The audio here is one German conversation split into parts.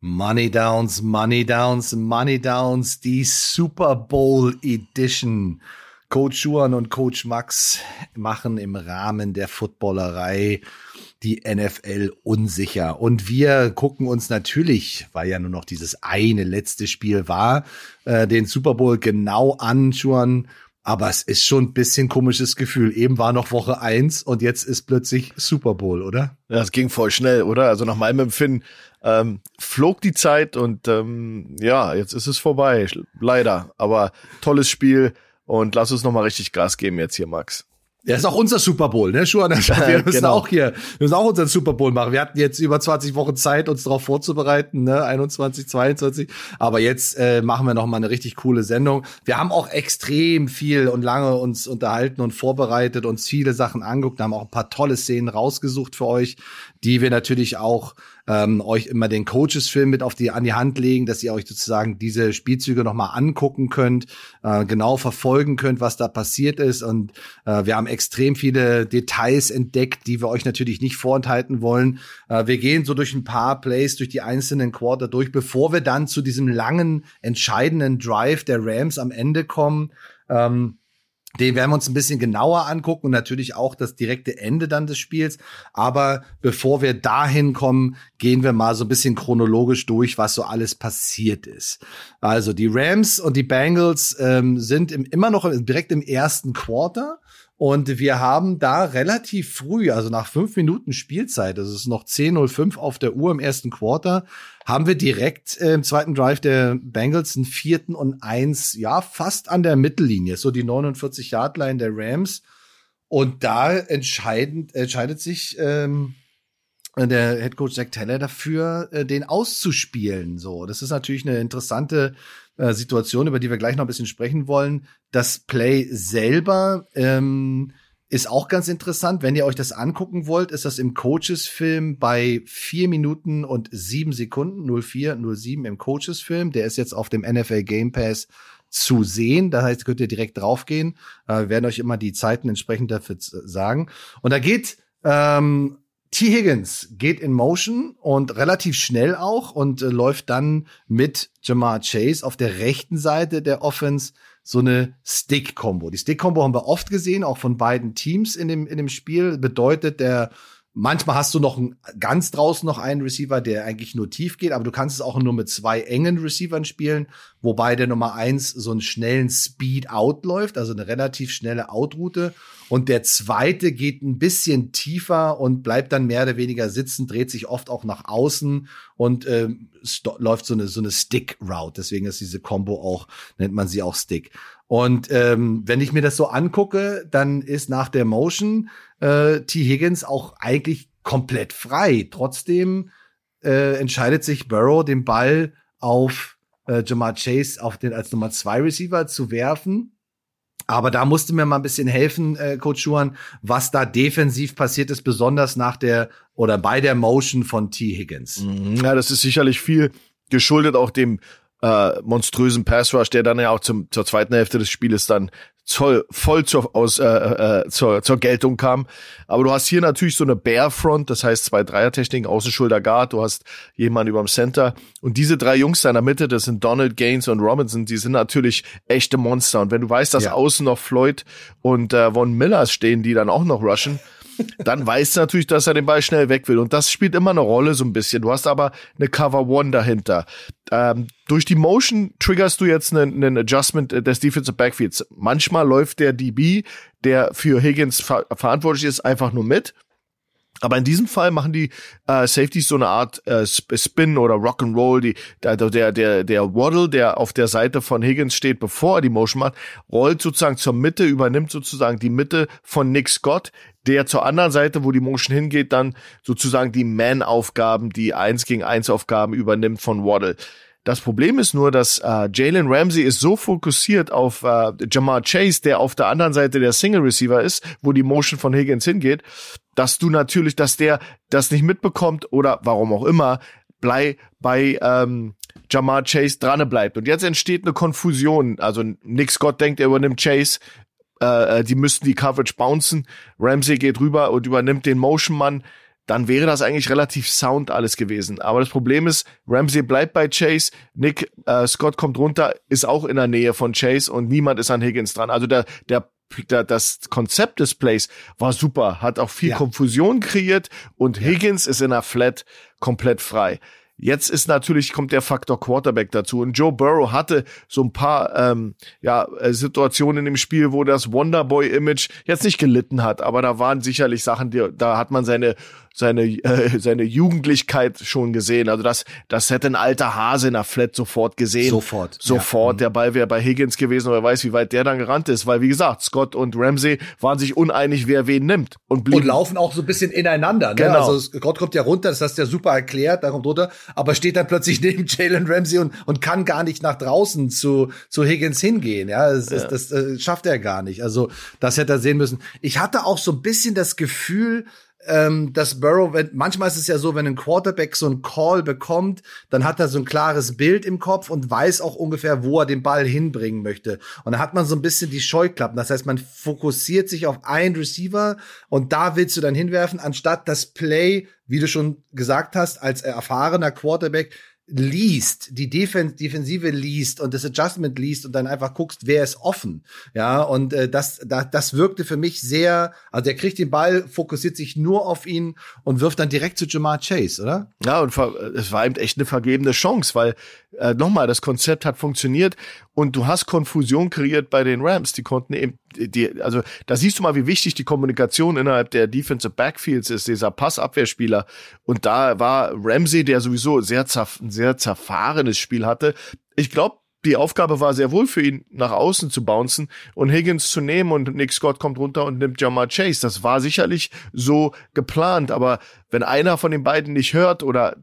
Money Downs, Money Downs, Money Downs, die Super Bowl Edition. Coach Juan und Coach Max machen im Rahmen der Footballerei die NFL unsicher. Und wir gucken uns natürlich, weil ja nur noch dieses eine letzte Spiel war, äh, den Super Bowl genau an, Juan. Aber es ist schon ein bisschen komisches Gefühl. Eben war noch Woche eins und jetzt ist plötzlich Super Bowl, oder? Ja, es ging voll schnell, oder? Also nach meinem Empfinden ähm, flog die Zeit und ähm, ja, jetzt ist es vorbei, leider. Aber tolles Spiel und lass uns nochmal richtig Gas geben jetzt hier, Max. Ja, ist auch unser Super Bowl, ne, Schuhan? Wir müssen genau. auch hier, wir müssen auch unseren Super Bowl machen. Wir hatten jetzt über 20 Wochen Zeit, uns darauf vorzubereiten, ne, 21, 22. Aber jetzt äh, machen wir noch mal eine richtig coole Sendung. Wir haben auch extrem viel und lange uns unterhalten und vorbereitet, uns viele Sachen anguckt, haben auch ein paar tolle Szenen rausgesucht für euch, die wir natürlich auch ähm, euch immer den Coaches-Film mit auf die an die Hand legen, dass ihr euch sozusagen diese Spielzüge noch mal angucken könnt, äh, genau verfolgen könnt, was da passiert ist. Und äh, wir haben extrem viele Details entdeckt, die wir euch natürlich nicht vorenthalten wollen. Äh, wir gehen so durch ein paar Plays, durch die einzelnen Quarter durch, bevor wir dann zu diesem langen, entscheidenden Drive der Rams am Ende kommen. Ähm, den werden wir uns ein bisschen genauer angucken und natürlich auch das direkte Ende dann des Spiels. Aber bevor wir dahin kommen, gehen wir mal so ein bisschen chronologisch durch, was so alles passiert ist. Also die Rams und die Bengals ähm, sind im, immer noch direkt im ersten Quarter. Und wir haben da relativ früh, also nach fünf Minuten Spielzeit, das ist noch 10.05 auf der Uhr im ersten Quarter, haben wir direkt äh, im zweiten Drive der Bengals einen vierten und eins, ja, fast an der Mittellinie, so die 49-Yard-Line der Rams. Und da entscheidend, entscheidet sich ähm, der Head Coach Jack Teller dafür, äh, den auszuspielen. So, das ist natürlich eine interessante äh, Situation, über die wir gleich noch ein bisschen sprechen wollen. Das Play selber ähm, ist auch ganz interessant. Wenn ihr euch das angucken wollt, ist das im Coaches-Film bei vier Minuten und sieben Sekunden, 04, 07 im Coaches-Film. Der ist jetzt auf dem NFL Game Pass zu sehen. Da heißt, könnt ihr direkt draufgehen. Äh, wir werden euch immer die Zeiten entsprechend dafür sagen. Und da geht ähm, T. Higgins geht in Motion und relativ schnell auch und äh, läuft dann mit Jamar Chase auf der rechten Seite der Offense so eine Stick-Combo. Die Stick-Combo haben wir oft gesehen, auch von beiden Teams in dem, in dem Spiel. Bedeutet, der Manchmal hast du noch ganz draußen noch einen Receiver, der eigentlich nur tief geht, aber du kannst es auch nur mit zwei engen Receivern spielen, wobei der Nummer eins so einen schnellen Speed Out läuft, also eine relativ schnelle Outroute. Und der zweite geht ein bisschen tiefer und bleibt dann mehr oder weniger sitzen, dreht sich oft auch nach außen und äh, läuft so eine so eine Stick Route. Deswegen ist diese Combo auch nennt man sie auch Stick. Und ähm, wenn ich mir das so angucke, dann ist nach der Motion äh, T. Higgins auch eigentlich komplett frei. Trotzdem äh, entscheidet sich Burrow, den Ball auf äh, Jamar Chase auf den als Nummer zwei Receiver zu werfen. Aber da musste mir mal ein bisschen helfen, äh, Coach Schuhan, was da defensiv passiert ist, besonders nach der oder bei der Motion von T. Higgins. Mhm. Ja, das ist sicherlich viel geschuldet auch dem äh, monströsen Pass Rush, der dann ja auch zum, zur zweiten Hälfte des Spieles dann voll, voll zur, aus, äh, äh, zur, zur Geltung kam. Aber du hast hier natürlich so eine Bear Front, das heißt zwei Dreiertechniken, Außenschulter Guard, du hast jemanden überm Center. Und diese drei Jungs da in der Mitte, das sind Donald, Gaines und Robinson, die sind natürlich echte Monster. Und wenn du weißt, dass ja. außen noch Floyd und äh, Von Miller stehen, die dann auch noch rushen, dann weißt du natürlich, dass er den Ball schnell weg will. Und das spielt immer eine Rolle so ein bisschen. Du hast aber eine Cover One dahinter. Ähm, durch die Motion triggerst du jetzt einen, einen Adjustment des Defensive Backfields. Manchmal läuft der DB, der für Higgins ver verantwortlich ist, einfach nur mit. Aber in diesem Fall machen die äh, Safeties so eine Art äh, Spin oder Rock'n'Roll. Die der der der der Waddle, der auf der Seite von Higgins steht, bevor er die Motion macht, rollt sozusagen zur Mitte, übernimmt sozusagen die Mitte von Nick Scott, der zur anderen Seite, wo die Motion hingeht, dann sozusagen die Man-Aufgaben, die Eins gegen Eins Aufgaben übernimmt von Waddle. Das Problem ist nur, dass äh, Jalen Ramsey ist so fokussiert auf äh, Jamar Chase, der auf der anderen Seite der Single Receiver ist, wo die Motion von Higgins hingeht, dass du natürlich, dass der das nicht mitbekommt oder warum auch immer, blei bei ähm, Jamar Chase dran bleibt. Und jetzt entsteht eine Konfusion. Also Nick Scott denkt, er übernimmt Chase, äh, äh, die müssten die Coverage bouncen. Ramsey geht rüber und übernimmt den Motion-Mann. dann wäre das eigentlich relativ sound alles gewesen. Aber das Problem ist, Ramsey bleibt bei Chase, Nick äh, Scott kommt runter, ist auch in der Nähe von Chase und niemand ist an Higgins dran. Also der, der das Konzept des Plays war super, hat auch viel ja. Konfusion kreiert und Higgins ist in der Flat komplett frei. Jetzt ist natürlich, kommt der Faktor Quarterback dazu. Und Joe Burrow hatte so ein paar ähm, ja, äh, Situationen im Spiel, wo das Wonderboy-Image jetzt nicht gelitten hat, aber da waren sicherlich Sachen, die, da hat man seine seine, äh, seine Jugendlichkeit schon gesehen. Also das, das hätte ein alter Hase in der Flat sofort gesehen. Sofort. Sofort. Ja. Der Ball wäre bei Higgins gewesen, wer weiß, wie weit der dann gerannt ist. Weil, wie gesagt, Scott und Ramsey waren sich uneinig, wer wen nimmt. Und, blieben. und laufen auch so ein bisschen ineinander. Ne? Genau. Also Scott kommt ja runter, das hast du ja super erklärt, da kommt runter, aber steht dann plötzlich neben Jalen Ramsey und, und kann gar nicht nach draußen zu, zu Higgins hingehen. Ja, das, ja. das, das äh, schafft er gar nicht. Also das hätte er sehen müssen. Ich hatte auch so ein bisschen das Gefühl, ähm, dass Burrow, wenn, manchmal ist es ja so, wenn ein Quarterback so einen Call bekommt, dann hat er so ein klares Bild im Kopf und weiß auch ungefähr, wo er den Ball hinbringen möchte. Und da hat man so ein bisschen die Scheuklappen. Das heißt, man fokussiert sich auf einen Receiver und da willst du dann hinwerfen, anstatt das Play, wie du schon gesagt hast, als erfahrener Quarterback liest, die Defen Defensive liest und das Adjustment liest und dann einfach guckst, wer ist offen. Ja, und äh, das, das, das wirkte für mich sehr, also der kriegt den Ball, fokussiert sich nur auf ihn und wirft dann direkt zu Jamar Chase, oder? Ja, und es war eben echt eine vergebene Chance, weil äh, nochmal, das Konzept hat funktioniert und du hast Konfusion kreiert bei den Rams. Die konnten eben, die, also da siehst du mal, wie wichtig die Kommunikation innerhalb der Defensive Backfields ist, dieser Passabwehrspieler. Und da war Ramsey, der sowieso sehr zerf ein sehr zerfahrenes Spiel hatte. Ich glaube, die Aufgabe war sehr wohl für ihn, nach außen zu bouncen und Higgins zu nehmen und Nick Scott kommt runter und nimmt Jamar Chase. Das war sicherlich so geplant, aber wenn einer von den beiden nicht hört oder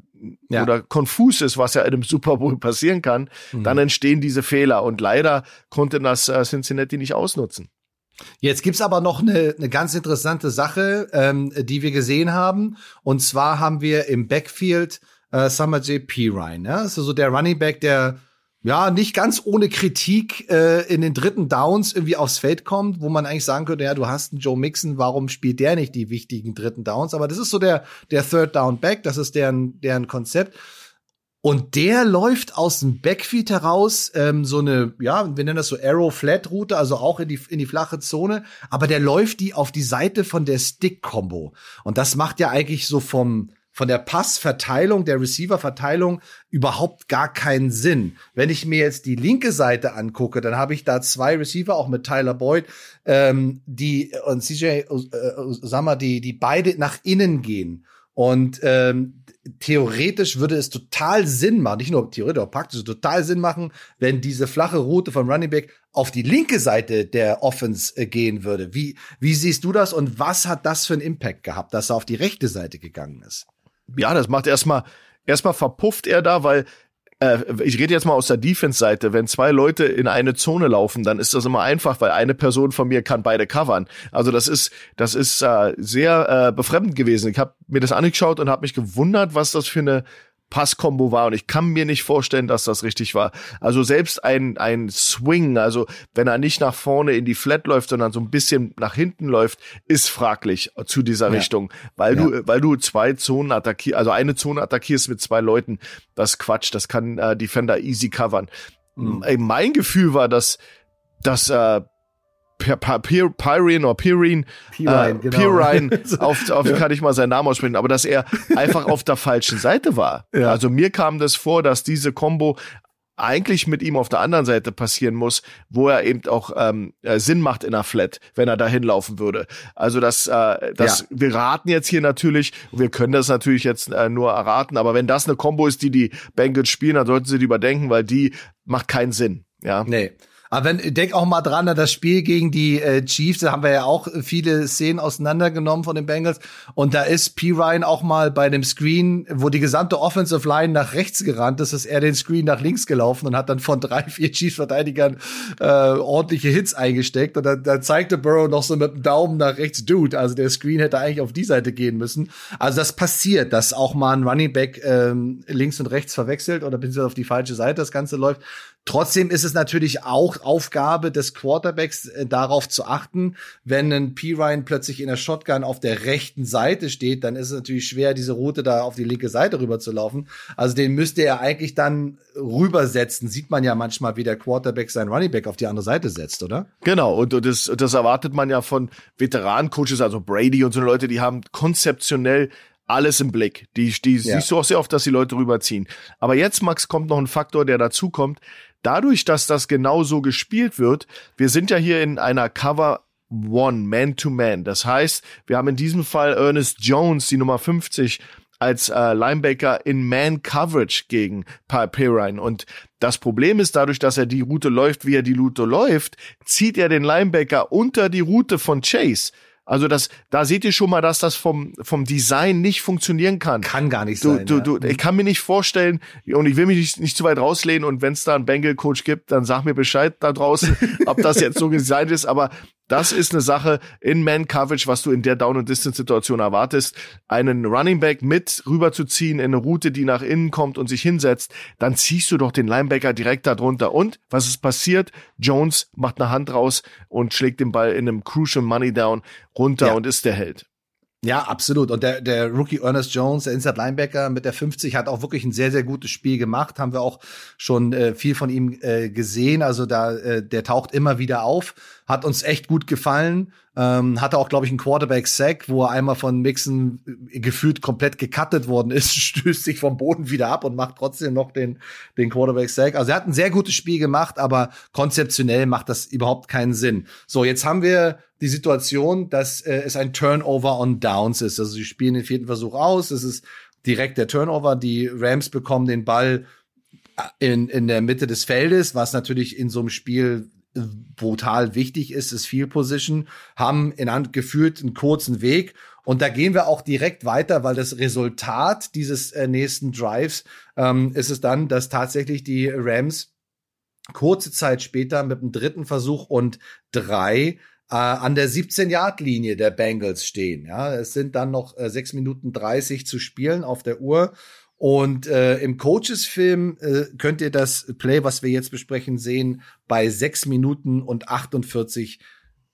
ja. oder konfus ist, was ja in einem Super Bowl passieren kann, mhm. dann entstehen diese Fehler. Und leider konnte das äh, Cincinnati nicht ausnutzen. Jetzt gibt's aber noch eine, eine ganz interessante Sache, ähm, die wir gesehen haben. Und zwar haben wir im Backfield äh, Summer J. P. Ryan. Ja? Das ist so der Running Back, der ja, nicht ganz ohne Kritik äh, in den dritten Downs irgendwie aufs Feld kommt, wo man eigentlich sagen könnte, ja, du hast einen Joe Mixon, warum spielt der nicht die wichtigen dritten Downs? Aber das ist so der, der Third Down Back, das ist deren, deren Konzept. Und der läuft aus dem Backfield heraus, ähm, so eine, ja, wir nennen das so Arrow-Flat-Route, also auch in die, in die flache Zone, aber der läuft die auf die Seite von der Stick-Combo. Und das macht ja eigentlich so vom, von der Passverteilung, der Receiver-Verteilung überhaupt gar keinen Sinn. Wenn ich mir jetzt die linke Seite angucke, dann habe ich da zwei Receiver, auch mit Tyler Boyd, ähm, die und CJ äh, Osama, die, die beide nach innen gehen. Und ähm, theoretisch würde es total Sinn machen, nicht nur theoretisch, auch praktisch total Sinn machen, wenn diese flache Route von Running Back auf die linke Seite der Offense äh, gehen würde. Wie, wie siehst du das und was hat das für einen Impact gehabt, dass er auf die rechte Seite gegangen ist? Ja, das macht erstmal, erstmal verpufft er da, weil äh, ich rede jetzt mal aus der Defense-Seite. Wenn zwei Leute in eine Zone laufen, dann ist das immer einfach, weil eine Person von mir kann beide covern. Also das ist, das ist äh, sehr äh, befremdend gewesen. Ich habe mir das angeschaut und habe mich gewundert, was das für eine Passkombo war und ich kann mir nicht vorstellen, dass das richtig war. Also selbst ein, ein Swing, also wenn er nicht nach vorne in die Flat läuft, sondern so ein bisschen nach hinten läuft, ist fraglich zu dieser ja. Richtung, weil ja. du, weil du zwei Zonen attackierst, also eine Zone attackierst mit zwei Leuten. Das ist Quatsch, das kann äh, Defender easy covern. Mhm. Mein Gefühl war, dass, dass äh, Pyrin oder Pyrin, Pirine, äh, genau. Pirine, auf, auf ja. kann ich mal seinen Namen aussprechen, aber dass er einfach auf der falschen Seite war. Ja. Also mir kam das vor, dass diese Combo eigentlich mit ihm auf der anderen Seite passieren muss, wo er eben auch ähm, äh, Sinn macht in der Flat, wenn er da hinlaufen würde. Also das, äh, das ja. wir raten jetzt hier natürlich, wir können das natürlich jetzt äh, nur erraten, aber wenn das eine Combo ist, die die Bengals spielen, dann sollten sie die überdenken, weil die macht keinen Sinn. Ja. Nee. Aber wenn, denk auch mal dran an das Spiel gegen die äh, Chiefs, da haben wir ja auch viele Szenen auseinandergenommen von den Bengals. Und da ist P. Ryan auch mal bei dem Screen, wo die gesamte Offensive Line nach rechts gerannt ist, ist er den Screen nach links gelaufen und hat dann von drei, vier Chiefs-Verteidigern äh, ordentliche Hits eingesteckt. Und da, da zeigte Burrow noch so mit dem Daumen nach rechts, Dude. Also der Screen hätte eigentlich auf die Seite gehen müssen. Also das passiert, dass auch mal ein Running Back ähm, links und rechts verwechselt oder beziehungsweise auf die falsche Seite das Ganze läuft. Trotzdem ist es natürlich auch auch Aufgabe des Quarterbacks, äh, darauf zu achten, wenn ein P. Ryan plötzlich in der Shotgun auf der rechten Seite steht, dann ist es natürlich schwer, diese Route da auf die linke Seite rüber zu laufen. Also den müsste er eigentlich dann rübersetzen. Sieht man ja manchmal, wie der Quarterback seinen Running Back auf die andere Seite setzt, oder? Genau, und, und das, das erwartet man ja von Veteran-Coaches, also Brady und so Leute, die haben konzeptionell alles im Blick. Die, die ja. siehst du auch sehr oft, dass die Leute rüberziehen. Aber jetzt, Max, kommt noch ein Faktor, der dazu kommt. Dadurch, dass das genau so gespielt wird, wir sind ja hier in einer Cover One, Man to Man. Das heißt, wir haben in diesem Fall Ernest Jones, die Nummer 50, als äh, Linebacker in Man Coverage gegen Pirine. Und das Problem ist, dadurch, dass er die Route läuft, wie er die Route läuft, zieht er den Linebacker unter die Route von Chase. Also das, da seht ihr schon mal, dass das vom, vom Design nicht funktionieren kann. Kann gar nicht du, sein. Du, du, ja. Ich kann mir nicht vorstellen, und ich will mich nicht, nicht zu weit rauslehnen, und wenn es da einen Bengal-Coach gibt, dann sag mir Bescheid da draußen, ob das jetzt so designt ist, aber das ist eine Sache in Man-Coverage, was du in der Down-and-Distance-Situation erwartest. Einen Running Back mit rüberzuziehen in eine Route, die nach innen kommt und sich hinsetzt, dann ziehst du doch den Linebacker direkt da drunter. Und was ist passiert? Jones macht eine Hand raus und schlägt den Ball in einem Crucial Money Down runter ja. und ist der Held. Ja, absolut. Und der, der Rookie Ernest Jones, der Inside Linebacker mit der 50, hat auch wirklich ein sehr, sehr gutes Spiel gemacht. Haben wir auch schon äh, viel von ihm äh, gesehen. Also da, äh, der taucht immer wieder auf. Hat uns echt gut gefallen. Ähm, hatte auch, glaube ich, einen Quarterback-Sack, wo er einmal von Mixon äh, gefühlt komplett gecuttet worden ist, stößt sich vom Boden wieder ab und macht trotzdem noch den, den Quarterback-Sack. Also er hat ein sehr gutes Spiel gemacht, aber konzeptionell macht das überhaupt keinen Sinn. So, jetzt haben wir die Situation, dass äh, es ein Turnover on Downs ist. Also sie spielen den vierten Versuch aus. Es ist direkt der Turnover. Die Rams bekommen den Ball äh, in, in der Mitte des Feldes, was natürlich in so einem Spiel brutal wichtig ist, ist Field Position, haben in Hand geführt einen kurzen Weg und da gehen wir auch direkt weiter, weil das Resultat dieses äh, nächsten Drives ähm, ist es dann, dass tatsächlich die Rams kurze Zeit später mit dem dritten Versuch und drei äh, an der 17-Yard-Linie der Bengals stehen. Ja, es sind dann noch äh, 6 Minuten 30 zu spielen auf der Uhr und äh, im Coaches-Film äh, könnt ihr das Play, was wir jetzt besprechen, sehen bei sechs Minuten und 48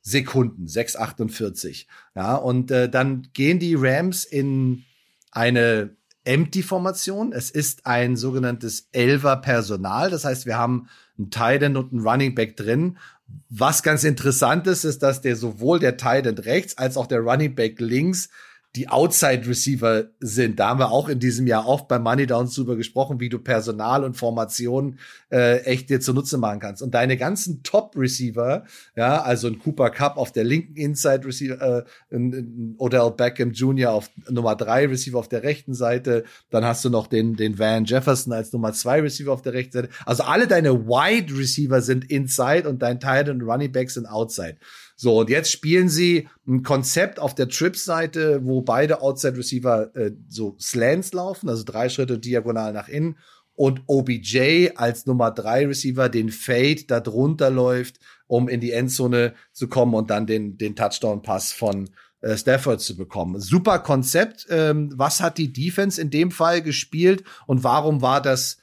Sekunden, 6,48. Ja, und äh, dann gehen die Rams in eine Empty-Formation. Es ist ein sogenanntes Elver-Personal. Das heißt, wir haben einen Tight und einen Running Back drin. Was ganz interessant ist, ist, dass der sowohl der Tight rechts als auch der Running Back links die Outside Receiver sind. Da haben wir auch in diesem Jahr oft bei Money Downs drüber gesprochen, wie du Personal und Formation äh, echt dir zunutze machen kannst. Und deine ganzen Top Receiver, ja, also ein Cooper Cup auf der linken Inside Receiver, äh, ein, ein Odell Beckham Jr. auf Nummer drei Receiver auf der rechten Seite, dann hast du noch den den Van Jefferson als Nummer zwei Receiver auf der rechten Seite. Also alle deine Wide Receiver sind Inside und dein Tight und Running Back sind Outside. So, und jetzt spielen sie ein Konzept auf der Trips-Seite, wo beide Outside Receiver äh, so Slants laufen, also drei Schritte diagonal nach innen und OBJ als Nummer drei Receiver den Fade da drunter läuft, um in die Endzone zu kommen und dann den, den Touchdown-Pass von äh, Stafford zu bekommen. Super Konzept. Ähm, was hat die Defense in dem Fall gespielt und warum war das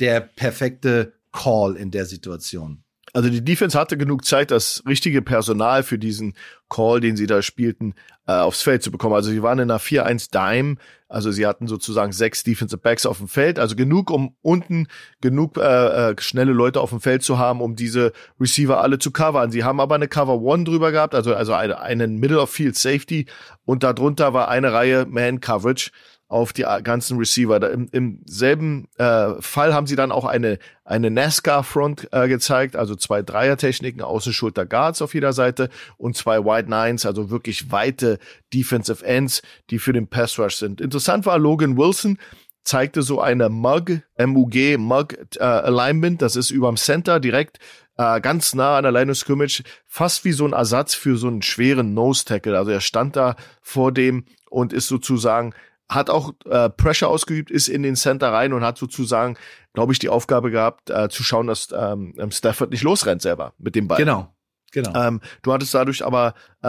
der perfekte Call in der Situation? Also die Defense hatte genug Zeit, das richtige Personal für diesen Call, den sie da spielten, äh, aufs Feld zu bekommen. Also sie waren in einer 4-1 Dime, also sie hatten sozusagen sechs Defensive Backs auf dem Feld, also genug, um unten genug äh, äh, schnelle Leute auf dem Feld zu haben, um diese Receiver alle zu covern. Sie haben aber eine Cover One drüber gehabt, also also eine, einen Middle of Field Safety und darunter war eine Reihe Man Coverage auf die ganzen Receiver. Da Im, Im selben äh, Fall haben sie dann auch eine, eine NASCAR-Front äh, gezeigt, also zwei Dreier-Techniken, Außenschulter Guards auf jeder Seite und zwei Wide Nines, also wirklich weite Defensive Ends, die für den Pass Rush sind. Interessant war Logan Wilson, zeigte so eine Mug, MUG, Mug äh, Alignment, das ist überm Center direkt äh, ganz nah an der Line of Scrimmage, fast wie so ein Ersatz für so einen schweren Nose Tackle. Also er stand da vor dem und ist sozusagen hat auch äh, Pressure ausgeübt, ist in den Center rein und hat sozusagen, glaube ich, die Aufgabe gehabt, äh, zu schauen, dass ähm, ähm, Stafford nicht losrennt selber mit dem Ball. Genau. Genau. Ähm, du hattest dadurch aber äh,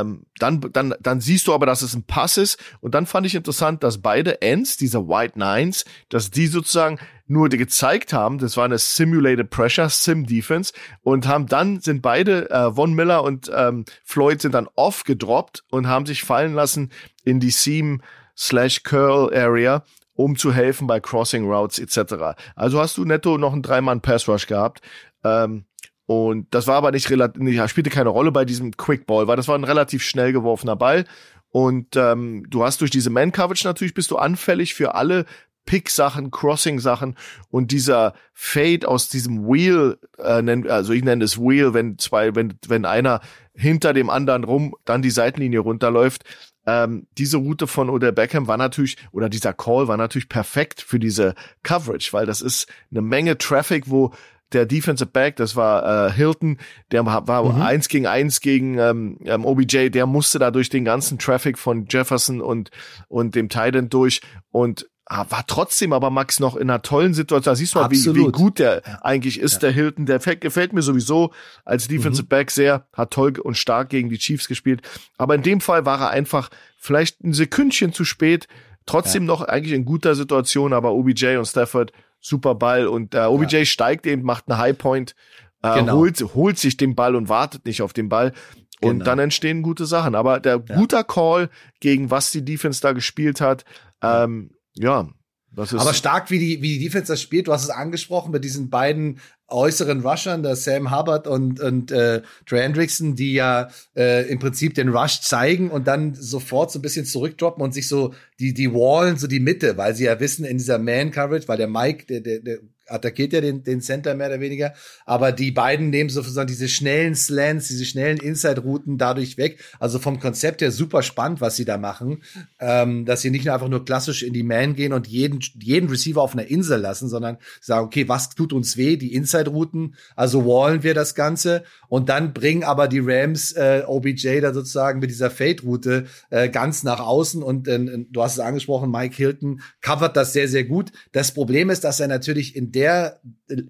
ähm, dann, dann, dann siehst du aber, dass es ein Pass ist. Und dann fand ich interessant, dass beide Ends, dieser White Nines, dass die sozusagen nur gezeigt haben, das war eine Simulated Pressure, Sim Defense, und haben dann sind beide, äh, Von Miller und ähm, Floyd sind dann off gedroppt und haben sich fallen lassen in die Seam slash Curl Area um zu helfen bei Crossing Routes etc. Also hast du netto noch einen Dreimann Pass Rush gehabt. Ähm, und das war aber nicht relativ, spielte keine Rolle bei diesem Quick Ball, weil das war ein relativ schnell geworfener Ball. Und ähm, du hast durch diese Man-Coverage natürlich bist du anfällig für alle Pick-Sachen, Crossing-Sachen und dieser Fade aus diesem Wheel, äh, also ich nenne es Wheel, wenn zwei, wenn, wenn einer hinter dem anderen rum dann die Seitenlinie runterläuft. Ähm, diese Route von Odell Beckham war natürlich, oder dieser Call war natürlich perfekt für diese Coverage, weil das ist eine Menge Traffic, wo der Defensive Back, das war äh, Hilton, der war mhm. eins gegen eins gegen ähm, ähm, OBJ, der musste da durch den ganzen Traffic von Jefferson und und dem Titan durch und war trotzdem aber Max noch in einer tollen Situation. Da siehst du mal, wie, wie gut der eigentlich ist, ja. der Hilton. Der gefällt mir sowieso als Defensive mhm. Back sehr, hat toll und stark gegen die Chiefs gespielt. Aber in dem Fall war er einfach vielleicht ein Sekündchen zu spät. Trotzdem ja. noch eigentlich in guter Situation, aber OBJ und Stafford super Ball und äh, OBJ ja. steigt eben, macht eine High Point, äh, genau. holt, holt sich den Ball und wartet nicht auf den Ball. Und genau. dann entstehen gute Sachen. Aber der guter Call gegen was die Defense da gespielt hat, ähm, ja, das ist Aber stark, wie die, wie die Defense das spielt, du hast es angesprochen, mit diesen beiden äußeren Rushern, der Sam Hubbard und, und äh, Trey Hendrickson, die ja äh, im Prinzip den Rush zeigen und dann sofort so ein bisschen zurückdroppen und sich so die, die Wallen, so die Mitte, weil sie ja wissen, in dieser Man-Coverage, weil der Mike, der, der, der attackiert ja den, den Center mehr oder weniger. Aber die beiden nehmen sozusagen diese schnellen Slants, diese schnellen Inside-Routen dadurch weg. Also vom Konzept her super spannend, was sie da machen. Ähm, dass sie nicht nur einfach nur klassisch in die Man gehen und jeden, jeden Receiver auf einer Insel lassen, sondern sagen, okay, was tut uns weh? Die Inside-Routen. Also wallen wir das Ganze. Und dann bringen aber die Rams äh, OBJ da sozusagen mit dieser Fade-Route äh, ganz nach außen. Und äh, du hast es angesprochen, Mike Hilton covert das sehr, sehr gut. Das Problem ist, dass er natürlich in der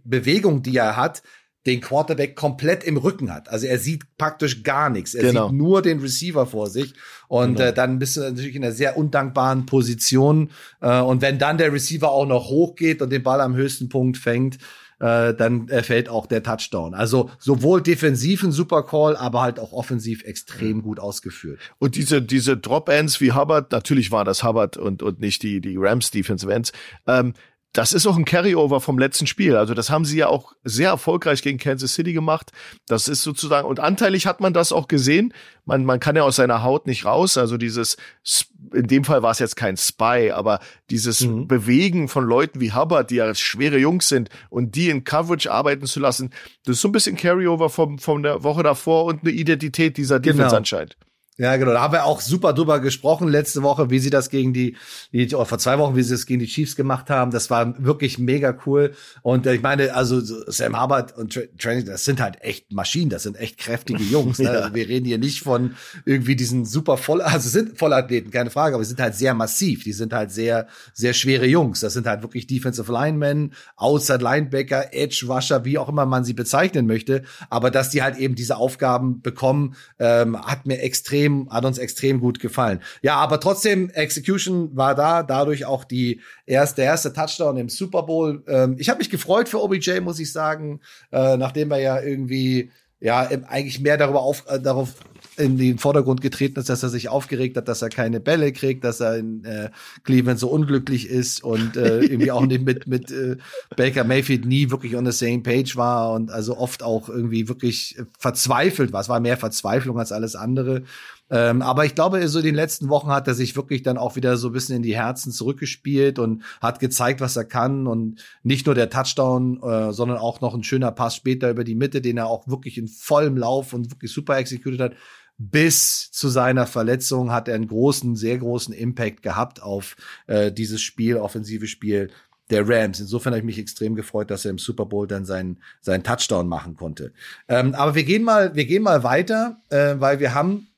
Bewegung, die er hat, den Quarterback komplett im Rücken hat. Also er sieht praktisch gar nichts. Er genau. sieht nur den Receiver vor sich. Und genau. äh, dann bist du natürlich in einer sehr undankbaren Position. Äh, und wenn dann der Receiver auch noch hochgeht und den Ball am höchsten Punkt fängt, äh, dann fällt auch der Touchdown. Also sowohl defensiv ein super Call, aber halt auch offensiv extrem gut ausgeführt. Und diese diese Drop Ends wie Hubbard, natürlich war das Hubbard und und nicht die die Rams Defensive Ends. Ähm, das ist auch ein Carryover vom letzten Spiel. Also das haben sie ja auch sehr erfolgreich gegen Kansas City gemacht. Das ist sozusagen, und anteilig hat man das auch gesehen. Man, man kann ja aus seiner Haut nicht raus. Also dieses, in dem Fall war es jetzt kein Spy, aber dieses mhm. Bewegen von Leuten wie Hubbard, die ja schwere Jungs sind und die in Coverage arbeiten zu lassen, das ist so ein bisschen Carryover vom, von der Woche davor und eine Identität dieser Defense genau. anscheinend. Ja, genau. Da haben wir auch super drüber gesprochen letzte Woche, wie sie das gegen die, die oder vor zwei Wochen, wie sie das gegen die Chiefs gemacht haben. Das war wirklich mega cool. Und äh, ich meine, also Sam Hubbard und Training, das sind halt echt Maschinen, das sind echt kräftige Jungs. Ne? ja. also wir reden hier nicht von irgendwie diesen super voll, also sind Vollathleten, keine Frage, aber sie sind halt sehr massiv. Die sind halt sehr, sehr schwere Jungs. Das sind halt wirklich Defensive Linemen, Outside Linebacker, Edge Rusher, wie auch immer man sie bezeichnen möchte. Aber dass die halt eben diese Aufgaben bekommen, ähm, hat mir extrem extrem, hat uns extrem gut gefallen. Ja, aber trotzdem, Execution war da, dadurch auch die erste, der erste Touchdown im Super Bowl. Ähm, ich habe mich gefreut für OBJ, muss ich sagen, äh, nachdem er ja irgendwie ja eigentlich mehr darüber auf, äh, darauf in den Vordergrund getreten ist, dass er sich aufgeregt hat, dass er keine Bälle kriegt, dass er in äh, Cleveland so unglücklich ist und äh, irgendwie auch nicht mit mit äh, Baker Mayfield nie wirklich on the same page war und also oft auch irgendwie wirklich verzweifelt war. Es war mehr Verzweiflung als alles andere. Ähm, aber ich glaube, so in den letzten Wochen hat er sich wirklich dann auch wieder so ein bisschen in die Herzen zurückgespielt und hat gezeigt, was er kann. Und nicht nur der Touchdown, äh, sondern auch noch ein schöner Pass später über die Mitte, den er auch wirklich in vollem Lauf und wirklich super executed hat. Bis zu seiner Verletzung hat er einen großen, sehr großen Impact gehabt auf äh, dieses Spiel, offensive Spiel der Rams. Insofern habe ich mich extrem gefreut, dass er im Super Bowl dann seinen, seinen Touchdown machen konnte. Ähm, aber wir gehen mal, wir gehen mal weiter, äh, weil wir haben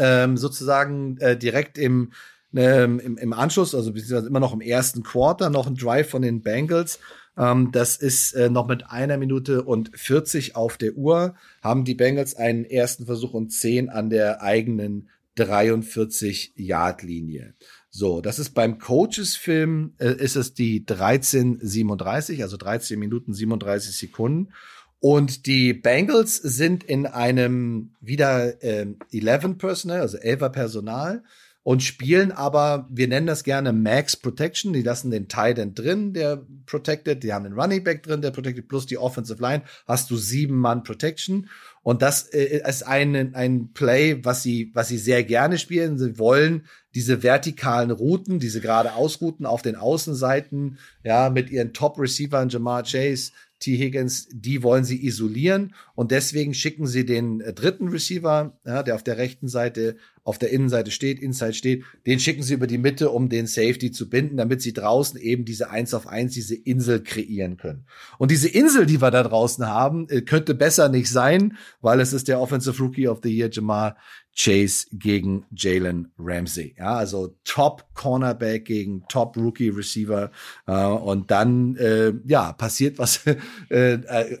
ähm, sozusagen äh, direkt im, ähm, im, im Anschluss, also beziehungsweise immer noch im ersten Quarter, noch ein Drive von den Bengals, Ähm, das ist äh, noch mit einer Minute und 40 auf der Uhr, haben die Bengals einen ersten Versuch und 10 an der eigenen 43-Yard-Linie. So, das ist beim Coaches-Film, äh, ist es die 13:37, also 13 Minuten 37 Sekunden. Und die Bengals sind in einem wieder äh, 11 Personal, also 11er Personal und spielen aber, wir nennen das gerne Max Protection. Die lassen den Tight End drin, der protected. Die haben den Running Back drin, der protected. Plus die Offensive Line hast du sieben Mann Protection. Und das äh, ist ein, ein Play, was sie, was sie sehr gerne spielen. Sie wollen diese vertikalen Routen, diese geradeaus-Routen auf den Außenseiten, ja, mit ihren Top-Receivern, Jamar Chase, T. Higgins, die wollen sie isolieren und deswegen schicken sie den äh, dritten Receiver, ja, der auf der rechten Seite, auf der Innenseite steht, Inside steht, den schicken sie über die Mitte, um den Safety zu binden, damit sie draußen eben diese eins auf eins, diese Insel kreieren können. Und diese Insel, die wir da draußen haben, äh, könnte besser nicht sein, weil es ist der Offensive Rookie of the Year Jamal Chase gegen Jalen Ramsey. Ja, also Top Cornerback gegen Top Rookie Receiver. Äh, und dann, äh, ja, passiert was. äh,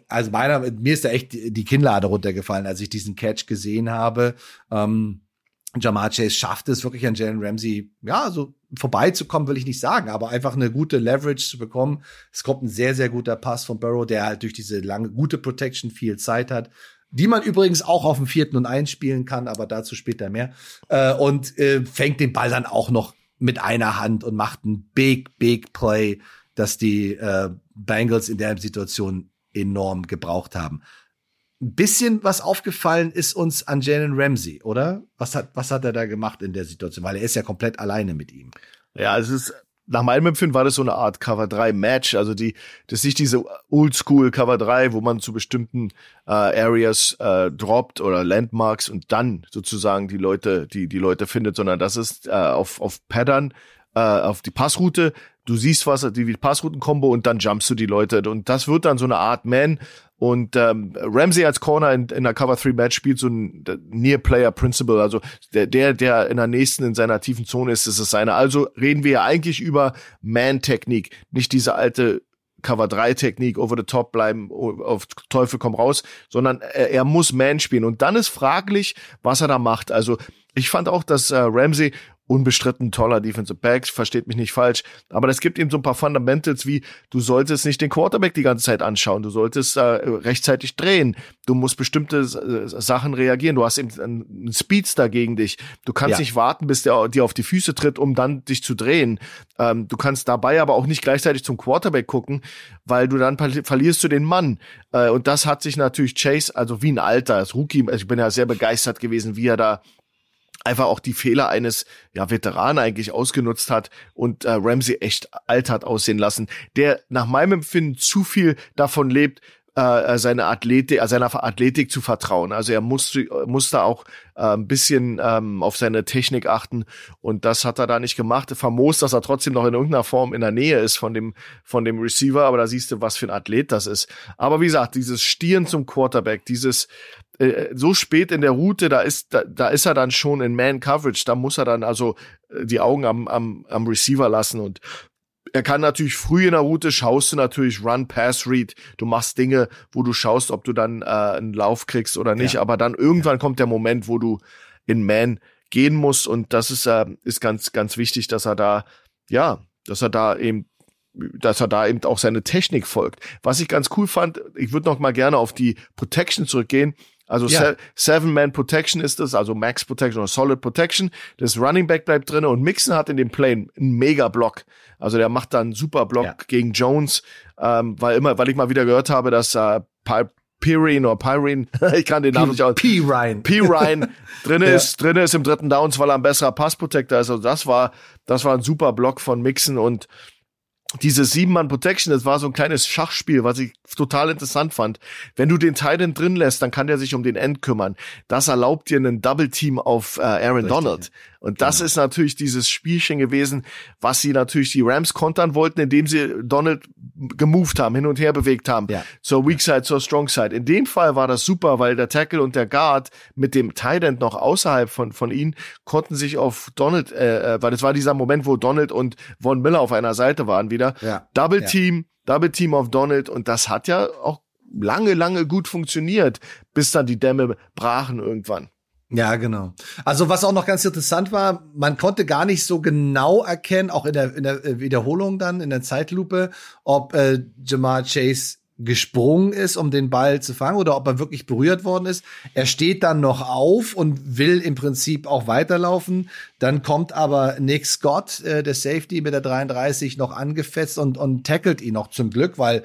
also meiner, mir ist da echt die Kinnlade runtergefallen, als ich diesen Catch gesehen habe. Ähm, Jamal Chase schafft es wirklich an Jalen Ramsey, ja, so vorbeizukommen, will ich nicht sagen, aber einfach eine gute Leverage zu bekommen. Es kommt ein sehr, sehr guter Pass von Burrow, der halt durch diese lange, gute Protection viel Zeit hat die man übrigens auch auf dem vierten und eins spielen kann, aber dazu später mehr. Äh, und äh, fängt den Ball dann auch noch mit einer Hand und macht ein big, big Play, dass die äh, Bengals in der Situation enorm gebraucht haben. Ein bisschen was aufgefallen ist uns an Jalen Ramsey, oder? Was hat, was hat er da gemacht in der Situation? Weil er ist ja komplett alleine mit ihm. Ja, es ist nach meinem Empfinden war das so eine Art Cover 3 Match, also die das ist nicht diese Oldschool Cover 3, wo man zu bestimmten äh, Areas äh, droppt oder Landmarks und dann sozusagen die Leute die die Leute findet, sondern das ist äh, auf auf Pattern äh, auf die Passroute. Du siehst was, die Passrouten-Kombo und dann jumpst du die Leute. Und das wird dann so eine Art Man. Und ähm, Ramsey als Corner in, in der Cover 3 Match spielt so ein Near Player Principle, also der, der, der in der nächsten in seiner tiefen Zone ist, ist es seine. Also reden wir ja eigentlich über Man-Technik, nicht diese alte Cover 3 Technik, over the top bleiben, auf Teufel komm raus, sondern er, er muss Man spielen. Und dann ist fraglich, was er da macht. Also ich fand auch, dass äh, Ramsey unbestritten toller Defensive Back, versteht mich nicht falsch, aber es gibt eben so ein paar Fundamentals wie, du solltest nicht den Quarterback die ganze Zeit anschauen, du solltest äh, rechtzeitig drehen, du musst bestimmte äh, Sachen reagieren, du hast eben einen Speedster gegen dich, du kannst ja. nicht warten, bis der dir auf die Füße tritt, um dann dich zu drehen, ähm, du kannst dabei aber auch nicht gleichzeitig zum Quarterback gucken, weil du dann verlierst du den Mann äh, und das hat sich natürlich Chase, also wie ein Alter, als Rookie, also ich bin ja sehr begeistert gewesen, wie er da einfach auch die Fehler eines ja, Veteranen eigentlich ausgenutzt hat und äh, Ramsey echt alt hat aussehen lassen, der nach meinem Empfinden zu viel davon lebt, äh, seine Athletik, äh, seiner Athletik zu vertrauen. Also er muss, muss da auch äh, ein bisschen ähm, auf seine Technik achten und das hat er da nicht gemacht. Famos, dass er trotzdem noch in irgendeiner Form in der Nähe ist von dem, von dem Receiver, aber da siehst du, was für ein Athlet das ist. Aber wie gesagt, dieses Stieren zum Quarterback, dieses äh, so spät in der Route, da ist, da, da ist er dann schon in Man-Coverage, da muss er dann also äh, die Augen am, am, am Receiver lassen und er kann natürlich früh in der Route schaust du natürlich Run, Pass, Read. Du machst Dinge, wo du schaust, ob du dann äh, einen Lauf kriegst oder nicht. Ja. Aber dann irgendwann ja. kommt der Moment, wo du in Man gehen musst. Und das ist, äh, ist ganz, ganz wichtig, dass er da, ja, dass er da eben dass er da eben auch seine Technik folgt. Was ich ganz cool fand, ich würde noch mal gerne auf die Protection zurückgehen. Also ja. Seven-Man Protection ist das, also Max Protection oder Solid Protection. Das Running Back bleibt drin und Mixon hat in dem Play einen Mega-Block. Also der macht dann einen super Block ja. gegen Jones, ähm, weil immer, weil ich mal wieder gehört habe, dass äh, Pirine oder Pyrene, ich kann den Namen nicht aus. P-Ryan. P-Ryan drin ist, ja. drin ist im dritten Downs, weil er ein besserer Passprotector ist. Also das war, das war ein super Block von Mixon und diese sieben-Mann Protection, das war so ein kleines Schachspiel, was ich total interessant fand. Wenn du den Titan drin lässt, dann kann der sich um den End kümmern. Das erlaubt dir einen Double Team auf äh, Aaron Richtig. Donald. Und das genau. ist natürlich dieses Spielchen gewesen, was sie natürlich die Rams kontern wollten, indem sie Donald gemoved haben, hin und her bewegt haben, ja. zur Weak Side, zur Strong Side. In dem Fall war das super, weil der Tackle und der Guard mit dem Tight End noch außerhalb von, von ihnen konnten sich auf Donald, äh, äh weil das war dieser Moment, wo Donald und Von Miller auf einer Seite waren wieder. Ja. Double Team, ja. Double Team auf Donald und das hat ja auch lange, lange gut funktioniert, bis dann die Dämme brachen irgendwann. Ja, genau. Also was auch noch ganz interessant war, man konnte gar nicht so genau erkennen, auch in der, in der Wiederholung dann, in der Zeitlupe, ob äh, Jamar Chase gesprungen ist, um den Ball zu fangen oder ob er wirklich berührt worden ist. Er steht dann noch auf und will im Prinzip auch weiterlaufen. Dann kommt aber Nick Scott, äh, der Safety mit der 33, noch angefetzt und, und tackelt ihn noch zum Glück, weil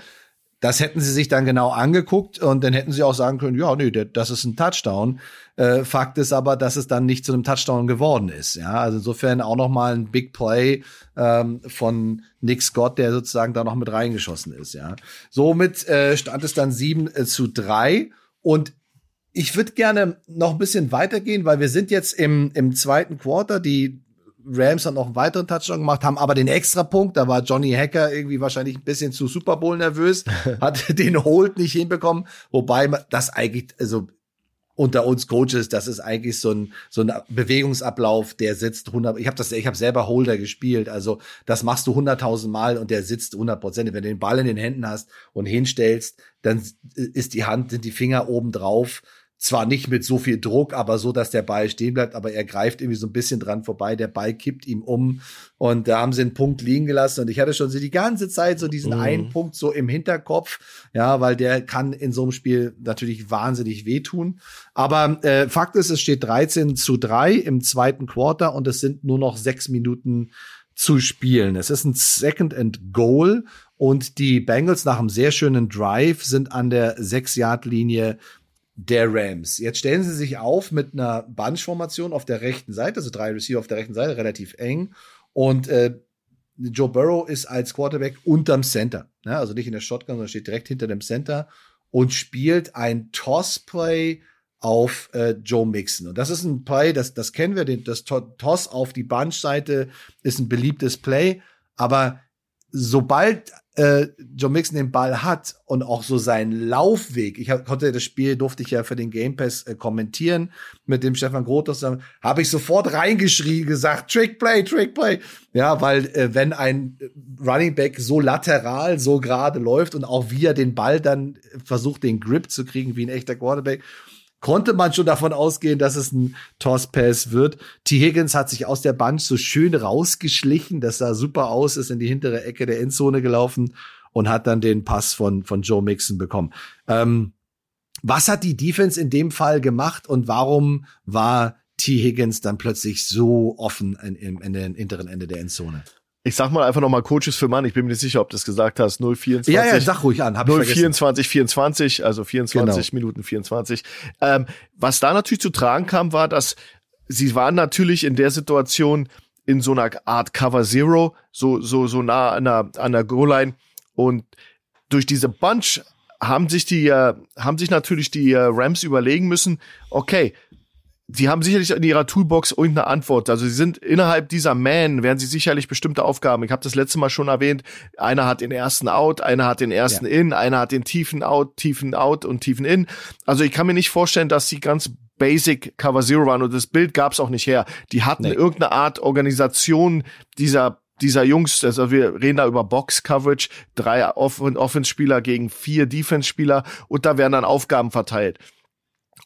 das hätten sie sich dann genau angeguckt und dann hätten sie auch sagen können, ja, nee, das ist ein Touchdown. Äh, Fakt ist aber, dass es dann nicht zu einem Touchdown geworden ist. Ja, also insofern auch noch mal ein Big Play ähm, von Nick Scott, der sozusagen da noch mit reingeschossen ist. Ja, somit äh, stand es dann sieben äh, zu drei und ich würde gerne noch ein bisschen weitergehen, weil wir sind jetzt im, im zweiten Quarter. Die Rams haben noch einen weiteren Touchdown gemacht, haben aber den Extrapunkt. Da war Johnny Hacker irgendwie wahrscheinlich ein bisschen zu Super Bowl nervös, hat den Hold nicht hinbekommen. Wobei das eigentlich, also unter uns Coaches, das ist eigentlich so ein so ein Bewegungsablauf, der sitzt 100. Ich habe das, ich habe selber Holder gespielt, also das machst du 100.000 Mal und der sitzt 100 Prozent. Wenn du den Ball in den Händen hast und hinstellst, dann ist die Hand, sind die Finger oben drauf zwar nicht mit so viel Druck, aber so, dass der Ball stehen bleibt, aber er greift irgendwie so ein bisschen dran vorbei, der Ball kippt ihm um und da haben sie einen Punkt liegen gelassen und ich hatte schon so die ganze Zeit so diesen mhm. einen Punkt so im Hinterkopf, ja, weil der kann in so einem Spiel natürlich wahnsinnig wehtun. Aber äh, Fakt ist, es steht 13 zu 3 im zweiten Quarter und es sind nur noch sechs Minuten zu spielen. Es ist ein Second and Goal und die Bengals nach einem sehr schönen Drive sind an der 6-Yard-Linie der Rams. Jetzt stellen sie sich auf mit einer Bunch-Formation auf der rechten Seite, also drei Receiver auf der rechten Seite, relativ eng. Und äh, Joe Burrow ist als Quarterback unterm Center. Ne? Also nicht in der Shotgun, sondern steht direkt hinter dem Center und spielt ein Toss-Play auf äh, Joe Mixon. Und das ist ein Play, das, das kennen wir, den, das Toss auf die Bunch-Seite ist ein beliebtes Play. Aber sobald äh, Joe Mixon den Ball hat und auch so seinen Laufweg, ich hab, konnte das Spiel, durfte ich ja für den Game Pass äh, kommentieren mit dem Stefan Groth zusammen, habe ich sofort reingeschrien, gesagt, Trick Play, Trick Play. Ja, weil äh, wenn ein Running Back so lateral, so gerade läuft und auch wie er den Ball dann versucht, den Grip zu kriegen wie ein echter Quarterback, konnte man schon davon ausgehen, dass es ein Toss-Pass wird. T. Higgins hat sich aus der Bunch so schön rausgeschlichen. Das sah super aus, ist in die hintere Ecke der Endzone gelaufen und hat dann den Pass von, von Joe Mixon bekommen. Ähm, was hat die Defense in dem Fall gemacht und warum war T. Higgins dann plötzlich so offen in, in, in der hinteren Ende der Endzone? Ich sag mal einfach nochmal Coaches für Mann, ich bin mir nicht sicher, ob du das gesagt hast, 024. Ja, ja, sag ruhig an, hab 024, 24, also 24 genau. Minuten 24. Ähm, was da natürlich zu tragen kam, war, dass sie waren natürlich in der Situation in so einer Art Cover Zero, so, so, so nah an der, an der Goal-Line und durch diese Bunch haben sich die, äh, haben sich natürlich die äh, Rams überlegen müssen, okay, Sie haben sicherlich in ihrer Toolbox irgendeine Antwort. Also sie sind innerhalb dieser Man, werden sie sicherlich bestimmte Aufgaben. Ich habe das letzte Mal schon erwähnt. Einer hat den ersten Out, einer hat den ersten ja. In, einer hat den tiefen Out, tiefen Out und tiefen In. Also ich kann mir nicht vorstellen, dass sie ganz Basic Cover Zero waren und das Bild gab es auch nicht her. Die hatten nee. irgendeine Art Organisation dieser dieser Jungs, also wir reden da über Box Coverage, drei Offense-Spieler gegen vier Defense-Spieler und da werden dann Aufgaben verteilt.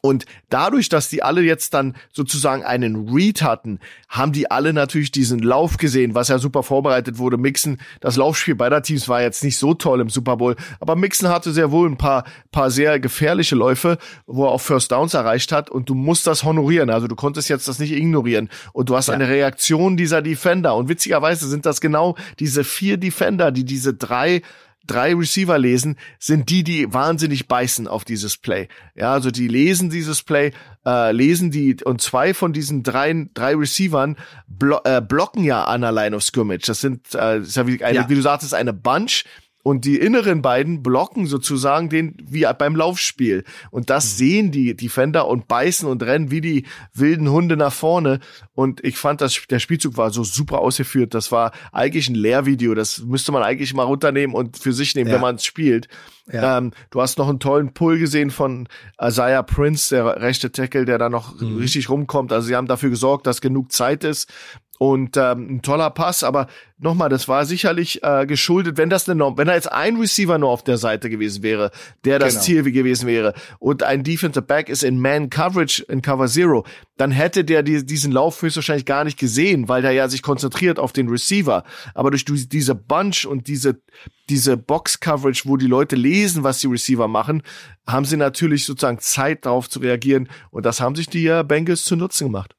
Und dadurch, dass die alle jetzt dann sozusagen einen Read hatten, haben die alle natürlich diesen Lauf gesehen, was ja super vorbereitet wurde. Mixen, das Laufspiel beider Teams war jetzt nicht so toll im Super Bowl, aber Mixen hatte sehr wohl ein paar, paar sehr gefährliche Läufe, wo er auch First Downs erreicht hat und du musst das honorieren. Also du konntest jetzt das nicht ignorieren und du hast ja. eine Reaktion dieser Defender und witzigerweise sind das genau diese vier Defender, die diese drei drei Receiver lesen, sind die, die wahnsinnig beißen auf dieses Play. Ja, also die lesen dieses Play, äh, lesen die und zwei von diesen drei, drei Receivern blo äh, blocken ja an der Line of Scrimmage. Das sind, äh, das ist ja wie, eine, ja. wie du sagtest, eine Bunch und die inneren beiden blocken sozusagen den wie beim Laufspiel. Und das mhm. sehen die Defender und beißen und rennen wie die wilden Hunde nach vorne. Und ich fand, dass der Spielzug war so super ausgeführt. Das war eigentlich ein Lehrvideo. Das müsste man eigentlich mal runternehmen und für sich nehmen, ja. wenn man es spielt. Ja. Ähm, du hast noch einen tollen Pull gesehen von Isaiah Prince, der rechte Tackle, der da noch mhm. richtig rumkommt. Also sie haben dafür gesorgt, dass genug Zeit ist und ähm, ein toller Pass, aber nochmal, das war sicherlich äh, geschuldet, wenn das eine, wenn da jetzt ein Receiver nur auf der Seite gewesen wäre, der das genau. Ziel gewesen wäre und ein Defensive Back ist in Man Coverage in Cover Zero, dann hätte der die, diesen Lauf höchstwahrscheinlich gar nicht gesehen, weil der ja sich konzentriert auf den Receiver. Aber durch diese Bunch und diese diese Box Coverage, wo die Leute lesen, was die Receiver machen, haben sie natürlich sozusagen Zeit darauf zu reagieren und das haben sich die äh, Bengals zu Nutzen gemacht.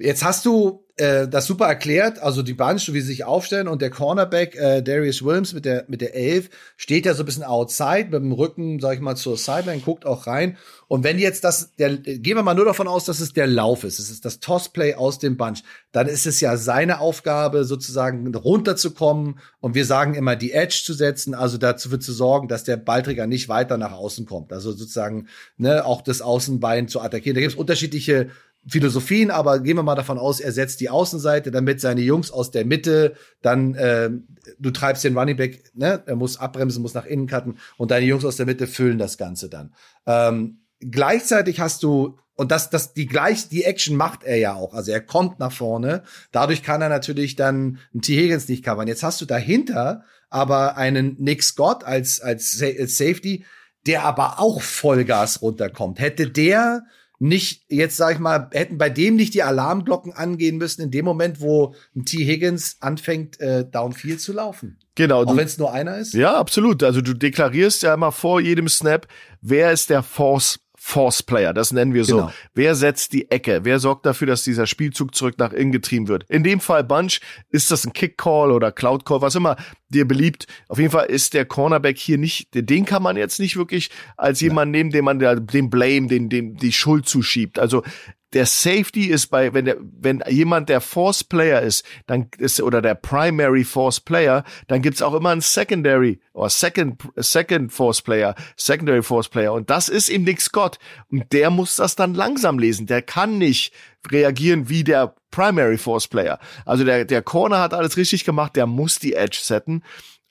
Jetzt hast du äh, das super erklärt, also die Bunch, wie sie sich aufstellen und der Cornerback äh, Darius Williams mit der mit der Elf steht ja so ein bisschen outside mit dem Rücken, sag ich mal, zur Sideline, guckt auch rein. Und wenn jetzt das, der, gehen wir mal nur davon aus, dass es der Lauf ist, es ist das Tossplay aus dem Bunch, dann ist es ja seine Aufgabe, sozusagen runterzukommen und wir sagen immer die Edge zu setzen, also dazu zu sorgen, dass der Ballträger nicht weiter nach außen kommt, also sozusagen ne, auch das Außenbein zu attackieren. Da gibt es unterschiedliche Philosophien, aber gehen wir mal davon aus, er setzt die Außenseite, damit seine Jungs aus der Mitte, dann äh, du treibst den Running Back, ne, er muss abbremsen, muss nach innen cutten und deine Jungs aus der Mitte füllen das Ganze dann. Ähm, gleichzeitig hast du und das, das, die gleich, die Action macht er ja auch. Also er kommt nach vorne. Dadurch kann er natürlich dann einen T. Higgins nicht covern. Jetzt hast du dahinter aber einen Nick Scott als, als, als Safety, der aber auch Vollgas runterkommt. Hätte der nicht, jetzt sag ich mal, hätten bei dem nicht die Alarmglocken angehen müssen in dem Moment, wo ein T. Higgins anfängt, äh, downfield zu laufen. Genau. Auch wenn es nur einer ist? Ja, absolut. Also du deklarierst ja immer vor jedem Snap, wer ist der Force Force Player, das nennen wir so. Genau. Wer setzt die Ecke? Wer sorgt dafür, dass dieser Spielzug zurück nach innen getrieben wird? In dem Fall Bunch, ist das ein Kick Call oder Cloud Call, was immer dir beliebt. Auf jeden Fall ist der Cornerback hier nicht, den kann man jetzt nicht wirklich als jemand nehmen, dem man den Blame, den, den, die Schuld zuschiebt. Also der Safety ist bei, wenn der, wenn jemand der Force Player ist, dann ist, oder der Primary Force Player, dann gibt's auch immer einen Secondary oder Second, Second Force Player, Secondary Force Player. Und das ist ihm Nick Scott. Und der muss das dann langsam lesen. Der kann nicht reagieren wie der Primary Force Player. Also der, der Corner hat alles richtig gemacht, der muss die Edge setten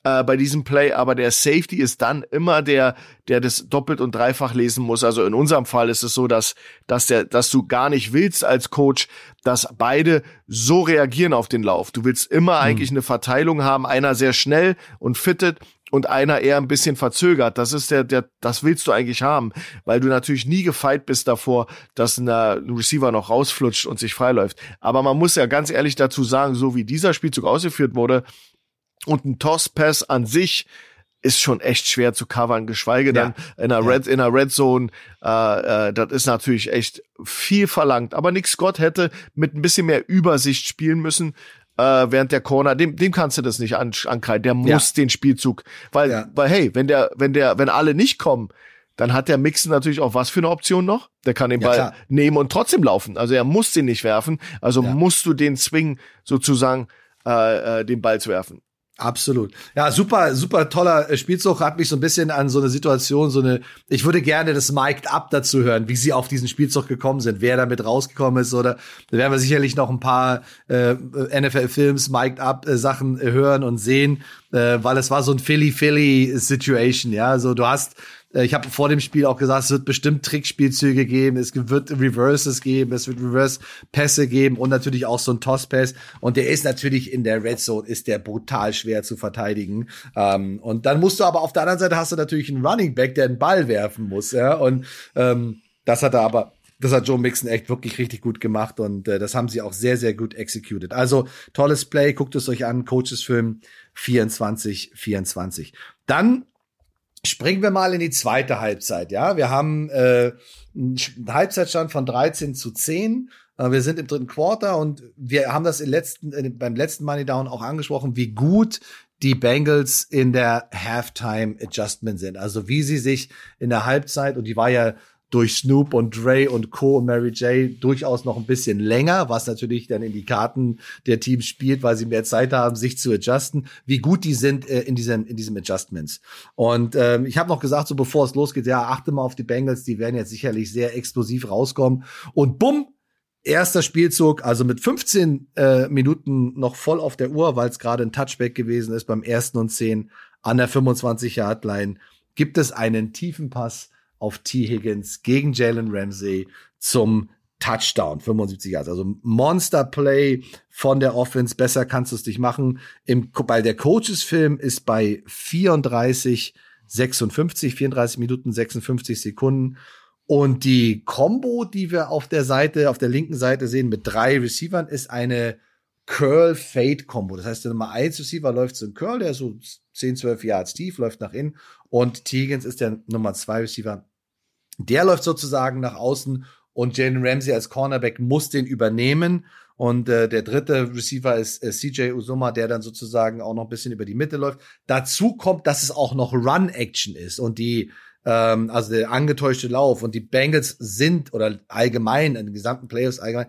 äh, bei diesem Play, aber der Safety ist dann immer der, der das doppelt und dreifach lesen muss. Also in unserem Fall ist es so, dass, dass der, dass du gar nicht willst als Coach, dass beide so reagieren auf den Lauf. Du willst immer mhm. eigentlich eine Verteilung haben, einer sehr schnell und fittet und einer eher ein bisschen verzögert. Das ist der, der, das willst du eigentlich haben, weil du natürlich nie gefeit bist davor, dass ein Receiver noch rausflutscht und sich freiläuft. Aber man muss ja ganz ehrlich dazu sagen, so wie dieser Spielzug ausgeführt wurde, und ein Toss-Pass an sich ist schon echt schwer zu covern, geschweige ja. dann in einer Red, in einer Red Zone, äh, äh, das ist natürlich echt viel verlangt. Aber Nick Scott hätte mit ein bisschen mehr Übersicht spielen müssen, äh, während der Corner, dem, dem kannst du das nicht an, ankreiden. Der muss ja. den Spielzug, weil, ja. weil hey, wenn der, wenn der, wenn alle nicht kommen, dann hat der Mixen natürlich auch was für eine Option noch. Der kann den Ball ja, nehmen und trotzdem laufen. Also er muss den nicht werfen. Also musst du den zwingen, sozusagen äh, äh, den Ball zu werfen. Absolut. Ja, super, super toller äh, Spielzug. Hat mich so ein bisschen an so eine Situation, so eine, ich würde gerne das Mic'd Up dazu hören, wie sie auf diesen Spielzug gekommen sind, wer damit rausgekommen ist oder da werden wir sicherlich noch ein paar äh, NFL-Films, Mic'd Up äh, Sachen äh, hören und sehen, äh, weil es war so ein Philly-Philly-Situation, ja. So, du hast ich habe vor dem Spiel auch gesagt, es wird bestimmt Trickspielzüge geben, es wird Reverses geben, es wird Reverse-Pässe geben und natürlich auch so ein Toss-Pass. Und der ist natürlich in der Red Zone, ist der brutal schwer zu verteidigen. Ähm, und dann musst du aber auf der anderen Seite hast du natürlich einen Running Back, der einen Ball werfen muss. Ja? Und ähm, das hat er aber das hat Joe Mixon echt wirklich richtig gut gemacht und äh, das haben sie auch sehr, sehr gut executed. Also tolles Play, guckt es euch an, Coaches Film 24, 24. Dann Springen wir mal in die zweite Halbzeit, ja. Wir haben äh, einen Halbzeitstand von 13 zu 10. Äh, wir sind im dritten Quarter und wir haben das im letzten, äh, beim letzten Money Down auch angesprochen, wie gut die Bengals in der Halftime Adjustment sind. Also wie sie sich in der Halbzeit, und die war ja durch Snoop und Dre und Co. und Mary J. durchaus noch ein bisschen länger, was natürlich dann in die Karten der Teams spielt, weil sie mehr Zeit haben, sich zu adjusten, wie gut die sind äh, in diesen in diesem Adjustments. Und ähm, ich habe noch gesagt, so bevor es losgeht, ja, achte mal auf die Bengals, die werden jetzt sicherlich sehr explosiv rauskommen. Und bumm, erster Spielzug, also mit 15 äh, Minuten noch voll auf der Uhr, weil es gerade ein Touchback gewesen ist beim ersten und 10 an der 25-Yard-Line, gibt es einen tiefen Pass auf T. Higgins gegen Jalen Ramsey zum Touchdown, 75 Yards. Also Monster Play von der Offense. Besser kannst du es nicht machen. Im, bei der Coaches-Film ist bei 34, 56, 34 Minuten, 56 Sekunden. Und die Combo, die wir auf der Seite, auf der linken Seite sehen mit drei Receivern, ist eine Curl-Fade-Combo. Das heißt, der Nummer 1 Receiver läuft so ein Curl, der ist so 10, 12 Yards tief, läuft nach innen. Und Tegans ist der Nummer 2 Receiver. Der läuft sozusagen nach außen und Jalen Ramsey als Cornerback muss den übernehmen. Und äh, der dritte Receiver ist äh, CJ Usuma, der dann sozusagen auch noch ein bisschen über die Mitte läuft. Dazu kommt, dass es auch noch Run-Action ist und die ähm, also der angetäuschte Lauf und die Bengals sind oder allgemein in den gesamten Playoffs allgemein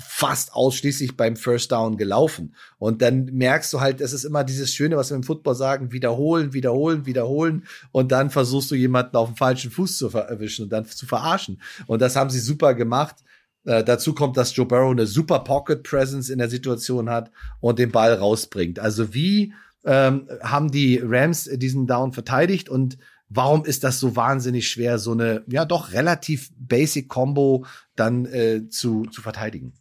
fast ausschließlich beim First Down gelaufen. Und dann merkst du halt, es ist immer dieses Schöne, was wir im Football sagen, wiederholen, wiederholen, wiederholen. Und dann versuchst du jemanden auf dem falschen Fuß zu erwischen und dann zu verarschen. Und das haben sie super gemacht. Äh, dazu kommt, dass Joe Burrow eine super Pocket Presence in der Situation hat und den Ball rausbringt. Also wie ähm, haben die Rams diesen Down verteidigt und warum ist das so wahnsinnig schwer, so eine ja doch relativ basic Combo dann äh, zu, zu verteidigen?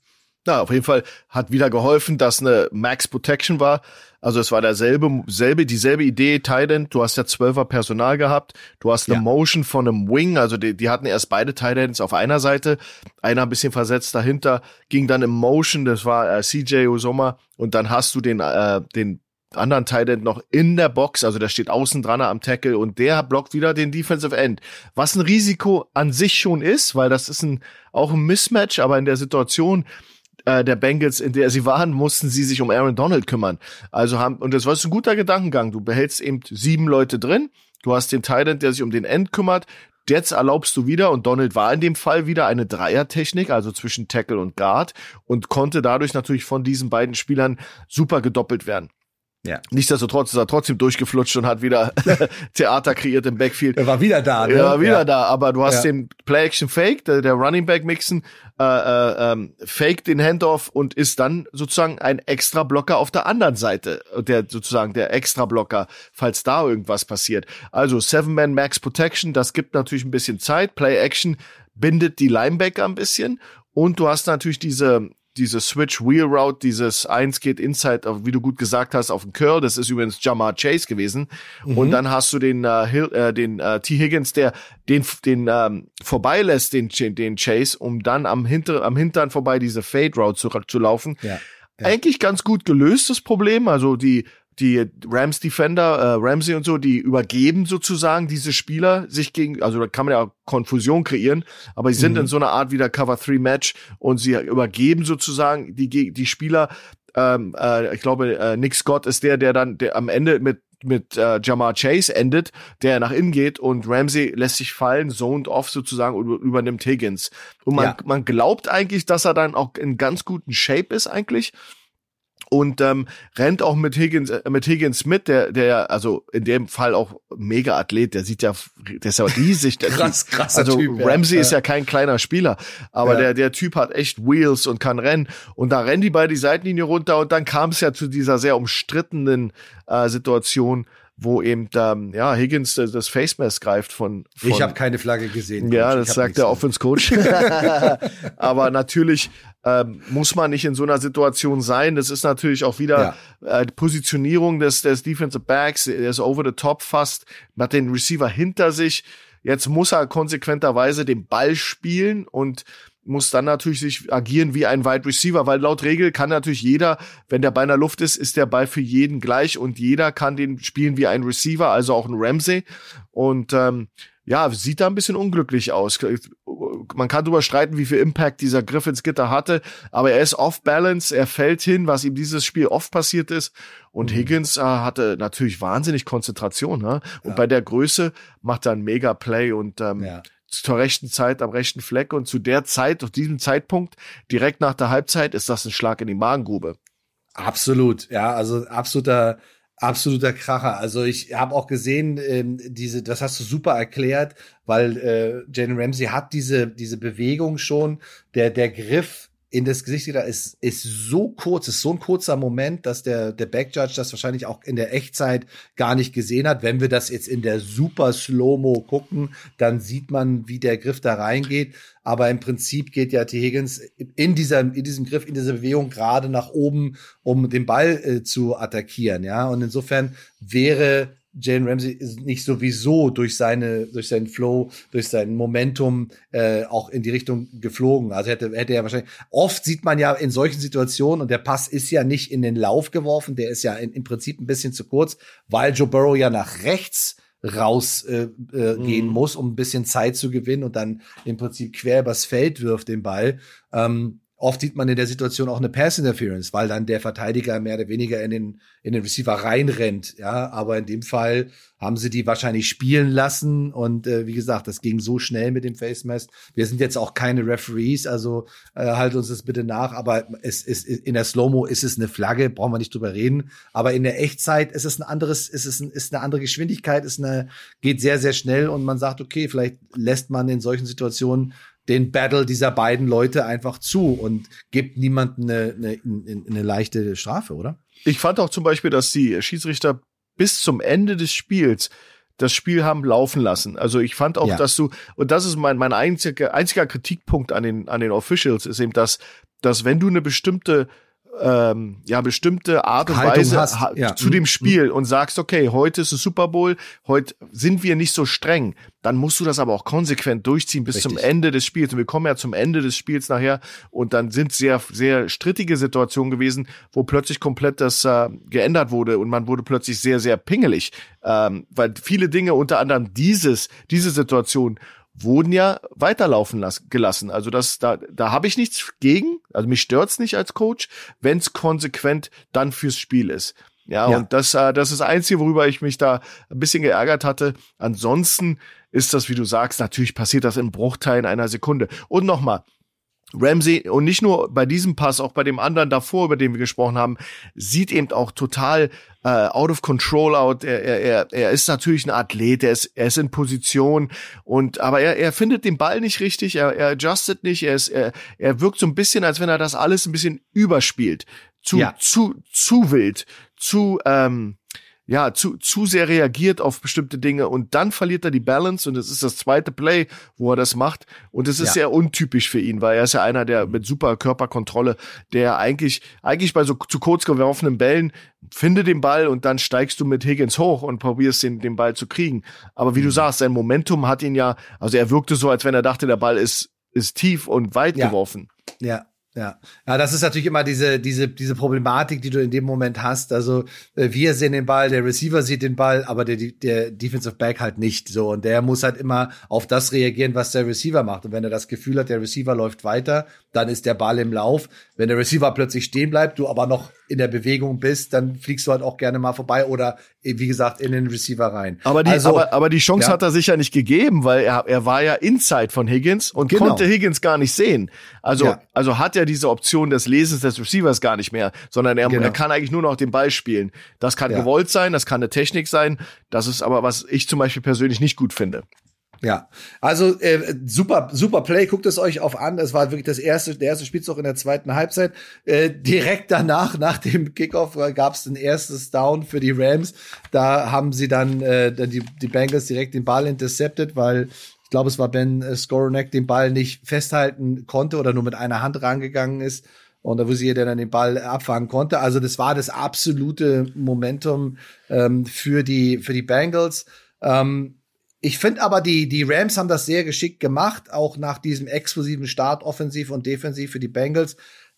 Ja, auf jeden Fall hat wieder geholfen, dass eine Max Protection war. Also es war derselbe, selbe, dieselbe Idee, Tident. Du hast ja zwölfer Personal gehabt. Du hast eine ja. Motion von einem Wing. Also die, die hatten erst beide Tidents auf einer Seite. Einer ein bisschen versetzt dahinter. Ging dann im Motion. Das war äh, CJ Osoma. Und dann hast du den, äh, den anderen Tight noch in der Box, also der steht außen dran am Tackle und der blockt wieder den Defensive End. Was ein Risiko an sich schon ist, weil das ist ein, auch ein Mismatch, aber in der Situation äh, der Bengals, in der sie waren, mussten sie sich um Aaron Donald kümmern. Also haben, und das war ein guter Gedankengang. Du behältst eben sieben Leute drin, du hast den Tight der sich um den End kümmert, Jetzt erlaubst du wieder, und Donald war in dem Fall wieder eine Dreiertechnik, also zwischen Tackle und Guard, und konnte dadurch natürlich von diesen beiden Spielern super gedoppelt werden. Ja. Nichtsdestotrotz ist er trotzdem durchgeflutscht und hat wieder Theater kreiert im Backfield. Er war wieder da, ne? Er war wieder ja. da, aber du hast ja. den Play-Action-Fake, der, der Running Back Mixen, äh, äh, ähm, fake den Handoff und ist dann sozusagen ein Extra-Blocker auf der anderen Seite, der sozusagen der Extra-Blocker, falls da irgendwas passiert. Also Seven-Man Max Protection, das gibt natürlich ein bisschen Zeit. Play-Action bindet die Linebacker ein bisschen und du hast natürlich diese diese Switch Wheel Route, dieses eins geht Inside, wie du gut gesagt hast, auf den Curl. Das ist übrigens Jamar Chase gewesen. Mhm. Und dann hast du den äh, Hill, äh, den äh, T Higgins, der den den ähm, vorbeilässt, den den Chase, um dann am hinter am Hintern vorbei diese Fade Route zu, zu laufen. Ja. Ja. Eigentlich ganz gut gelöst, das Problem. Also die die Rams Defender, äh, Ramsey und so, die übergeben sozusagen diese Spieler sich gegen, also da kann man ja Konfusion kreieren, aber sie sind mhm. in so einer Art wie der Cover 3 Match und sie übergeben sozusagen die, die Spieler. Ähm, äh, ich glaube, äh, Nick Scott ist der, der dann der am Ende mit mit äh, Jamar Chase endet, der nach innen geht und Ramsey lässt sich fallen, zoned off sozusagen und übernimmt Higgins. Und man, ja. man glaubt eigentlich, dass er dann auch in ganz guten Shape ist eigentlich und ähm, rennt auch mit Higgins äh, mit Higgins mit, der der also in dem Fall auch mega Athlet, der sieht ja der ist ja riesig, der krass krass also typ, Ramsey ja. ist ja kein kleiner Spieler, aber ja. der der Typ hat echt Wheels und kann rennen und da rennen die bei die Seitenlinie runter und dann kam es ja zu dieser sehr umstrittenen äh, Situation wo eben ähm, ja Higgins das, das Face Mask greift von, von Ich habe keine Flagge gesehen. Ja, das sagt der Offense Coach. Aber natürlich ähm, muss man nicht in so einer Situation sein. Das ist natürlich auch wieder ja. äh, Positionierung des des Defensive Backs, der ist over the top fast, hat den Receiver hinter sich. Jetzt muss er konsequenterweise den Ball spielen und muss dann natürlich sich agieren wie ein Wide Receiver, weil laut Regel kann natürlich jeder, wenn der Ball in der Luft ist, ist der Ball für jeden gleich und jeder kann den spielen wie ein Receiver, also auch ein Ramsey. Und ähm, ja, sieht da ein bisschen unglücklich aus. Man kann darüber streiten, wie viel Impact dieser Griff ins Gitter hatte, aber er ist off balance, er fällt hin, was ihm dieses Spiel oft passiert ist. Und mhm. Higgins äh, hatte natürlich wahnsinnig Konzentration. Ne? Und ja. bei der Größe macht er ein Mega Play und ähm, ja zur rechten Zeit am rechten Fleck und zu der Zeit, auf diesem Zeitpunkt, direkt nach der Halbzeit, ist das ein Schlag in die Magengrube. Absolut, ja, also absoluter absoluter Kracher. Also ich habe auch gesehen, ähm, diese, das hast du super erklärt, weil äh, Jalen Ramsey hat diese diese Bewegung schon, der der Griff in das Gesicht wieder ist, ist so kurz, ist so ein kurzer Moment, dass der, der Backjudge das wahrscheinlich auch in der Echtzeit gar nicht gesehen hat. Wenn wir das jetzt in der super Slow-Mo gucken, dann sieht man, wie der Griff da reingeht. Aber im Prinzip geht ja T. Higgins in dieser, in diesem Griff, in dieser Bewegung gerade nach oben, um den Ball äh, zu attackieren, ja. Und insofern wäre Jalen Ramsey ist nicht sowieso durch seine, durch seinen Flow, durch sein Momentum äh, auch in die Richtung geflogen. Also hätte, hätte er wahrscheinlich. Oft sieht man ja in solchen Situationen und der Pass ist ja nicht in den Lauf geworfen, der ist ja in, im Prinzip ein bisschen zu kurz, weil Joe Burrow ja nach rechts raus äh, äh, mhm. gehen muss, um ein bisschen Zeit zu gewinnen und dann im Prinzip quer übers Feld wirft den Ball. Ähm, Oft sieht man in der Situation auch eine Pass Interference, weil dann der Verteidiger mehr oder weniger in den, in den Receiver reinrennt. Ja, aber in dem Fall haben sie die wahrscheinlich spielen lassen. Und äh, wie gesagt, das ging so schnell mit dem Face Mask. Wir sind jetzt auch keine Referees, also äh, halt uns das bitte nach. Aber es ist in der Slow-Mo ist es eine Flagge, brauchen wir nicht drüber reden. Aber in der Echtzeit ist es ein anderes, ist es ein, ist eine andere Geschwindigkeit, ist eine, geht sehr, sehr schnell und man sagt, okay, vielleicht lässt man in solchen Situationen den Battle dieser beiden Leute einfach zu und gibt niemandem eine, eine, eine leichte Strafe, oder? Ich fand auch zum Beispiel, dass die Schiedsrichter bis zum Ende des Spiels das Spiel haben laufen lassen. Also ich fand auch, ja. dass du, und das ist mein, mein einziger, einziger Kritikpunkt an den, an den Officials, ist eben, dass, dass wenn du eine bestimmte ähm, ja bestimmte Art und Haltung Weise hast, ja. zu dem mhm. Spiel und sagst, okay, heute ist es Super Bowl, heute sind wir nicht so streng, dann musst du das aber auch konsequent durchziehen bis Richtig. zum Ende des Spiels. Und wir kommen ja zum Ende des Spiels nachher und dann sind sehr, sehr strittige Situationen gewesen, wo plötzlich komplett das äh, geändert wurde und man wurde plötzlich sehr, sehr pingelig, ähm, weil viele Dinge, unter anderem dieses, diese Situation, wurden ja weiterlaufen gelassen. Also das, da, da habe ich nichts gegen. Also mich stört's nicht als Coach, wenn es konsequent dann fürs Spiel ist. Ja, ja, und das, äh, das ist das Einzige, worüber ich mich da ein bisschen geärgert hatte. Ansonsten ist das, wie du sagst, natürlich passiert das in Bruchteilen einer Sekunde. Und nochmal, Ramsey und nicht nur bei diesem Pass, auch bei dem anderen davor, über den wir gesprochen haben, sieht eben auch total äh, out of control out. Er, er, er ist natürlich ein Athlet, er ist, er ist in Position und aber er, er findet den Ball nicht richtig, er, er adjustet nicht, er, ist, er, er wirkt so ein bisschen, als wenn er das alles ein bisschen überspielt. Zu, ja. zu, zu wild, zu ähm, ja, zu, zu sehr reagiert auf bestimmte Dinge und dann verliert er die Balance und es ist das zweite Play, wo er das macht und es ist ja. sehr untypisch für ihn, weil er ist ja einer, der mit super Körperkontrolle, der eigentlich, eigentlich bei so zu kurz geworfenen Bällen finde den Ball und dann steigst du mit Higgins hoch und probierst den, den Ball zu kriegen. Aber wie mhm. du sagst, sein Momentum hat ihn ja, also er wirkte so, als wenn er dachte, der Ball ist, ist tief und weit ja. geworfen. Ja, ja, ja, das ist natürlich immer diese diese diese Problematik, die du in dem Moment hast. Also äh, wir sehen den Ball, der Receiver sieht den Ball, aber der der Defensive Back halt nicht so und der muss halt immer auf das reagieren, was der Receiver macht. Und wenn er das Gefühl hat, der Receiver läuft weiter, dann ist der Ball im Lauf. Wenn der Receiver plötzlich stehen bleibt, du aber noch in der Bewegung bist, dann fliegst du halt auch gerne mal vorbei oder wie gesagt in den Receiver rein. Aber die, also, aber, aber die Chance ja. hat er sich ja nicht gegeben, weil er, er war ja inside von Higgins und genau. konnte Higgins gar nicht sehen. Also, ja. also hat er diese Option des Lesens des Receivers gar nicht mehr, sondern er, genau. er kann eigentlich nur noch den Ball spielen. Das kann ja. gewollt sein, das kann eine Technik sein. Das ist aber, was ich zum Beispiel persönlich nicht gut finde. Ja, also äh, super, super Play. Guckt es euch auf an. Es war wirklich das erste, der erste Spielzug in der zweiten Halbzeit. Äh, direkt danach, nach dem Kickoff, äh, gab es ein erstes Down für die Rams. Da haben sie dann äh, die, die Bengals direkt den Ball intercepted, weil ich glaube, es war Ben äh, Skoronek, den Ball nicht festhalten konnte oder nur mit einer Hand rangegangen ist. Und da wusste jeder dann den Ball abfangen konnte. Also das war das absolute Momentum ähm, für die für die Bengals. Ähm, ich finde aber, die, die Rams haben das sehr geschickt gemacht, auch nach diesem explosiven Start, offensiv und defensiv für die Bengals,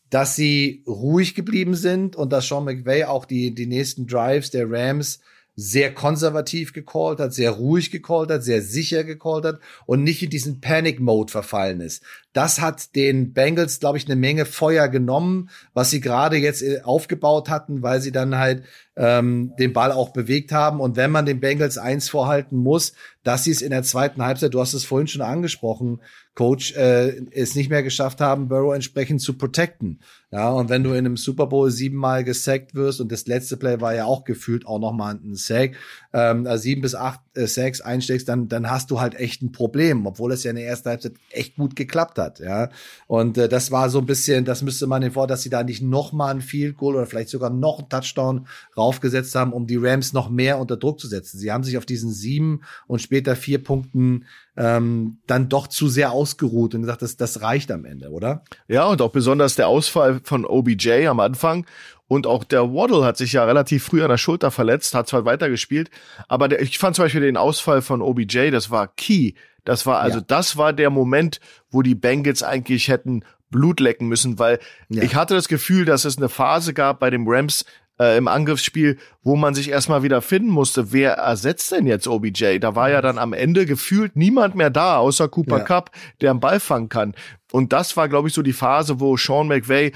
dass sie ruhig geblieben sind und dass Sean McVay auch die, die nächsten Drives der Rams sehr konservativ gecallt hat, sehr ruhig gecallt hat, sehr sicher gecallt hat und nicht in diesen Panic-Mode verfallen ist. Das hat den Bengals, glaube ich, eine Menge Feuer genommen, was sie gerade jetzt äh, aufgebaut hatten, weil sie dann halt ähm, den Ball auch bewegt haben. Und wenn man den Bengals eins vorhalten muss, dass sie es in der zweiten Halbzeit, du hast es vorhin schon angesprochen, Coach, äh, es nicht mehr geschafft haben, Burrow entsprechend zu protecten. Ja, und wenn du in einem Super Bowl siebenmal gesackt wirst und das letzte Play war ja auch gefühlt auch nochmal ein Sack, ähm, also sieben bis acht äh, Sacks einsteckst, dann, dann hast du halt echt ein Problem, obwohl es ja in der ersten Halbzeit echt gut geklappt hat. Ja, und äh, das war so ein bisschen, das müsste man den vor, dass sie da nicht nochmal ein Field Goal oder vielleicht sogar noch ein Touchdown raufgesetzt haben, um die Rams noch mehr unter Druck zu setzen. Sie haben sich auf diesen sieben und später vier Punkten ähm, dann doch zu sehr ausgeruht und gesagt, das, das reicht am Ende, oder? Ja, und auch besonders der Ausfall von OBJ am Anfang. Und auch der Waddle hat sich ja relativ früh an der Schulter verletzt, hat zwar weitergespielt, aber der, ich fand zum Beispiel den Ausfall von OBJ, das war key. Das war also, ja. das war der Moment, wo die Bengals eigentlich hätten Blut lecken müssen, weil ja. ich hatte das Gefühl, dass es eine Phase gab bei dem Rams, äh, im Angriffsspiel, wo man sich erstmal wieder finden musste, wer ersetzt denn jetzt OBJ? Da war ja dann am Ende gefühlt niemand mehr da, außer Cooper ja. Cup, der einen Ball fangen kann. Und das war, glaube ich, so die Phase, wo Sean McVay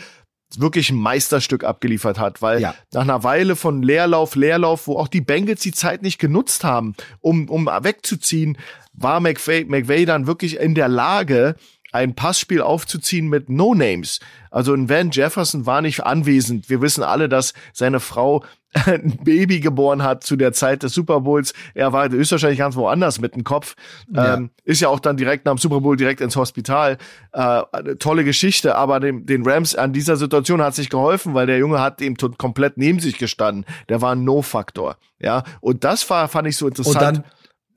wirklich ein Meisterstück abgeliefert hat, weil ja. nach einer Weile von Leerlauf, Leerlauf, wo auch die Bengals die Zeit nicht genutzt haben, um, um wegzuziehen, war McVay, McVay dann wirklich in der Lage, ein Passspiel aufzuziehen mit No-Names. Also ein Van Jefferson war nicht anwesend. Wir wissen alle, dass seine Frau ein Baby geboren hat zu der Zeit des Super Bowls. Er war höchstwahrscheinlich ganz woanders mit dem Kopf. Ja. Ähm, ist ja auch dann direkt nach dem Super Bowl direkt ins Hospital. Äh, tolle Geschichte, aber dem, den Rams an dieser Situation hat sich geholfen, weil der Junge hat eben komplett neben sich gestanden. Der war ein No-Faktor. Ja, und das war, fand ich so interessant. Und dann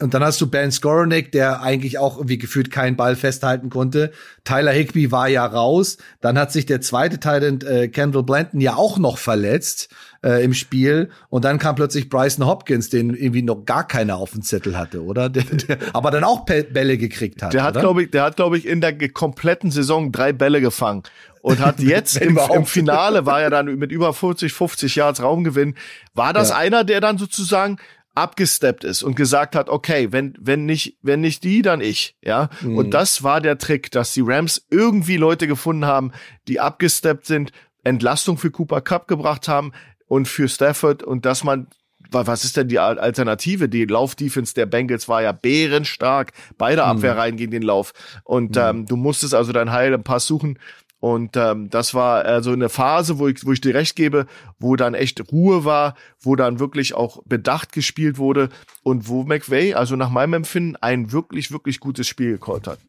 hast du Ben Skoronek, der eigentlich auch irgendwie gefühlt keinen Ball festhalten konnte. Tyler Higby war ja raus. Dann hat sich der zweite Titan äh, Kendall Blanton ja auch noch verletzt äh, im Spiel. Und dann kam plötzlich Bryson Hopkins, den irgendwie noch gar keiner auf dem Zettel hatte, oder? Der, der, aber dann auch Bälle gekriegt hat. Der hat, glaube ich, der hat, glaube ich, in der kompletten Saison drei Bälle gefangen und hat jetzt im, im, Finale war er dann mit über 40, 50 Yards Raumgewinn. War das ja. einer, der dann sozusagen abgesteppt ist und gesagt hat, okay, wenn, wenn nicht, wenn nicht die, dann ich, ja. Mhm. Und das war der Trick, dass die Rams irgendwie Leute gefunden haben, die abgesteppt sind, Entlastung für Cooper Cup gebracht haben und für Stafford und dass man was ist denn die Alternative? Die Laufdefense der Bengals war ja bärenstark. Beide mhm. Abwehrreihen gegen den Lauf. Und mhm. ähm, du musstest also dein Heil im Pass suchen. Und ähm, das war also eine Phase, wo ich, wo ich dir recht gebe, wo dann echt Ruhe war, wo dann wirklich auch bedacht gespielt wurde und wo McVay, also nach meinem Empfinden, ein wirklich, wirklich gutes Spiel gecallt hat.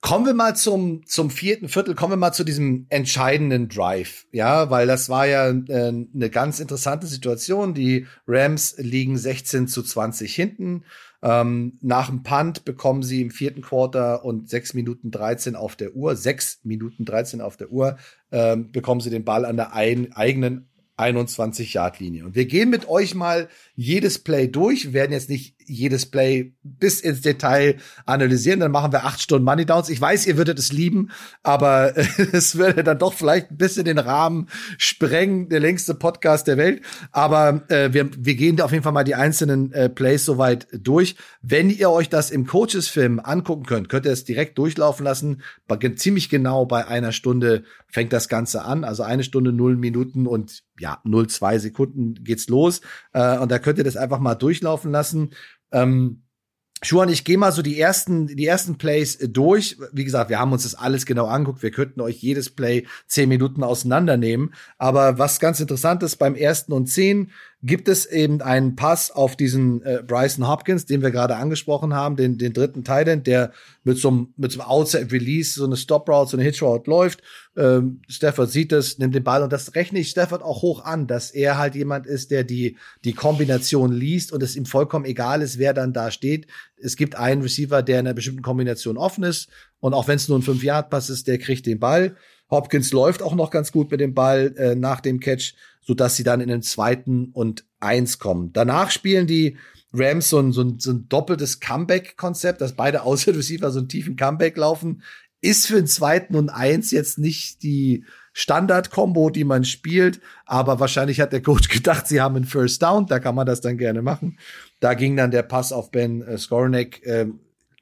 Kommen wir mal zum, zum vierten Viertel, kommen wir mal zu diesem entscheidenden Drive. Ja, weil das war ja äh, eine ganz interessante Situation. Die Rams liegen 16 zu 20 hinten. Ähm, nach dem Punt bekommen sie im vierten Quarter und 6 Minuten 13 auf der Uhr, 6 Minuten 13 auf der Uhr, ähm, bekommen sie den Ball an der ein, eigenen 21-Yard-Linie. Und wir gehen mit euch mal jedes Play durch. Wir werden jetzt nicht jedes Play bis ins Detail analysieren. Dann machen wir acht Stunden Money Downs. Ich weiß, ihr würdet es lieben, aber es würde dann doch vielleicht ein bisschen den Rahmen sprengen, der längste Podcast der Welt. Aber äh, wir, wir gehen auf jeden Fall mal die einzelnen äh, Plays soweit durch. Wenn ihr euch das im Coaches-Film angucken könnt, könnt ihr es direkt durchlaufen lassen. Ziemlich genau bei einer Stunde fängt das Ganze an. Also eine Stunde, null Minuten und ja, 0,2 Sekunden geht's los. Äh, und da könnt ihr das einfach mal durchlaufen lassen. Ähm, Schuan, ich gehe mal so die ersten, die ersten Plays durch. Wie gesagt, wir haben uns das alles genau anguckt. Wir könnten euch jedes Play zehn Minuten auseinandernehmen. Aber was ganz interessant ist, beim ersten und zehn gibt es eben einen Pass auf diesen äh, Bryson Hopkins, den wir gerade angesprochen haben, den, den dritten Titan, der mit so einem, mit so einem Outside Release, so eine Stop Route, so eine Hitch Route läuft. Ähm, Stafford sieht das, nimmt den Ball und das rechne ich Stafford auch hoch an, dass er halt jemand ist, der die, die Kombination liest und es ihm vollkommen egal ist, wer dann da steht. Es gibt einen Receiver, der in einer bestimmten Kombination offen ist und auch wenn es nur ein 5-Yard-Pass ist, der kriegt den Ball. Hopkins läuft auch noch ganz gut mit dem Ball äh, nach dem Catch so dass sie dann in den zweiten und eins kommen. Danach spielen die Rams so ein, so ein, so ein doppeltes Comeback-Konzept, dass beide Receiver so einen tiefen Comeback laufen. Ist für den zweiten und eins jetzt nicht die Standard-Kombo, die man spielt, aber wahrscheinlich hat der Coach gedacht, sie haben einen First Down, da kann man das dann gerne machen. Da ging dann der Pass auf Ben äh, Skoronek äh,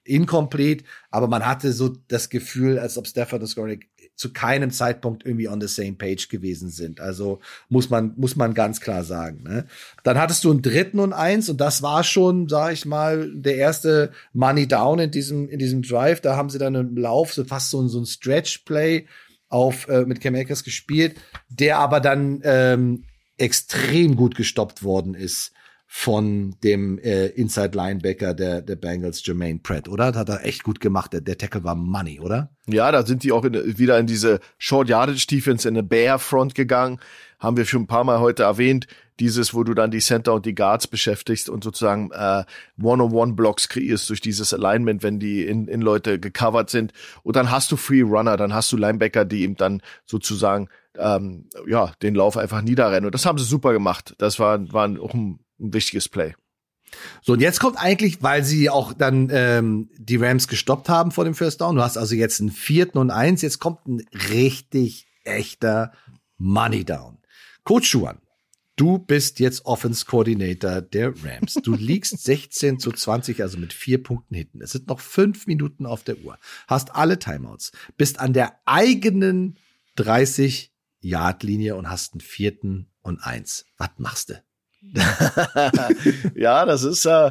incomplete, aber man hatte so das Gefühl, als ob Stafford und Skoronek zu keinem Zeitpunkt irgendwie on the same page gewesen sind. Also muss man, muss man ganz klar sagen. Ne? Dann hattest du einen dritten und eins und das war schon, sag ich mal, der erste Money Down in diesem, in diesem Drive. Da haben sie dann im Lauf so fast so, ein so ein Stretch Play auf, äh, mit Cam Akers gespielt, der aber dann ähm, extrem gut gestoppt worden ist von dem äh, Inside Linebacker der, der Bengals, Jermaine Pratt, oder? Das hat er echt gut gemacht. Der, der Tackle war Money, oder? Ja, da sind die auch in, wieder in diese Short Yardage Defense in eine Bear Front gegangen. Haben wir schon ein paar Mal heute erwähnt. Dieses, wo du dann die Center und die Guards beschäftigst und sozusagen äh, One-on-One-Blocks kreierst durch dieses Alignment, wenn die in, in Leute gecovert sind. Und dann hast du Free Runner, dann hast du Linebacker, die ihm dann sozusagen ähm, ja den Lauf einfach niederrennen. Und das haben sie super gemacht. Das war, war auch ein ein wichtiges Play. So, und jetzt kommt eigentlich, weil sie auch dann ähm, die Rams gestoppt haben vor dem First Down. Du hast also jetzt einen vierten und eins. Jetzt kommt ein richtig echter Money Down. Coach Schuan, du bist jetzt Offense Coordinator der Rams. Du liegst 16 zu 20, also mit vier Punkten hinten. Es sind noch fünf Minuten auf der Uhr. Hast alle Timeouts. Bist an der eigenen 30 Yard Linie und hast einen vierten und eins. Was machst du? ja, das ist äh,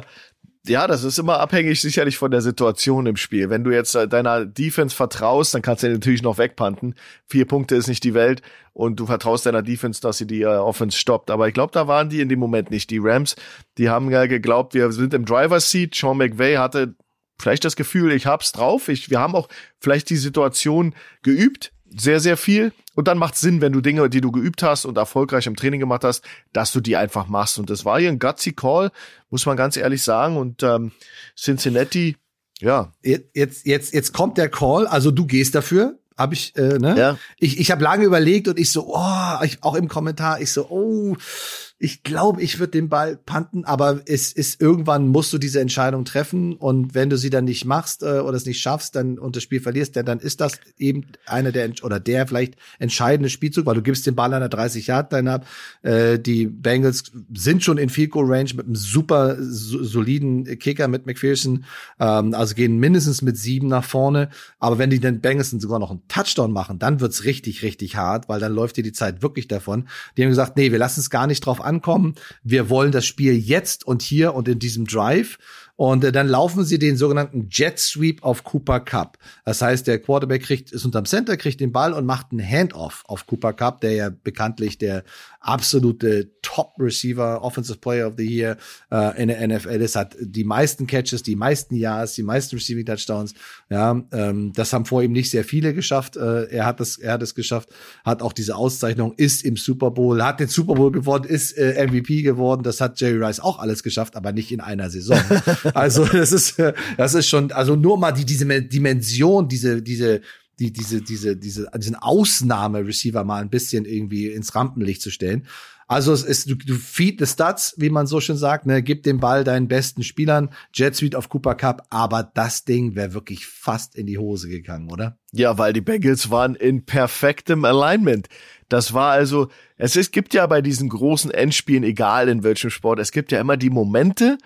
ja, das ist immer abhängig sicherlich von der Situation im Spiel. Wenn du jetzt äh, deiner Defense vertraust, dann kannst du natürlich noch wegpanten. Vier Punkte ist nicht die Welt und du vertraust deiner Defense, dass sie die äh, Offense stoppt. Aber ich glaube, da waren die in dem Moment nicht. Die Rams, die haben ja geglaubt, wir sind im Driver's Seat. Sean McVay hatte vielleicht das Gefühl, ich hab's drauf. Ich, wir haben auch vielleicht die Situation geübt sehr, sehr viel. Und dann macht Sinn, wenn du Dinge, die du geübt hast und erfolgreich im Training gemacht hast, dass du die einfach machst. Und das war hier ein gutsy Call, muss man ganz ehrlich sagen. Und ähm, Cincinnati, ja. Jetzt, jetzt, jetzt kommt der Call. Also du gehst dafür. Hab ich, äh, ne? Ja. Ich, ich habe lange überlegt und ich so, oh, ich, auch im Kommentar, ich so, oh, ich glaube, ich würde den Ball panten, aber es ist irgendwann musst du diese Entscheidung treffen und wenn du sie dann nicht machst äh, oder es nicht schaffst, dann und das Spiel verlierst, dann, dann ist das eben eine der oder der vielleicht entscheidende Spielzug, weil du gibst den Ball an der 30 Yard line ab. Äh, die Bengals sind schon in Field Goal Range mit einem super so, soliden Kicker mit McPherson, ähm, also gehen mindestens mit sieben nach vorne. Aber wenn die den Bengals sogar noch einen Touchdown machen, dann wird's richtig richtig hart, weil dann läuft dir die Zeit wirklich davon. Die haben gesagt, nee, wir lassen es gar nicht drauf an ankommen. Wir wollen das Spiel jetzt und hier und in diesem Drive. Und äh, dann laufen sie den sogenannten Jet Sweep auf Cooper Cup. Das heißt, der Quarterback kriegt, ist unterm Center, kriegt den Ball und macht einen Handoff auf Cooper Cup, der ja bekanntlich der absolute Top-Receiver, Offensive Player of the Year äh, in der NFL ist, hat die meisten Catches, die meisten Yards, die meisten Receiving Touchdowns. Ja, ähm, das haben vor ihm nicht sehr viele geschafft. Äh, er hat es, er hat es geschafft, hat auch diese Auszeichnung, ist im Super Bowl, hat den Super Bowl geworden, ist äh, MVP geworden. Das hat Jerry Rice auch alles geschafft, aber nicht in einer Saison. also das ist, das ist schon, also nur mal die diese Dimension, diese diese die, diese, diese, diese, diesen Ausnahme-Receiver mal ein bisschen irgendwie ins Rampenlicht zu stellen. Also es ist, du, du feed the stats, wie man so schön sagt, ne, gib den Ball deinen besten Spielern, Jet Suite auf Cooper Cup, aber das Ding wäre wirklich fast in die Hose gegangen, oder? Ja, weil die Bengals waren in perfektem Alignment. Das war also, es ist, gibt ja bei diesen großen Endspielen, egal in welchem Sport, es gibt ja immer die Momente,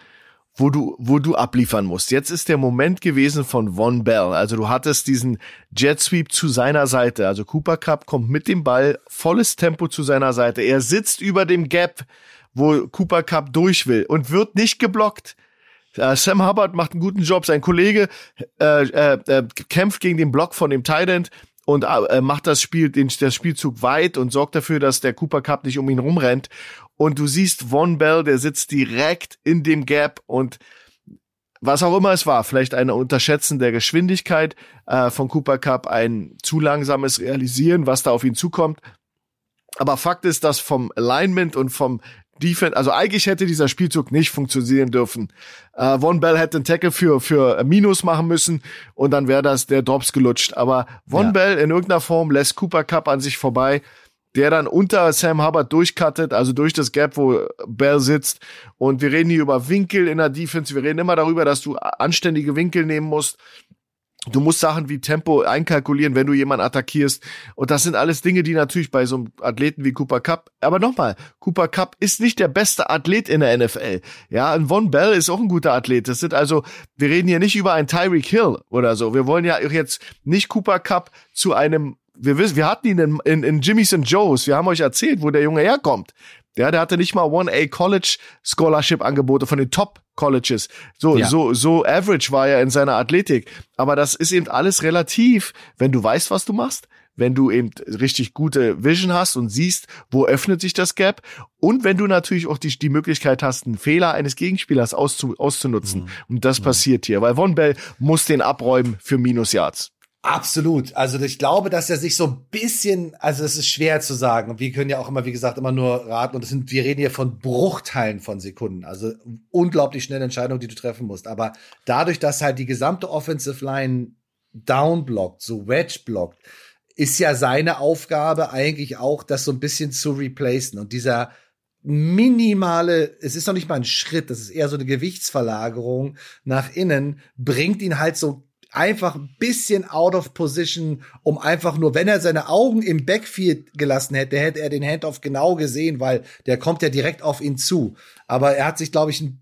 wo du, wo du abliefern musst. Jetzt ist der Moment gewesen von Von Bell. Also du hattest diesen Jet Sweep zu seiner Seite. Also Cooper Cup kommt mit dem Ball, volles Tempo zu seiner Seite. Er sitzt über dem Gap, wo Cooper Cup durch will und wird nicht geblockt. Äh, Sam Hubbard macht einen guten Job. Sein Kollege äh, äh, äh kämpft gegen den Block von dem Tight End und äh, macht das Spiel, den, das Spielzug weit und sorgt dafür, dass der Cooper Cup nicht um ihn rumrennt und du siehst Von Bell, der sitzt direkt in dem Gap und was auch immer es war, vielleicht eine Unterschätzen der Geschwindigkeit äh, von Cooper Cup, ein zu langsames Realisieren, was da auf ihn zukommt. Aber Fakt ist, dass vom Alignment und vom Defense, also eigentlich hätte dieser Spielzug nicht funktionieren dürfen. Äh, Von Bell hätte einen Tackle für, für Minus machen müssen und dann wäre das der Drops gelutscht. Aber Von ja. Bell in irgendeiner Form lässt Cooper Cup an sich vorbei der dann unter Sam Hubbard durchcuttet, also durch das Gap, wo Bell sitzt. Und wir reden hier über Winkel in der Defense. Wir reden immer darüber, dass du anständige Winkel nehmen musst. Du musst Sachen wie Tempo einkalkulieren, wenn du jemanden attackierst. Und das sind alles Dinge, die natürlich bei so einem Athleten wie Cooper Cup, aber nochmal, Cooper Cup ist nicht der beste Athlet in der NFL. Ja, ein Von Bell ist auch ein guter Athlet. Das sind also, wir reden hier nicht über einen Tyreek Hill oder so. Wir wollen ja jetzt nicht Cooper Cup zu einem wir wissen, wir hatten ihn in, in, in Jimmy's and Joe's. Wir haben euch erzählt, wo der Junge herkommt. Ja, der hatte nicht mal 1A College Scholarship Angebote von den Top Colleges. So, ja. so, so average war er in seiner Athletik. Aber das ist eben alles relativ, wenn du weißt, was du machst wenn du eben richtig gute Vision hast und siehst, wo öffnet sich das Gap und wenn du natürlich auch die, die Möglichkeit hast, einen Fehler eines Gegenspielers auszu, auszunutzen. Mhm. Und das mhm. passiert hier, weil Von Bell muss den abräumen für Minus Yards. Absolut. Also ich glaube, dass er sich so ein bisschen, also es ist schwer zu sagen. Wir können ja auch immer, wie gesagt, immer nur raten. Und das sind, wir reden hier von Bruchteilen von Sekunden. Also unglaublich schnelle Entscheidungen, die du treffen musst. Aber dadurch, dass halt die gesamte Offensive Line downblockt, so wedge blockt, ist ja seine Aufgabe eigentlich auch, das so ein bisschen zu replacen. Und dieser minimale, es ist noch nicht mal ein Schritt, das ist eher so eine Gewichtsverlagerung nach innen, bringt ihn halt so einfach ein bisschen out of position, um einfach nur, wenn er seine Augen im Backfield gelassen hätte, hätte er den Handoff genau gesehen, weil der kommt ja direkt auf ihn zu. Aber er hat sich, glaube ich, ein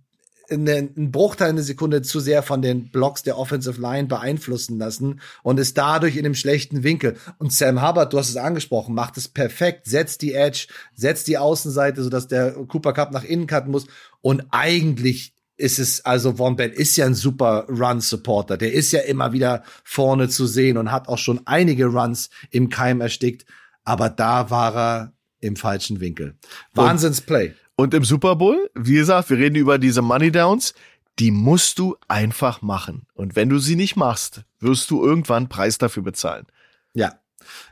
einen Bruchteil einer Sekunde zu sehr von den Blocks der Offensive Line beeinflussen lassen und ist dadurch in einem schlechten Winkel. Und Sam Hubbard, du hast es angesprochen, macht es perfekt, setzt die Edge, setzt die Außenseite, sodass der Cooper Cup nach innen cutten muss. Und eigentlich ist es, also Von Bell ist ja ein super Run-Supporter. Der ist ja immer wieder vorne zu sehen und hat auch schon einige Runs im Keim erstickt. Aber da war er im falschen Winkel. Wahnsinns-Play. Und im Super Bowl, wie gesagt, wir reden über diese Money Downs, die musst du einfach machen. Und wenn du sie nicht machst, wirst du irgendwann Preis dafür bezahlen. Ja,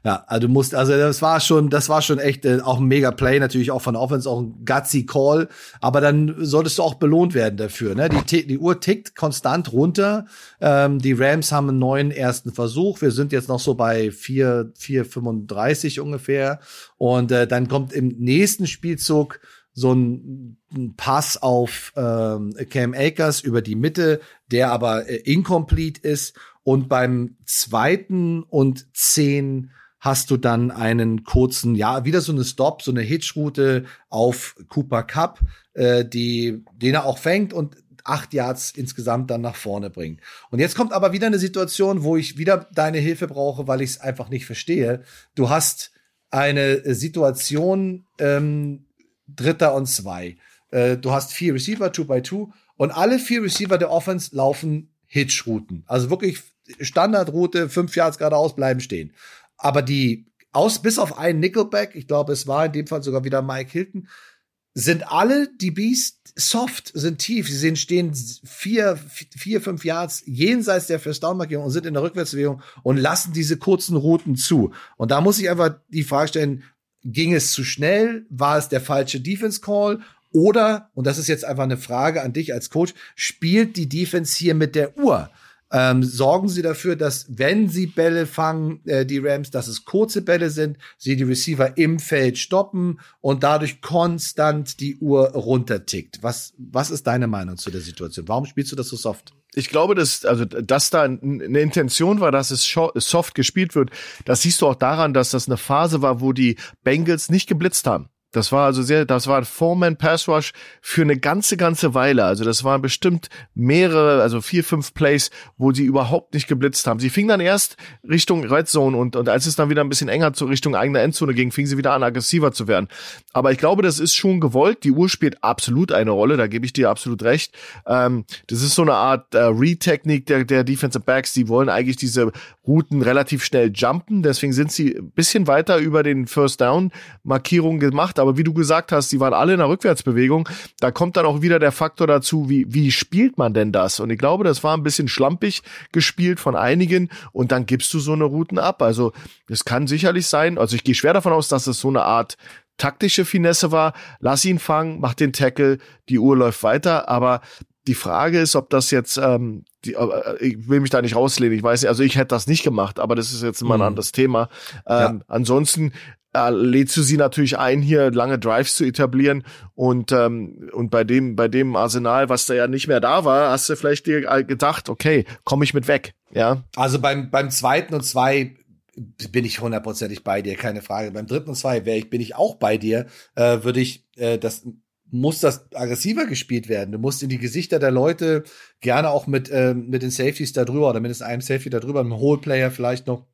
ja, also du musst, also das war schon, das war schon echt äh, auch ein mega Play, natürlich auch von Offense, auch ein gutsy Call, aber dann solltest du auch belohnt werden dafür. Ne? Die, die Uhr tickt konstant runter. Ähm, die Rams haben einen neuen ersten Versuch. Wir sind jetzt noch so bei 4, 4,35 ungefähr. Und äh, dann kommt im nächsten Spielzug so ein, ein Pass auf ähm, Cam Akers über die Mitte, der aber äh, incomplete ist. Und beim zweiten und zehn hast du dann einen kurzen, ja, wieder so eine Stop, so eine Hitchroute auf Cooper Cup, äh, die, den er auch fängt und acht Yards insgesamt dann nach vorne bringt. Und jetzt kommt aber wieder eine Situation, wo ich wieder deine Hilfe brauche, weil ich es einfach nicht verstehe. Du hast eine Situation, ähm, Dritter und zwei. Äh, du hast vier Receiver, two by two, und alle vier Receiver der Offense laufen Hitch-Routen. Also wirklich Standardroute, fünf Yards geradeaus bleiben stehen. Aber die aus, bis auf einen Nickelback, ich glaube, es war in dem Fall sogar wieder Mike Hilton, sind alle die Beast soft, sind tief. Sie sind, stehen vier, vier, fünf Yards jenseits der First Down Markierung und sind in der Rückwärtsbewegung und lassen diese kurzen Routen zu. Und da muss ich einfach die Frage stellen, ging es zu schnell? War es der falsche Defense Call? Oder, und das ist jetzt einfach eine Frage an dich als Coach, spielt die Defense hier mit der Uhr? Ähm, sorgen Sie dafür, dass wenn Sie Bälle fangen, äh, die Rams, dass es kurze Bälle sind, Sie die Receiver im Feld stoppen und dadurch konstant die Uhr runtertickt. Was, was ist deine Meinung zu der Situation? Warum spielst du das so soft? ich glaube, dass, also, dass da eine Intention war, dass es soft gespielt wird, das siehst du auch daran, dass das eine Phase war, wo die Bengals nicht geblitzt haben. Das war also sehr, das war ein Four-Man Pass Rush für eine ganze, ganze Weile. Also das waren bestimmt mehrere, also vier, fünf Plays, wo sie überhaupt nicht geblitzt haben. Sie fingen dann erst Richtung Red Zone und, und als es dann wieder ein bisschen enger zur Richtung eigener Endzone ging, fingen sie wieder an, aggressiver zu werden. Aber ich glaube, das ist schon gewollt. Die Uhr spielt absolut eine Rolle, da gebe ich dir absolut recht. Ähm, das ist so eine Art äh, Re-Technik der, der Defensive Backs. Die wollen eigentlich diese Routen relativ schnell jumpen. Deswegen sind sie ein bisschen weiter über den First Down Markierungen gemacht aber wie du gesagt hast, die waren alle in der Rückwärtsbewegung. Da kommt dann auch wieder der Faktor dazu, wie, wie spielt man denn das? Und ich glaube, das war ein bisschen schlampig gespielt von einigen und dann gibst du so eine Routen ab. Also es kann sicherlich sein, also ich gehe schwer davon aus, dass es so eine Art taktische Finesse war. Lass ihn fangen, mach den Tackle, die Uhr läuft weiter, aber die Frage ist, ob das jetzt, ähm, die, äh, ich will mich da nicht rauslehnen, ich weiß nicht, also ich hätte das nicht gemacht, aber das ist jetzt immer ein mhm. anderes Thema. Ähm, ja. Ansonsten äh, lädst du sie natürlich ein, hier lange Drives zu etablieren und ähm, und bei dem bei dem Arsenal, was da ja nicht mehr da war, hast du vielleicht dir gedacht, okay, komme ich mit weg, ja? Also beim beim zweiten und zwei bin ich hundertprozentig bei dir, keine Frage. Beim dritten und zwei wäre ich bin ich auch bei dir, äh, würde ich äh, das muss das aggressiver gespielt werden. Du musst in die Gesichter der Leute gerne auch mit äh, mit den Safeties da drüber oder mindestens einem Safety da drüber, einem Whole Player vielleicht noch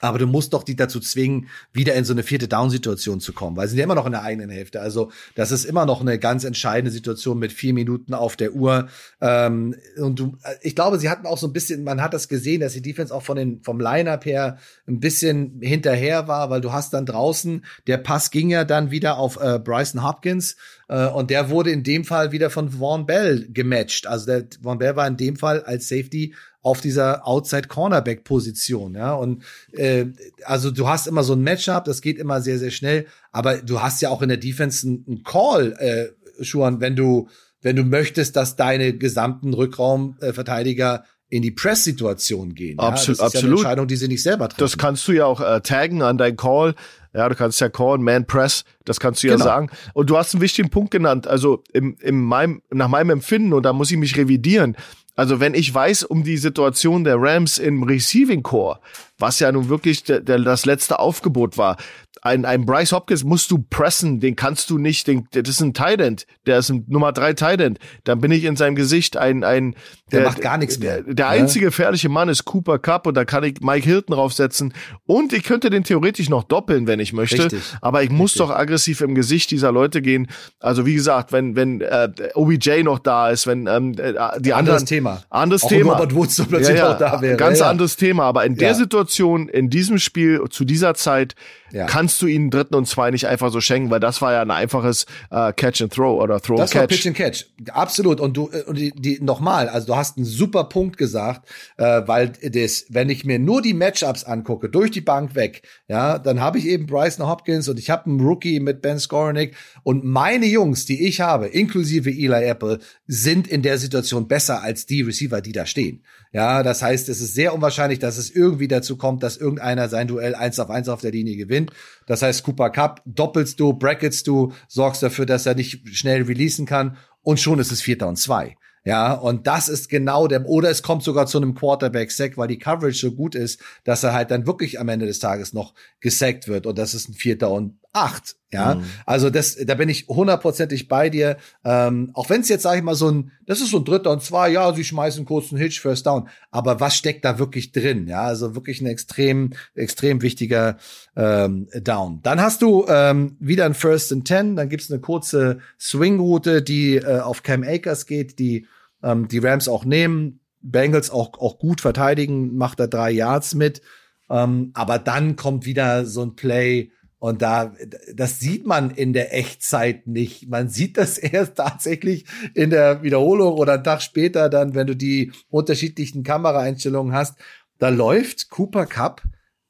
Aber du musst doch die dazu zwingen, wieder in so eine vierte Down-Situation zu kommen, weil sie sind ja immer noch in der eigenen Hälfte. Also das ist immer noch eine ganz entscheidende Situation mit vier Minuten auf der Uhr. Ähm, und du, ich glaube, sie hatten auch so ein bisschen, man hat das gesehen, dass die Defense auch von den vom Line-up her ein bisschen hinterher war, weil du hast dann draußen der Pass ging ja dann wieder auf äh, Bryson Hopkins äh, und der wurde in dem Fall wieder von Vaughn Bell gematcht. Also der Vaughn Bell war in dem Fall als Safety auf dieser Outside Cornerback Position, ja und äh, also du hast immer so ein Matchup, das geht immer sehr sehr schnell, aber du hast ja auch in der Defense einen Call, äh, Schuhan, wenn du wenn du möchtest, dass deine gesamten Rückraumverteidiger in die Press-Situation gehen. Ja? Absolut, das ist absolut. Ja eine Entscheidung, die sie nicht selber treffen. Das kannst du ja auch äh, taggen an dein Call. Ja, du kannst ja callen, Man Press, das kannst du ja genau. sagen. Und du hast einen wichtigen Punkt genannt. Also im, im meinem, nach meinem Empfinden, und da muss ich mich revidieren, also wenn ich weiß um die Situation der Rams im Receiving Core, was ja nun wirklich der, der, das letzte Aufgebot war, ein, ein Bryce Hopkins musst du pressen, den kannst du nicht, den, das ist ein Tight End, der ist ein Nummer drei Tight End. Dann bin ich in seinem Gesicht ein, ein der, der macht gar nichts mehr. Der, der einzige gefährliche Mann ist Cooper Cup und da kann ich Mike Hilton draufsetzen und ich könnte den theoretisch noch doppeln, wenn ich möchte. Richtig. Aber ich Richtig. muss doch aggressiv im Gesicht dieser Leute gehen. Also wie gesagt, wenn wenn äh, OBJ noch da ist, wenn ähm, äh, die anderes Thema, anderes Auch Thema, Robert Woods plötzlich ja, ja, noch da wäre, ganz ja, anderes Thema. Aber in der Situation, in diesem Spiel zu dieser Zeit ja. kannst du ihnen dritten und zwei nicht einfach so schenken, weil das war ja ein einfaches äh, Catch and Throw oder Throw das and Catch. Das war Pitch and Catch, absolut. Und du äh, und die, die nochmal, also du hast einen super Punkt gesagt, äh, weil das, wenn ich mir nur die Matchups angucke, durch die Bank weg, ja, dann habe ich eben Bryson Hopkins und ich habe einen Rookie mit Ben Skornick und meine Jungs, die ich habe, inklusive Eli Apple, sind in der Situation besser als die Receiver, die da stehen. Ja, das heißt, es ist sehr unwahrscheinlich, dass es irgendwie dazu kommt, dass irgendeiner sein Duell eins auf eins auf der Linie gewinnt. Das heißt, Cooper Cup doppelst du, brackets du, sorgst dafür, dass er nicht schnell releasen kann. Und schon ist es Vierter und zwei. Ja, und das ist genau der, oder es kommt sogar zu einem Quarterback-Sack, weil die Coverage so gut ist, dass er halt dann wirklich am Ende des Tages noch gesackt wird. Und das ist ein Vierter und acht. Ja, mhm. also das, da bin ich hundertprozentig bei dir. Ähm, auch wenn es jetzt, sage ich mal, so ein, das ist so ein Dritter und zwei, ja, sie schmeißen kurz einen Hitch, First Down. Aber was steckt da wirklich drin? Ja, also wirklich ein extrem, extrem wichtiger ähm, Down. Dann hast du ähm, wieder ein First and Ten, dann gibt's eine kurze Swing-Route, die äh, auf Cam Akers geht, die ähm, die Rams auch nehmen. Bengals auch, auch gut verteidigen, macht da drei Yards mit. Ähm, aber dann kommt wieder so ein Play, und da, das sieht man in der Echtzeit nicht. Man sieht das erst tatsächlich in der Wiederholung oder einen Tag später dann, wenn du die unterschiedlichen Kameraeinstellungen hast. Da läuft Cooper Cup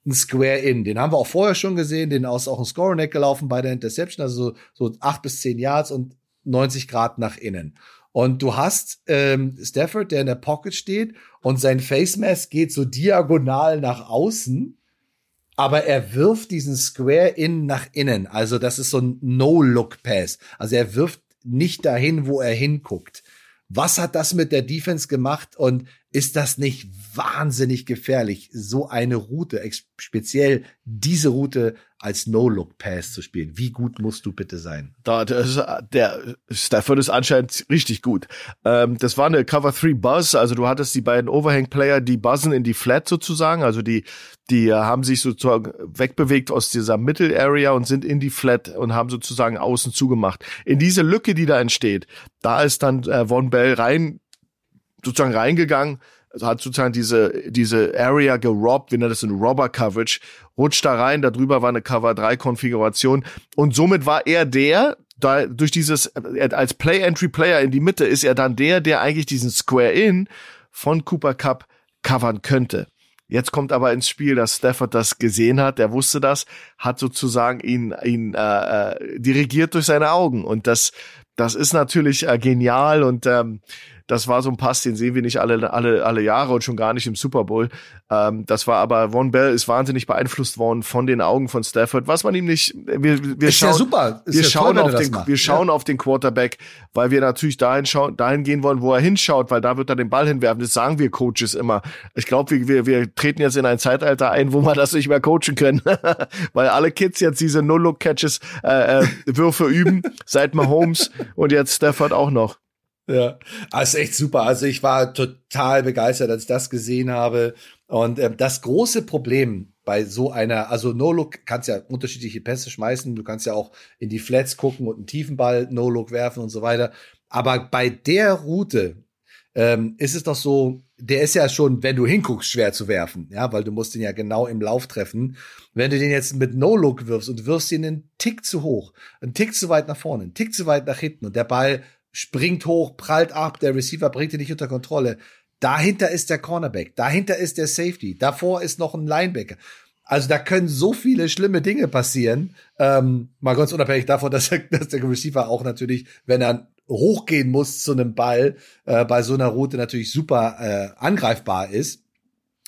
ein Square In. Den haben wir auch vorher schon gesehen. Den ist auch ein Scoreneck gelaufen bei der Interception. Also so, so acht bis zehn Yards und 90 Grad nach innen. Und du hast ähm, Stafford, der in der Pocket steht und sein Face Mask geht so diagonal nach außen aber er wirft diesen Square in nach innen. Also das ist so ein No-Look-Pass. Also er wirft nicht dahin, wo er hinguckt. Was hat das mit der Defense gemacht und ist das nicht wahnsinnig gefährlich, so eine Route, speziell diese Route als No-Look-Pass zu spielen. Wie gut musst du bitte sein? Da, der, der Stafford ist anscheinend richtig gut. Ähm, das war eine Cover 3 Buzz, also du hattest die beiden Overhang-Player, die buzzen in die Flat sozusagen, also die, die äh, haben sich sozusagen wegbewegt aus dieser Middle-Area und sind in die Flat und haben sozusagen außen zugemacht. In diese Lücke, die da entsteht, da ist dann äh, Von Bell rein, sozusagen reingegangen, also hat sozusagen diese, diese Area gerobbt, wie nennt das in Robber Coverage, rutscht da rein, darüber war eine Cover 3 Konfiguration und somit war er der, da durch dieses, als Play-Entry-Player in die Mitte ist er dann der, der eigentlich diesen Square-In von Cooper Cup covern könnte. Jetzt kommt aber ins Spiel, dass Stafford das gesehen hat, der wusste das, hat sozusagen ihn, ihn äh, äh dirigiert durch seine Augen. Und das, das ist natürlich äh, genial und ähm, das war so ein Pass, den sehen wir nicht alle, alle, alle Jahre und schon gar nicht im Super Bowl. Ähm, das war aber, Von Bell ist wahnsinnig beeinflusst worden von den Augen von Stafford, was man ihm nicht, wir, wir ist schauen, ja super. Ist wir ja schauen toll, auf den, wir schauen ja. auf den Quarterback, weil wir natürlich dahin schauen, dahin gehen wollen, wo er hinschaut, weil da wird er den Ball hinwerfen. Das sagen wir Coaches immer. Ich glaube, wir, wir, wir treten jetzt in ein Zeitalter ein, wo wir das nicht mehr coachen können, weil alle Kids jetzt diese No-Look-Catches, äh, äh, Würfe üben, seit Mahomes und jetzt Stafford auch noch. Ja, also echt super. Also ich war total begeistert, als ich das gesehen habe. Und äh, das große Problem bei so einer, also No-Look kannst ja unterschiedliche Pässe schmeißen, du kannst ja auch in die Flats gucken und einen tiefen Ball No-Look werfen und so weiter. Aber bei der Route ähm, ist es doch so, der ist ja schon, wenn du hinguckst, schwer zu werfen, ja, weil du musst ihn ja genau im Lauf treffen. Wenn du den jetzt mit No-Look wirfst und wirfst ihn einen Tick zu hoch, einen Tick zu weit nach vorne, einen Tick zu weit nach hinten und der Ball springt hoch, prallt ab, der Receiver bringt ihn nicht unter Kontrolle. Dahinter ist der Cornerback, dahinter ist der Safety, davor ist noch ein Linebacker. Also da können so viele schlimme Dinge passieren. Ähm, mal ganz unabhängig davon, dass der, dass der Receiver auch natürlich, wenn er hochgehen muss zu einem Ball, äh, bei so einer Route natürlich super äh, angreifbar ist.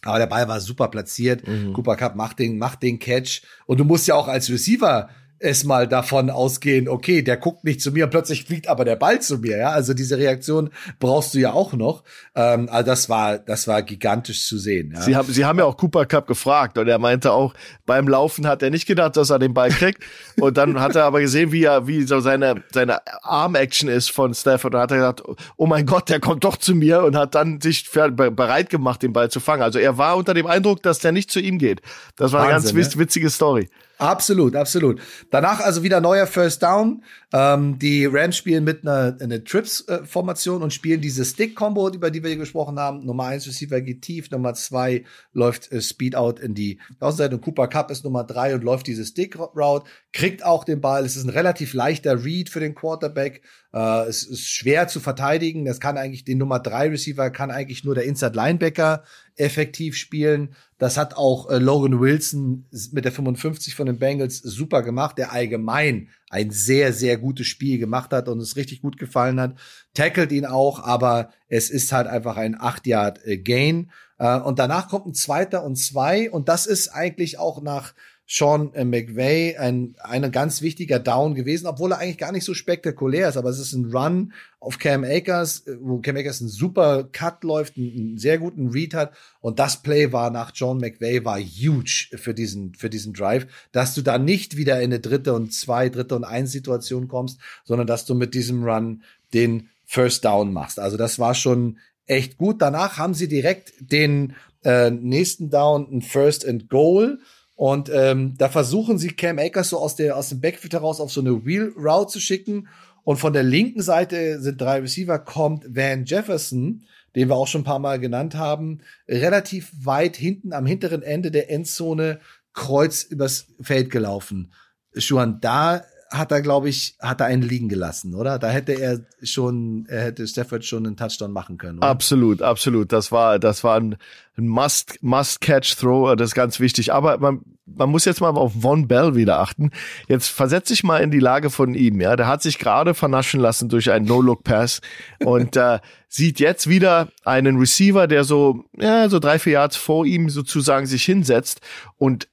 Aber der Ball war super platziert. Mhm. Cooper Cup macht den, macht den Catch. Und du musst ja auch als Receiver es mal davon ausgehen, okay, der guckt nicht zu mir, plötzlich fliegt aber der Ball zu mir, ja. Also diese Reaktion brauchst du ja auch noch. Ähm, also das war, das war gigantisch zu sehen. Ja? Sie haben, Sie haben ja auch Cooper Cup gefragt und er meinte auch, beim Laufen hat er nicht gedacht, dass er den Ball kriegt. und dann hat er aber gesehen, wie er, wie so seine, seine Arm-Action ist von Stafford. Und hat er gesagt, oh mein Gott, der kommt doch zu mir und hat dann sich bereit gemacht, den Ball zu fangen. Also er war unter dem Eindruck, dass der nicht zu ihm geht. Das war Wahnsinn, eine ganz ne? witzige Story. Absolut, absolut. Danach also wieder neuer First Down. Ähm, die Rams spielen mit einer, einer Trips-Formation und spielen diese Stick-Combo, über die wir hier gesprochen haben. Nummer eins Receiver geht tief, Nummer zwei läuft äh, Speed out in die Außenseite und Cooper Cup ist Nummer drei und läuft diese Stick-Route, kriegt auch den Ball. Es ist ein relativ leichter Read für den Quarterback. Äh, es ist schwer zu verteidigen. Das kann eigentlich den Nummer drei Receiver kann eigentlich nur der Inside Linebacker effektiv spielen. Das hat auch äh, Logan Wilson mit der 55 von den Bengals super gemacht, der allgemein ein sehr, sehr gutes Spiel gemacht hat und es richtig gut gefallen hat. Tackelt ihn auch, aber es ist halt einfach ein 8-Yard-Gain. Äh, und danach kommt ein zweiter und zwei. Und das ist eigentlich auch nach Sean äh, McVay ein, ein ganz wichtiger Down gewesen, obwohl er eigentlich gar nicht so spektakulär ist. Aber es ist ein Run auf Cam Akers, äh, wo Cam Akers einen super Cut läuft, einen, einen sehr guten Read hat. Und das Play war nach John McVay war huge für diesen, für diesen Drive, dass du da nicht wieder in eine dritte und zwei, dritte und eins Situation kommst, sondern dass du mit diesem Run den First Down machst. Also das war schon echt gut. Danach haben sie direkt den äh, nächsten Down, ein First and Goal und ähm, da versuchen sie Cam Akers so aus, der, aus dem Backfield heraus auf so eine Wheel Route zu schicken. Und von der linken Seite sind drei Receiver, kommt Van Jefferson, den wir auch schon ein paar Mal genannt haben, relativ weit hinten am hinteren Ende der Endzone kreuz übers Feld gelaufen. Schuhan, da hat er, glaube ich, hat er einen liegen gelassen, oder? Da hätte er schon, er hätte Stafford schon einen Touchdown machen können. Oder? Absolut, absolut. Das war, das war ein, Must, Must Catch Throw. Das ist ganz wichtig. Aber man, man muss jetzt mal auf Von Bell wieder achten. Jetzt versetz dich mal in die Lage von ihm. Ja, der hat sich gerade vernaschen lassen durch einen No-Look-Pass und äh, sieht jetzt wieder einen Receiver, der so, ja, so drei, vier Yards vor ihm sozusagen sich hinsetzt und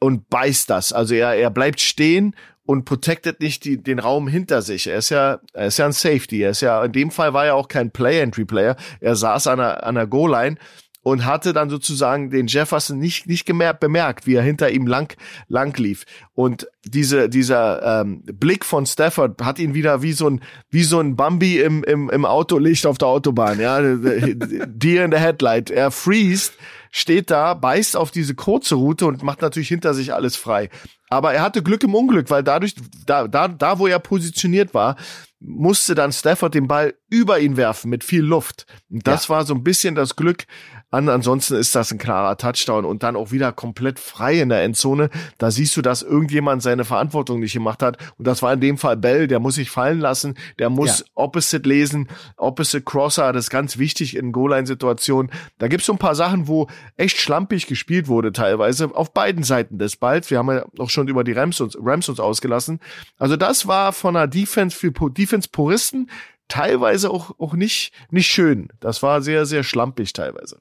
und beißt das. Also er, er bleibt stehen und protected nicht die, den Raum hinter sich. Er ist ja, er ist ja ein Safety. Er ist ja, in dem Fall war er auch kein Play-Entry-Player. Er saß an der, an der Goal-Line und hatte dann sozusagen den Jefferson nicht, nicht gemerkt, bemerkt, wie er hinter ihm lang, lang lief. Und diese, dieser ähm, Blick von Stafford hat ihn wieder wie so ein, wie so ein Bambi im, im, im Autolicht auf der Autobahn, ja, Deer in the Headlight. Er freest, steht da, beißt auf diese kurze Route und macht natürlich hinter sich alles frei. Aber er hatte Glück im Unglück, weil dadurch, da, da, da wo er positioniert war, musste dann Stafford den Ball über ihn werfen mit viel Luft. Und das ja. war so ein bisschen das Glück, an. Ansonsten ist das ein klarer Touchdown und dann auch wieder komplett frei in der Endzone. Da siehst du, dass irgendjemand seine Verantwortung nicht gemacht hat. Und das war in dem Fall Bell, der muss sich fallen lassen, der muss ja. Opposite lesen, Opposite Crosser, das ist ganz wichtig in Goal-Line-Situationen. Da gibt's so ein paar Sachen, wo echt schlampig gespielt wurde teilweise, auf beiden Seiten des Balls. Wir haben ja auch schon über die Rams uns, Rams uns ausgelassen. Also das war von einer Defense für Defense-Puristen teilweise auch, auch nicht, nicht schön. Das war sehr, sehr schlampig teilweise.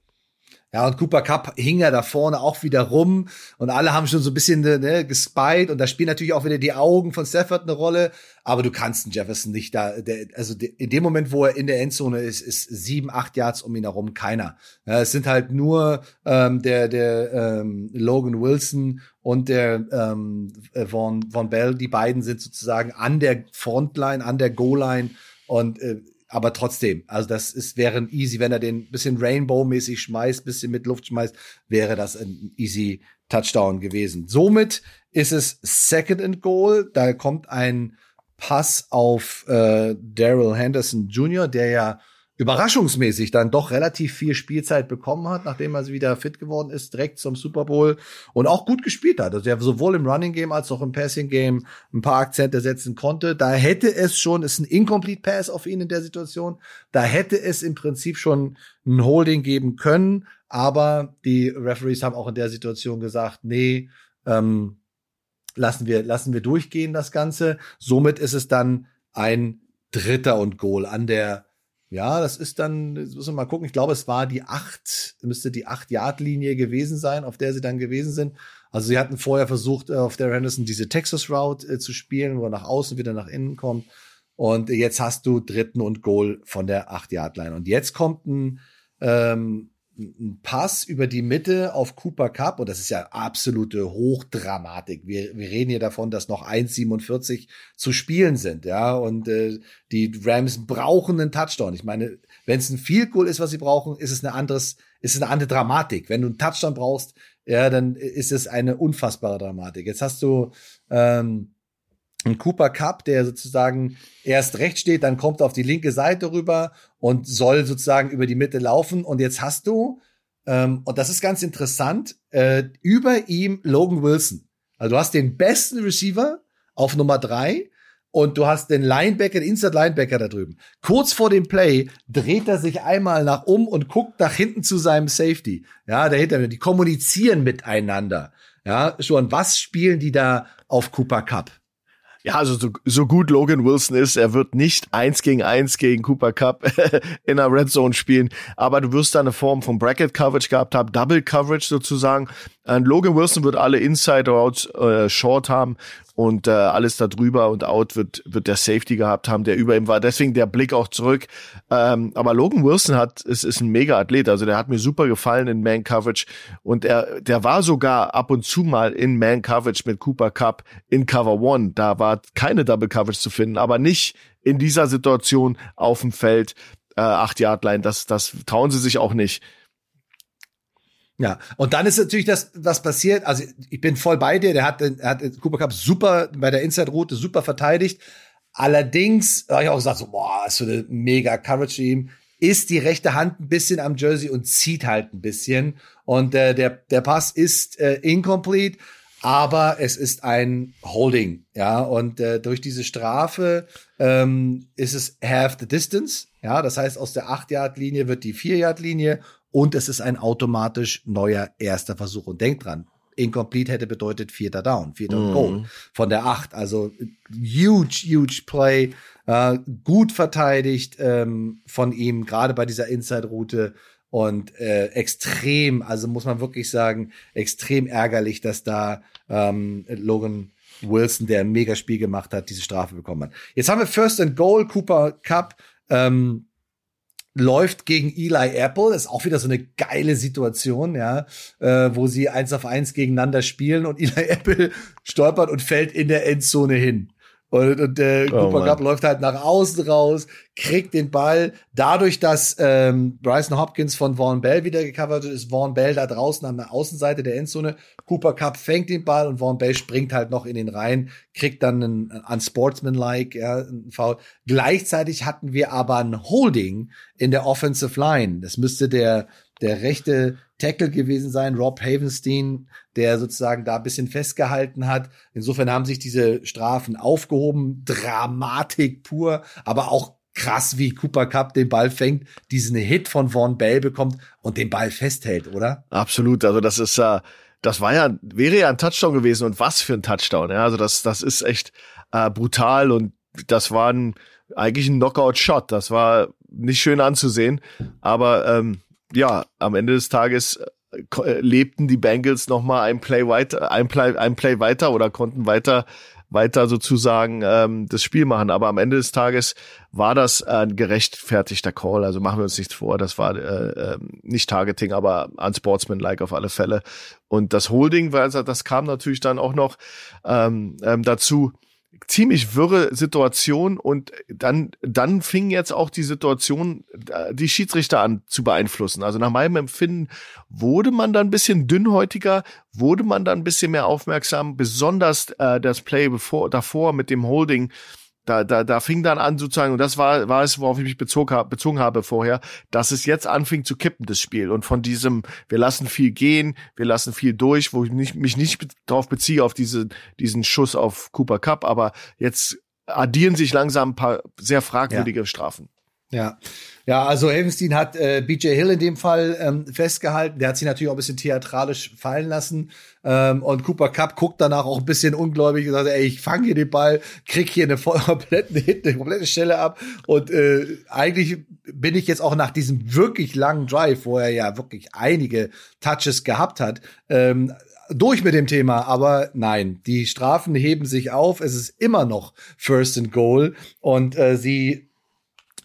Ja, und Cooper Cup hing ja da vorne auch wieder rum und alle haben schon so ein bisschen ne, gespied und da spielen natürlich auch wieder die Augen von Stafford eine Rolle, aber du kannst einen Jefferson nicht da, der, also in dem Moment, wo er in der Endzone ist, ist sieben, acht Yards um ihn herum keiner. Ja, es sind halt nur ähm, der, der ähm, Logan Wilson und der ähm, Von, Von Bell, die beiden sind sozusagen an der Frontline, an der Goal-Line und äh, aber trotzdem, also das ist, wäre ein easy, wenn er den bisschen Rainbow-mäßig schmeißt, bisschen mit Luft schmeißt, wäre das ein easy Touchdown gewesen. Somit ist es Second and Goal. Da kommt ein Pass auf äh, Daryl Henderson Jr., der ja überraschungsmäßig dann doch relativ viel Spielzeit bekommen hat, nachdem er wieder fit geworden ist, direkt zum Super Bowl und auch gut gespielt hat. Also er sowohl im Running Game als auch im Passing Game ein paar Akzente setzen konnte. Da hätte es schon, ist ein Incomplete Pass auf ihn in der Situation, da hätte es im Prinzip schon ein Holding geben können, aber die Referees haben auch in der Situation gesagt, nee, ähm, lassen wir, lassen wir durchgehen das Ganze. Somit ist es dann ein Dritter und Goal an der ja, das ist dann, das müssen wir mal gucken. Ich glaube, es war die acht, müsste die acht Yard Linie gewesen sein, auf der sie dann gewesen sind. Also sie hatten vorher versucht, äh, auf der Henderson diese Texas Route äh, zu spielen, wo er nach außen wieder nach innen kommt. Und jetzt hast du dritten und Goal von der acht Yard Line. Und jetzt kommt ein ähm, ein Pass über die Mitte auf Cooper Cup und das ist ja absolute Hochdramatik. Wir, wir reden hier davon, dass noch 1,47 zu spielen sind, ja, und äh, die Rams brauchen einen Touchdown. Ich meine, wenn es ein Field Goal ist, was sie brauchen, ist es eine anderes, ist es eine andere Dramatik. Wenn du einen Touchdown brauchst, ja, dann ist es eine unfassbare Dramatik. Jetzt hast du ähm, ein Cooper Cup, der sozusagen erst rechts steht, dann kommt auf die linke Seite rüber und soll sozusagen über die Mitte laufen. Und jetzt hast du, ähm, und das ist ganz interessant, äh, über ihm Logan Wilson. Also du hast den besten Receiver auf Nummer drei und du hast den Linebacker, den Inside Linebacker da drüben. Kurz vor dem Play dreht er sich einmal nach um und guckt nach hinten zu seinem Safety. Ja, dahinter, die kommunizieren miteinander. Ja, schon, was spielen die da auf Cooper Cup? Ja, also so, so gut Logan Wilson ist, er wird nicht eins gegen eins gegen Cooper Cup in der Red Zone spielen, aber du wirst da eine Form von Bracket Coverage gehabt haben, Double Coverage sozusagen. Und Logan Wilson wird alle Inside Routes äh, Short haben und äh, alles da drüber und out wird wird der Safety gehabt haben, der über ihm war. Deswegen der Blick auch zurück. Ähm, aber Logan Wilson hat ist ist ein mega Athlet, also der hat mir super gefallen in Man Coverage und er der war sogar ab und zu mal in Man Coverage mit Cooper Cup in Cover One. Da war keine Double Coverage zu finden, aber nicht in dieser Situation auf dem Feld äh, acht Yard Line. Das das trauen sie sich auch nicht. Ja, und dann ist natürlich das, was passiert. Also ich bin voll bei dir. Der hat, er hat Cooper Cup super bei der Inside-Route super verteidigt. Allerdings habe ich auch gesagt, so, boah, ist so eine mega Coverage ihm. Ist die rechte Hand ein bisschen am Jersey und zieht halt ein bisschen. Und äh, der, der Pass ist äh, incomplete, aber es ist ein Holding. Ja, und äh, durch diese Strafe ähm, ist es half the distance. Ja, das heißt, aus der 8-Yard-Linie wird die 4-Yard-Linie und es ist ein automatisch neuer erster Versuch. Und denkt dran, incomplete hätte bedeutet vierter Down, vierter mm. Goal von der acht. Also huge, huge Play, äh, gut verteidigt ähm, von ihm, gerade bei dieser Inside-Route und äh, extrem, also muss man wirklich sagen, extrem ärgerlich, dass da ähm, Logan Wilson, der ein Megaspiel gemacht hat, diese Strafe bekommen hat. Jetzt haben wir First and Goal, Cooper Cup. Ähm, läuft gegen Eli Apple. Ist auch wieder so eine geile Situation, ja, äh, wo sie eins auf eins gegeneinander spielen und Eli Apple stolpert und fällt in der Endzone hin. Und, und äh, oh, Cooper Cup läuft halt nach außen raus, kriegt den Ball. Dadurch, dass ähm, Bryson Hopkins von Vaughn Bell wieder gecovert ist, ist Vaughn Bell da draußen an der Außenseite der Endzone. Cooper Cup fängt den Ball und Vaughn Bell springt halt noch in den Reihen, kriegt dann einen unsportsmanlike ja, einen Foul. Gleichzeitig hatten wir aber ein Holding in der Offensive Line. Das müsste der der rechte Tackle gewesen sein, Rob Havenstein, der sozusagen da ein bisschen festgehalten hat. Insofern haben sich diese Strafen aufgehoben. Dramatik pur, aber auch krass, wie Cooper Cup den Ball fängt, diesen Hit von Vaughn Bell bekommt und den Ball festhält, oder? Absolut. Also das ist äh, das war ja, wäre ja ein Touchdown gewesen und was für ein Touchdown. Ja, also das, das ist echt äh, brutal und das war ein, eigentlich ein Knockout-Shot. Das war nicht schön anzusehen, aber ähm, ja, am Ende des Tages äh, äh, lebten die Bengals noch mal ein Play weiter, ein Play, ein Play weiter oder konnten weiter weiter sozusagen ähm, das Spiel machen. Aber am Ende des Tages war das ein gerechtfertigter Call. Also machen wir uns nichts vor. Das war äh, äh, nicht Targeting, aber unsportsmanlike auf alle Fälle. Und das Holding, weil das kam natürlich dann auch noch ähm, ähm, dazu ziemlich wirre Situation und dann, dann fing jetzt auch die Situation, äh, die Schiedsrichter an zu beeinflussen. Also nach meinem Empfinden wurde man dann ein bisschen dünnhäutiger, wurde man dann ein bisschen mehr aufmerksam, besonders äh, das Play bevor, davor mit dem Holding da, da, da fing dann an sozusagen, und das war, war es, worauf ich mich bezog, bezogen habe vorher, dass es jetzt anfing zu kippen, das Spiel. Und von diesem, wir lassen viel gehen, wir lassen viel durch, wo ich nicht, mich nicht darauf beziehe, auf diese, diesen Schuss auf Cooper Cup, aber jetzt addieren sich langsam ein paar sehr fragwürdige ja. Strafen. Ja, ja, also Elvenstein hat äh, BJ Hill in dem Fall ähm, festgehalten. Der hat sich natürlich auch ein bisschen theatralisch fallen lassen. Ähm, und Cooper Cup guckt danach auch ein bisschen ungläubig und sagt, ey, ich fange hier den Ball, krieg hier eine komplette, eine komplette Stelle ab. Und äh, eigentlich bin ich jetzt auch nach diesem wirklich langen Drive, wo er ja wirklich einige Touches gehabt hat, ähm, durch mit dem Thema, aber nein, die Strafen heben sich auf. Es ist immer noch First and Goal und äh, sie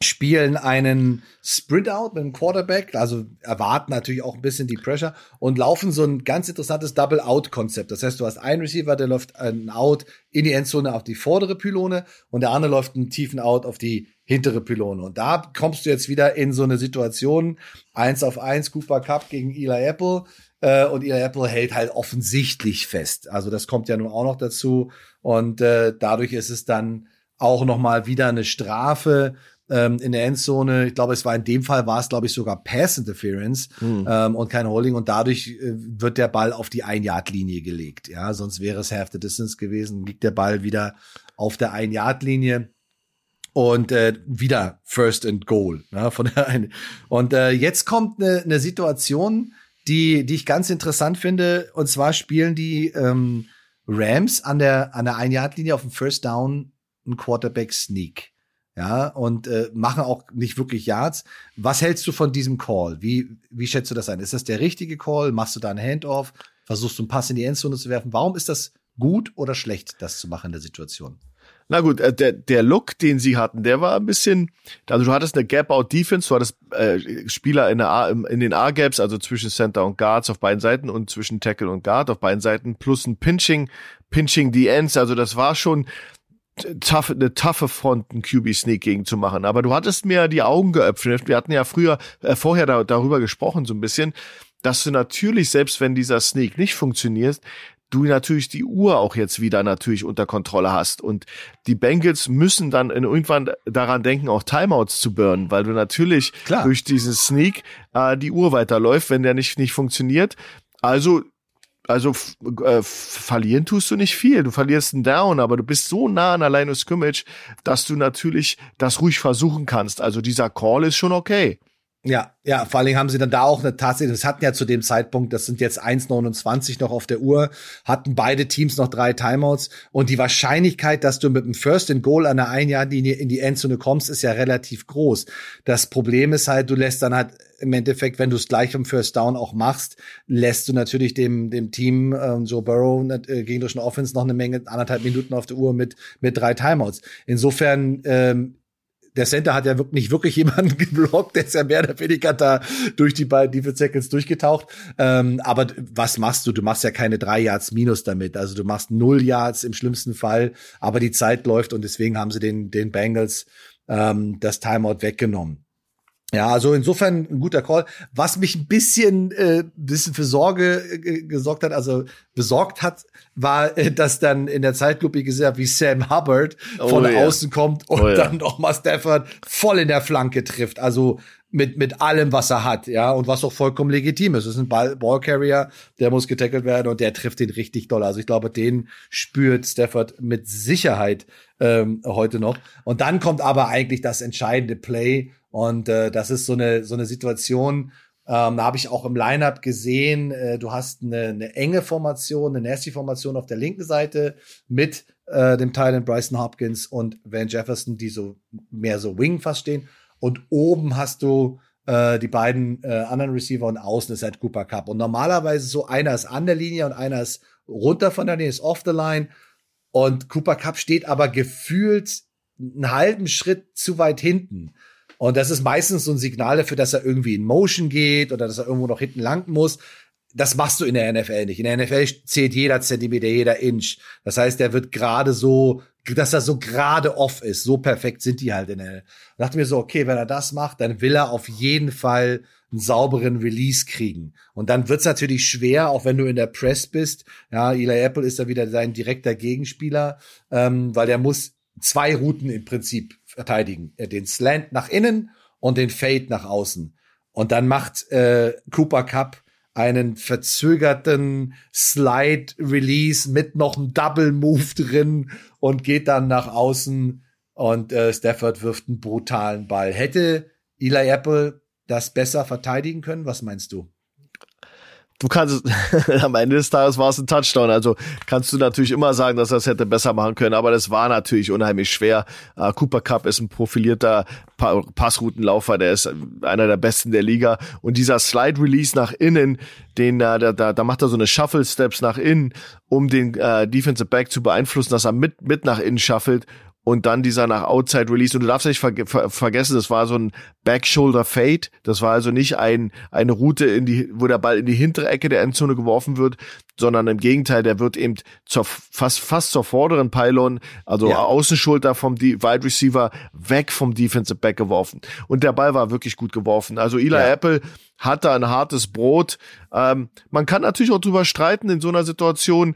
spielen einen Sprint-Out mit dem Quarterback, also erwarten natürlich auch ein bisschen die Pressure und laufen so ein ganz interessantes Double-Out-Konzept. Das heißt, du hast einen Receiver, der läuft einen Out in die Endzone auf die vordere Pylone und der andere läuft einen tiefen Out auf die hintere Pylone. Und da kommst du jetzt wieder in so eine Situation, eins auf eins, Cooper Cup gegen Eli Apple. Äh, und Eli Apple hält halt offensichtlich fest. Also das kommt ja nun auch noch dazu. Und äh, dadurch ist es dann auch noch mal wieder eine Strafe ähm, in der Endzone. Ich glaube, es war in dem Fall war es, glaube ich, sogar Pass Interference mhm. ähm, und kein Holding. Und dadurch äh, wird der Ball auf die Ein-Yard-Linie gelegt. Ja, sonst wäre es Half the Distance gewesen. Liegt der Ball wieder auf der Ein-Yard-Linie und äh, wieder First and Goal. Ja, von der einen. Und äh, jetzt kommt eine, eine Situation, die, die ich ganz interessant finde. Und zwar spielen die ähm, Rams an der an der Ein-Yard-Linie auf dem First Down ein Quarterback Sneak ja, und äh, machen auch nicht wirklich Yards. Was hältst du von diesem Call? Wie, wie schätzt du das ein? Ist das der richtige Call? Machst du da einen Handoff? Versuchst du einen Pass in die Endzone zu werfen? Warum ist das gut oder schlecht, das zu machen in der Situation? Na gut, äh, der, der Look, den sie hatten, der war ein bisschen, also du hattest eine Gap-Out-Defense, du hattest äh, Spieler in, der A, in den A-Gaps, also zwischen Center und Guards auf beiden Seiten und zwischen Tackle und Guard auf beiden Seiten, plus ein Pinching, Pinching the Ends, also das war schon, tough, eine taffe Front, einen QB-Sneak gegen zu machen. Aber du hattest mir die Augen geöffnet. Wir hatten ja früher, äh, vorher da, darüber gesprochen, so ein bisschen, dass du natürlich, selbst wenn dieser Sneak nicht funktioniert, du natürlich die Uhr auch jetzt wieder natürlich unter Kontrolle hast. Und die Bengals müssen dann irgendwann daran denken, auch Timeouts zu burnen, weil du natürlich Klar. durch diesen Sneak äh, die Uhr weiterläuft, wenn der nicht, nicht funktioniert. Also also äh, verlieren tust du nicht viel. Du verlierst einen Down, aber du bist so nah an of Scrimmage, dass du natürlich das ruhig versuchen kannst. Also dieser Call ist schon okay. Ja, ja, vor allen Dingen haben sie dann da auch eine tatsächlich, das hatten ja zu dem Zeitpunkt, das sind jetzt 1,29 noch auf der Uhr, hatten beide Teams noch drei Timeouts und die Wahrscheinlichkeit, dass du mit dem First and Goal an der Einjahrlinie in die Endzone kommst, ist ja relativ groß. Das Problem ist halt, du lässt dann halt im Endeffekt, wenn du es gleich im First Down auch machst, lässt du natürlich dem, dem Team äh, Joe Burrow äh, gegnerischen Offense noch eine Menge, anderthalb Minuten auf der Uhr mit, mit drei Timeouts. Insofern ähm, der Center hat ja wirklich nicht wirklich jemanden geblockt, der ist ja mehr oder weniger da durch die beiden Defense Seconds durchgetaucht. Ähm, aber was machst du? Du machst ja keine drei Yards Minus damit. Also du machst null Yards im schlimmsten Fall, aber die Zeit läuft und deswegen haben sie den, den Bengals ähm, das Timeout weggenommen. Ja, also insofern ein guter Call. Was mich ein bisschen, äh, bisschen für Sorge äh, gesorgt hat, also besorgt hat, war, äh, dass dann in der Zeitlupe gesehen wie Sam Hubbard oh, von ja. außen kommt und oh, ja. dann nochmal Stafford voll in der Flanke trifft. Also mit, mit allem, was er hat, ja, und was auch vollkommen legitim ist. Es ist ein Ball Ballcarrier, der muss getackelt werden und der trifft den richtig doll. Also ich glaube, den spürt Stafford mit Sicherheit ähm, heute noch. Und dann kommt aber eigentlich das entscheidende Play und äh, das ist so eine, so eine Situation, ähm, da habe ich auch im Lineup gesehen, äh, du hast eine, eine enge Formation, eine nasty Formation auf der linken Seite mit äh, dem Thailand Bryson Hopkins und Van Jefferson, die so mehr so Wing fast stehen. Und oben hast du äh, die beiden äh, anderen Receiver und außen ist halt Cooper Cup. Und normalerweise so einer ist an der Linie und einer ist runter von der Linie, ist off the line. Und Cooper Cup steht aber gefühlt einen halben Schritt zu weit hinten. Und das ist meistens so ein Signal dafür, dass er irgendwie in Motion geht oder dass er irgendwo noch hinten lang muss. Das machst du in der NFL nicht. In der NFL zählt jeder Zentimeter, jeder Inch. Das heißt, der wird gerade so dass er so gerade off ist. So perfekt sind die halt in der. Da dachte mir so, okay, wenn er das macht, dann will er auf jeden Fall einen sauberen Release kriegen. Und dann wird's natürlich schwer, auch wenn du in der Press bist. Ja, Eli Apple ist da wieder sein direkter Gegenspieler, ähm, weil der muss zwei Routen im Prinzip verteidigen. Den Slant nach innen und den Fade nach außen. Und dann macht äh, Cooper Cup einen verzögerten Slide Release mit noch einem Double Move drin und geht dann nach außen und äh, Stafford wirft einen brutalen Ball. Hätte Eli Apple das besser verteidigen können? Was meinst du? Du kannst, am Ende des Tages war es ein Touchdown. Also kannst du natürlich immer sagen, dass er es hätte besser machen können, aber das war natürlich unheimlich schwer. Uh, Cooper Cup ist ein profilierter pa Passroutenlaufer, der ist einer der besten der Liga. Und dieser Slide Release nach innen, den uh, da, da, da macht er so eine Shuffle Steps nach innen, um den uh, Defensive Back zu beeinflussen, dass er mit, mit nach innen shuffelt und dann dieser nach Outside Release. Und du darfst nicht ver ver vergessen, das war so ein Back Shoulder Fade. Das war also nicht ein, eine Route, in die, wo der Ball in die hintere Ecke der Endzone geworfen wird, sondern im Gegenteil, der wird eben zur, fast, fast zur vorderen Pylon, also ja. Außenschulter vom D Wide Receiver weg vom Defensive Back geworfen. Und der Ball war wirklich gut geworfen. Also Eli ja. Apple hat da ein hartes Brot. Ähm, man kann natürlich auch drüber streiten in so einer Situation.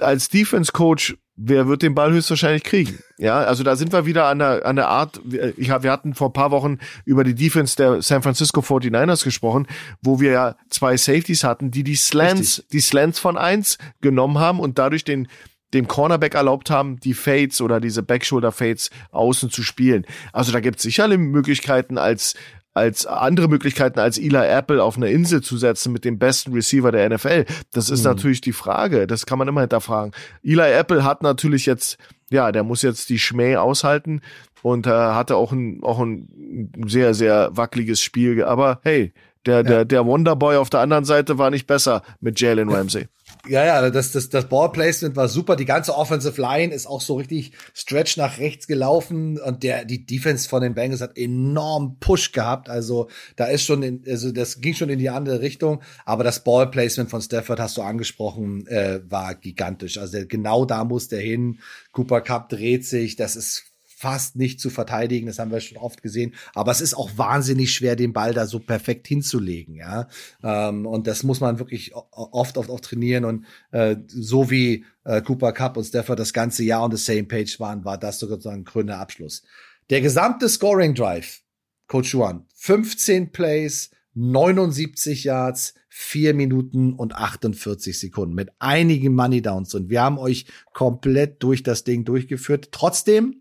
Als Defense Coach wer wird den Ball höchstwahrscheinlich kriegen? Ja, also da sind wir wieder an der, an der Art, ich wir hatten vor paar Wochen über die Defense der San Francisco 49ers gesprochen, wo wir ja zwei Safeties hatten, die die Slants, Richtig. die Slants von eins genommen haben und dadurch den, dem Cornerback erlaubt haben, die Fades oder diese Backshoulder Fades außen zu spielen. Also da gibt es sicherlich Möglichkeiten als als andere Möglichkeiten als Eli Apple auf eine Insel zu setzen mit dem besten Receiver der NFL. Das ist mhm. natürlich die Frage. Das kann man immer hinterfragen. Eli Apple hat natürlich jetzt, ja, der muss jetzt die Schmäh aushalten und äh, hatte auch ein, auch ein sehr, sehr wackeliges Spiel. Aber hey, der, ja. der, der Wonderboy auf der anderen Seite war nicht besser mit Jalen Ramsey. Ja, ja, das, das, das Ballplacement war super. Die ganze Offensive Line ist auch so richtig Stretch nach rechts gelaufen und der, die Defense von den Bengals hat enorm Push gehabt. Also da ist schon, in, also das ging schon in die andere Richtung. Aber das Ballplacement von Stafford hast du angesprochen, äh, war gigantisch. Also genau da muss der hin. Cooper Cup dreht sich. Das ist fast nicht zu verteidigen. Das haben wir schon oft gesehen. Aber es ist auch wahnsinnig schwer, den Ball da so perfekt hinzulegen. Ja, ähm, und das muss man wirklich oft, oft, oft trainieren. Und äh, so wie äh, Cooper Cup und Stafford das ganze Jahr on the same page waren, war das sozusagen ein grüner Abschluss. Der gesamte Scoring Drive, Coach Juan, 15 Plays, 79 Yards, 4 Minuten und 48 Sekunden mit einigen Money Downs und wir haben euch komplett durch das Ding durchgeführt. Trotzdem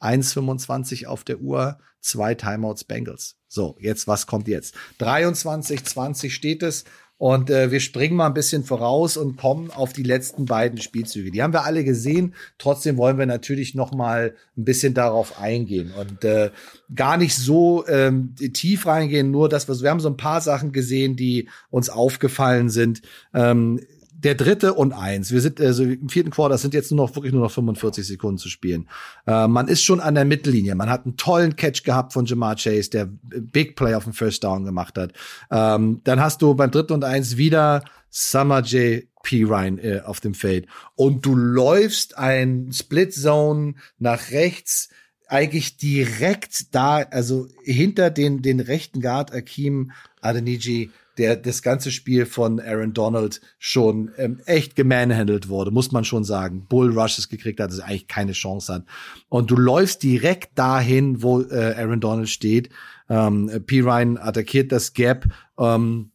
1,25 auf der Uhr, zwei Timeouts Bengals. So, jetzt, was kommt jetzt? 23, 20 steht es. Und äh, wir springen mal ein bisschen voraus und kommen auf die letzten beiden Spielzüge. Die haben wir alle gesehen. Trotzdem wollen wir natürlich noch mal ein bisschen darauf eingehen und äh, gar nicht so ähm, tief reingehen. Nur, dass wir, wir haben so ein paar Sachen gesehen, die uns aufgefallen sind. Ähm, der dritte und eins. Wir sind also im vierten Quarter sind jetzt nur noch wirklich nur noch 45 Sekunden zu spielen. Äh, man ist schon an der Mittellinie. Man hat einen tollen Catch gehabt von Jamar Chase, der Big Play auf dem First Down gemacht hat. Ähm, dann hast du beim dritten und eins wieder Summer J. P. Ryan äh, auf dem Feld und du läufst ein Split Zone nach rechts eigentlich direkt da, also hinter den den rechten Guard Akeem Adeniji der das ganze Spiel von Aaron Donald schon ähm, echt gemanhandelt wurde, muss man schon sagen. Bull Rushes gekriegt hat, dass er eigentlich keine Chance hat. Und du läufst direkt dahin, wo äh, Aaron Donald steht. Ähm, P. Ryan attackiert das Gap. Ähm,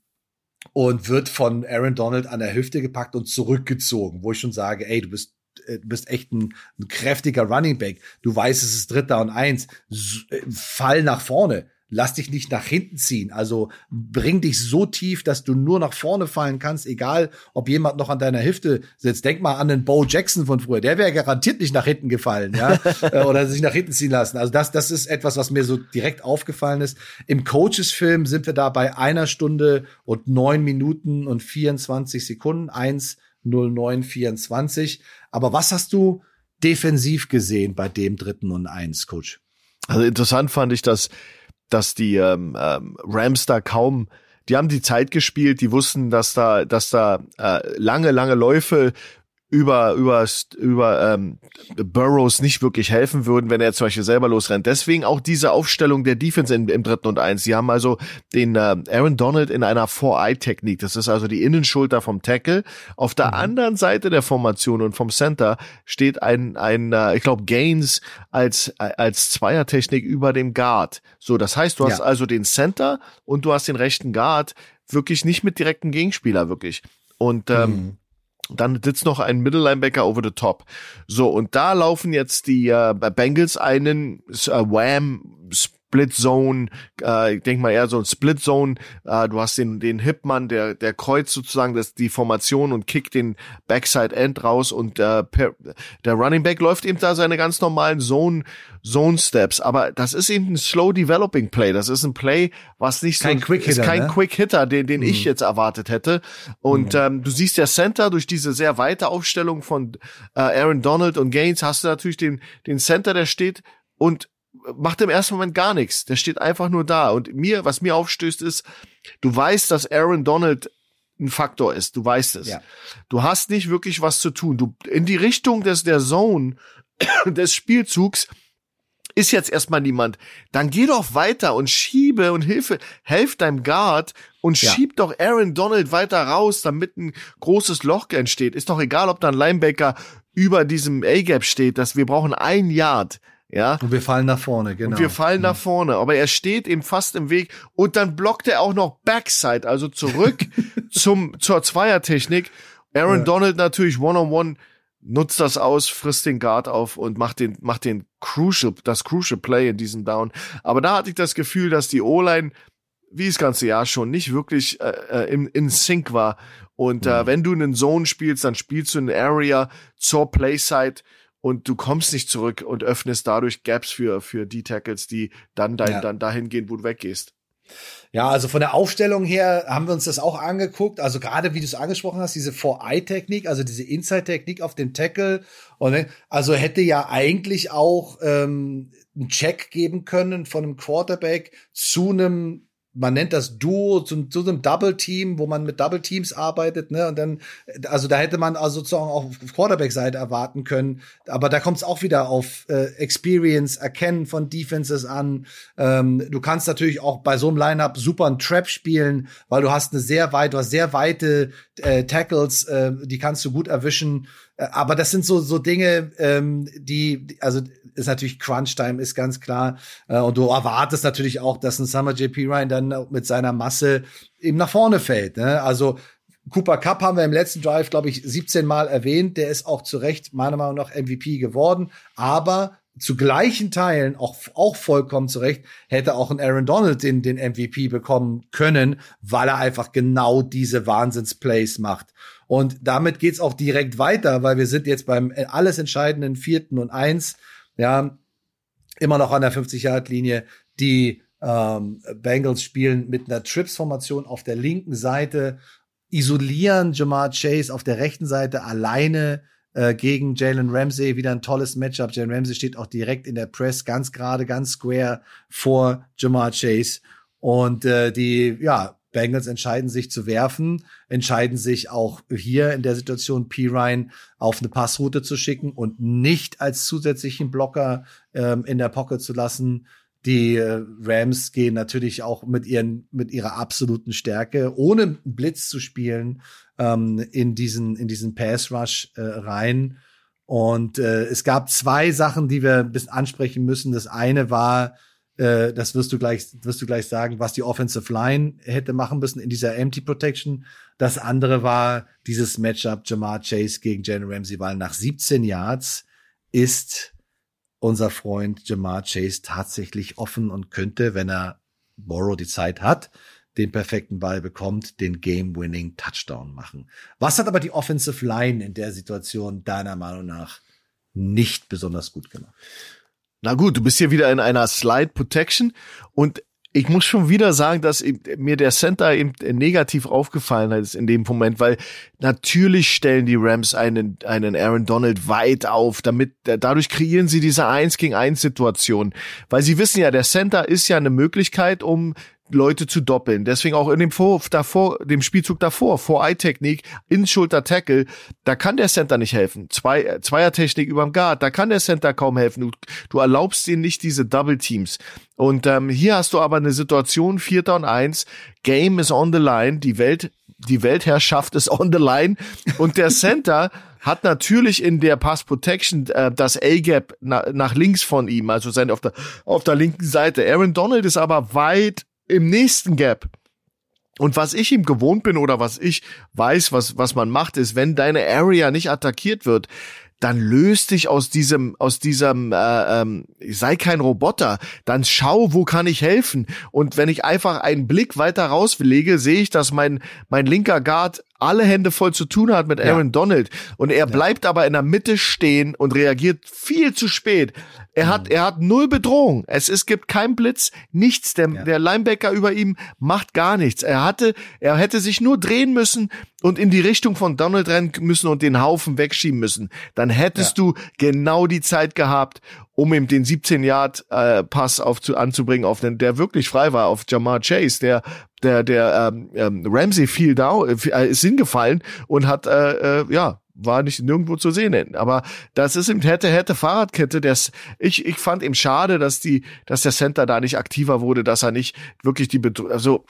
und wird von Aaron Donald an der Hüfte gepackt und zurückgezogen, wo ich schon sage, ey, du bist äh, du bist echt ein, ein kräftiger Running Back. Du weißt, es ist Dritter und Eins. Äh, fall nach vorne lass dich nicht nach hinten ziehen. Also bring dich so tief, dass du nur nach vorne fallen kannst, egal ob jemand noch an deiner Hüfte sitzt. Denk mal an den Bo Jackson von früher. Der wäre garantiert nicht nach hinten gefallen, ja, äh, oder sich nach hinten ziehen lassen. Also das, das ist etwas, was mir so direkt aufgefallen ist. Im Coaches-Film sind wir da bei einer Stunde und neun Minuten und 24 Sekunden. 1:09:24. Aber was hast du defensiv gesehen bei dem dritten und eins, Coach? Also interessant fand ich, dass dass die ähm, ähm, Rams da kaum, die haben die Zeit gespielt, die wussten, dass da, dass da äh, lange, lange Läufe über über über ähm, Burrows nicht wirklich helfen würden, wenn er zum Beispiel selber losrennt. Deswegen auch diese Aufstellung der Defense in, im dritten und eins. Sie haben also den äh, Aaron Donald in einer Four-Eye-Technik. Das ist also die Innenschulter vom Tackle. Auf der mhm. anderen Seite der Formation und vom Center steht ein ein äh, ich glaube Gaines als als Zweiertechnik über dem Guard. So, das heißt, du hast ja. also den Center und du hast den rechten Guard wirklich nicht mit direkten Gegenspieler wirklich. Und ähm, mhm. Dann sitzt noch ein Middle Linebacker over the top. So, und da laufen jetzt die äh, Bengals einen äh, Wham Split Zone, äh, ich denke mal eher so ein Split Zone. Äh, du hast den den Hipman, der der kreuzt sozusagen das die Formation und kickt den Backside End raus und äh, per, der Running Back läuft eben da seine ganz normalen Zone Zone Steps, aber das ist eben ein slow developing Play. Das ist ein Play, was nicht kein so Quick -Hitter, ist kein ne? Quick Hitter, den den mhm. ich jetzt erwartet hätte. Und mhm. ähm, du siehst der Center durch diese sehr weite Aufstellung von äh, Aaron Donald und Gaines hast du natürlich den den Center, der steht und macht im ersten Moment gar nichts. Der steht einfach nur da. Und mir, was mir aufstößt, ist, du weißt, dass Aaron Donald ein Faktor ist. Du weißt es. Ja. Du hast nicht wirklich was zu tun. Du, in die Richtung des, der Zone, des Spielzugs, ist jetzt erstmal niemand. Dann geh doch weiter und schiebe und hilfe, helf deinem Guard und ja. schieb doch Aaron Donald weiter raus, damit ein großes Loch entsteht. Ist doch egal, ob da ein Linebacker über diesem A-Gap steht, dass wir brauchen ein Yard. Ja. Und wir fallen nach vorne, genau. Und wir fallen mhm. nach vorne. Aber er steht eben fast im Weg und dann blockt er auch noch Backside, also zurück zum, zur Zweiertechnik. Aaron ja. Donald natürlich one-on-one -on -one, nutzt das aus, frisst den Guard auf und macht den, macht den crucial, das crucial Play in diesem Down. Aber da hatte ich das Gefühl, dass die O-Line, wie das ganze Jahr schon, nicht wirklich äh, äh in, in Sync war. Und äh, mhm. wenn du einen Zone spielst, dann spielst du in Area zur Playside und du kommst nicht zurück und öffnest dadurch Gaps für, für die Tackles, die dann, dein, ja. dann dahin gehen, wo du weggehst. Ja, also von der Aufstellung her haben wir uns das auch angeguckt. Also gerade wie du es angesprochen hast, diese Four-Eye-Technik, also diese Inside-Technik auf dem Tackle. Und also hätte ja eigentlich auch ähm, einen Check geben können von einem Quarterback zu einem man nennt das Duo zu, zu einem Double Team, wo man mit Double Teams arbeitet, ne? Und dann, also da hätte man also sozusagen auch auf Quarterback-Seite erwarten können. Aber da kommt es auch wieder auf äh, Experience, Erkennen von Defenses an. Ähm, du kannst natürlich auch bei so einem Lineup super einen Trap spielen, weil du hast eine sehr weit, du hast sehr weite äh, Tackles, äh, die kannst du gut erwischen. Äh, aber das sind so so Dinge, ähm, die also ist natürlich Crunch Time ist ganz klar äh, und du erwartest natürlich auch, dass ein Summer JP Ryan dann mit seiner Masse eben nach vorne fällt. Ne? Also Cooper Cup haben wir im letzten Drive, glaube ich, 17 Mal erwähnt. Der ist auch zu Recht meiner Meinung nach MVP geworden. Aber zu gleichen Teilen, auch, auch vollkommen zu Recht, hätte auch ein Aaron Donald den, den MVP bekommen können, weil er einfach genau diese Wahnsinnsplays macht. Und damit geht's auch direkt weiter, weil wir sind jetzt beim alles entscheidenden vierten und eins, ja, immer noch an der 50-Yard-Linie. Die ähm, Bengals spielen mit einer Trips-Formation auf der linken Seite, isolieren Jamar Chase auf der rechten Seite alleine äh, gegen Jalen Ramsey. Wieder ein tolles Matchup. Jalen Ramsey steht auch direkt in der Press, ganz gerade, ganz square vor Jamar Chase. Und äh, die, ja, Bengals entscheiden sich zu werfen, entscheiden sich auch hier in der Situation P. Ryan auf eine Passroute zu schicken und nicht als zusätzlichen Blocker ähm, in der Pocket zu lassen. Die äh, Rams gehen natürlich auch mit ihren mit ihrer absoluten Stärke, ohne Blitz zu spielen, ähm, in diesen in diesen Pass Rush äh, rein. Und äh, es gab zwei Sachen, die wir ein bisschen ansprechen müssen. Das eine war äh, das wirst du gleich, wirst du gleich sagen, was die Offensive Line hätte machen müssen in dieser Empty Protection. Das andere war dieses Matchup Jamar Chase gegen Jalen Ramsey, weil nach 17 Yards ist unser Freund Jamar Chase tatsächlich offen und könnte, wenn er Borrow die Zeit hat, den perfekten Ball bekommt, den Game-Winning Touchdown machen. Was hat aber die Offensive Line in der Situation deiner Meinung nach nicht besonders gut gemacht? Na gut, du bist hier wieder in einer Slide Protection und ich muss schon wieder sagen, dass mir der Center eben negativ aufgefallen ist in dem Moment, weil natürlich stellen die Rams einen, einen Aaron Donald weit auf, damit, dadurch kreieren sie diese Eins gegen Eins Situation, weil sie wissen ja, der Center ist ja eine Möglichkeit, um Leute zu doppeln. Deswegen auch in dem vor, davor, dem Spielzug davor, vor Eye-Technik, in Schulter-Tackle, da kann der Center nicht helfen. Zwei, Zweier-Technik überm Guard, da kann der Center kaum helfen. Du, du erlaubst ihnen nicht diese Double-Teams. Und ähm, hier hast du aber eine Situation, Vierter und Eins, Game is on the line, die Welt, die Weltherrschaft ist on the line und der Center hat natürlich in der Pass Protection äh, das A-Gap na, nach links von ihm, also sein auf der auf der linken Seite. Aaron Donald ist aber weit im nächsten Gap. Und was ich ihm gewohnt bin oder was ich weiß, was, was man macht, ist, wenn deine Area nicht attackiert wird, dann löst dich aus diesem, aus diesem, äh, ähm, sei kein Roboter, dann schau, wo kann ich helfen. Und wenn ich einfach einen Blick weiter rauslege, sehe ich, dass mein, mein linker Guard alle Hände voll zu tun hat mit Aaron ja. Donald und er bleibt aber in der Mitte stehen und reagiert viel zu spät. Er hat, mhm. er hat null Bedrohung. Es, es gibt keinen Blitz, nichts. Der, ja. der Linebacker über ihm macht gar nichts. Er hatte, er hätte sich nur drehen müssen und in die Richtung von Donald rennen müssen und den Haufen wegschieben müssen. Dann hättest ja. du genau die Zeit gehabt, um ihm den 17 Yard äh, Pass auf zu, anzubringen auf den, der wirklich frei war auf Jamar Chase, der der der ähm, ähm, Ramsey fiel da äh, ist hingefallen und hat äh, äh, ja war nicht nirgendwo zu sehen. Aber das ist eben hätte, hätte Fahrradkette. Das, ich, ich fand eben schade, dass die, dass der Center da nicht aktiver wurde, dass er nicht wirklich die, also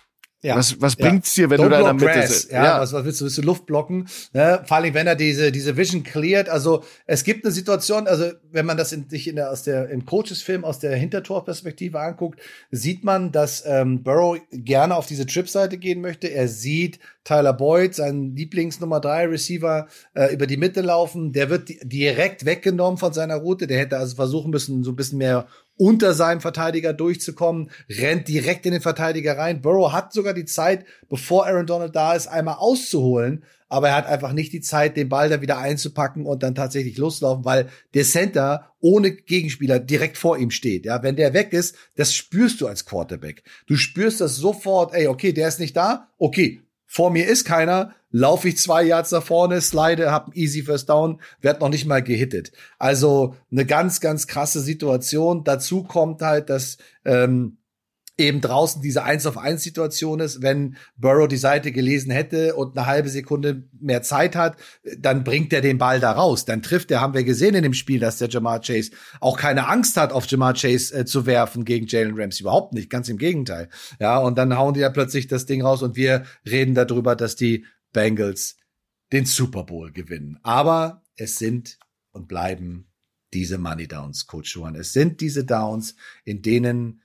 ja. Was, was ja. bringt's dir, wenn Don't du da in der Mitte sitzt? Ja, ja. Was, was willst du? Willst du Luft blocken? Ne? Vor allem, wenn er diese, diese Vision cleart. Also, es gibt eine Situation, also, wenn man das in, sich in der, aus der, im Coaches-Film aus der Hintertorperspektive anguckt, sieht man, dass ähm, Burrow gerne auf diese Trip-Seite gehen möchte. Er sieht Tyler Boyd, sein Lieblings-Nummer 3 Receiver, äh, über die Mitte laufen. Der wird direkt weggenommen von seiner Route. Der hätte also versuchen müssen, so ein bisschen mehr unter seinem Verteidiger durchzukommen, rennt direkt in den Verteidiger rein. Burrow hat sogar die Zeit, bevor Aaron Donald da ist, einmal auszuholen, aber er hat einfach nicht die Zeit, den Ball da wieder einzupacken und dann tatsächlich loslaufen, weil der Center ohne Gegenspieler direkt vor ihm steht. Ja, wenn der weg ist, das spürst du als Quarterback. Du spürst das sofort, ey, okay, der ist nicht da, okay, vor mir ist keiner, laufe ich zwei Yards nach vorne, slide, hab easy First Down, werd noch nicht mal gehittet. Also eine ganz, ganz krasse Situation. Dazu kommt halt, dass ähm, eben draußen diese Eins auf eins Situation ist, wenn Burrow die Seite gelesen hätte und eine halbe Sekunde mehr Zeit hat, dann bringt er den Ball da raus. Dann trifft er, haben wir gesehen in dem Spiel, dass der Jamar Chase auch keine Angst hat, auf Jamar Chase äh, zu werfen gegen Jalen Ramsey. Überhaupt nicht, ganz im Gegenteil. Ja, und dann hauen die ja plötzlich das Ding raus und wir reden darüber, dass die Bengals den Super Bowl gewinnen. Aber es sind und bleiben diese Money Downs, Coach Schuhan. Es sind diese Downs, in denen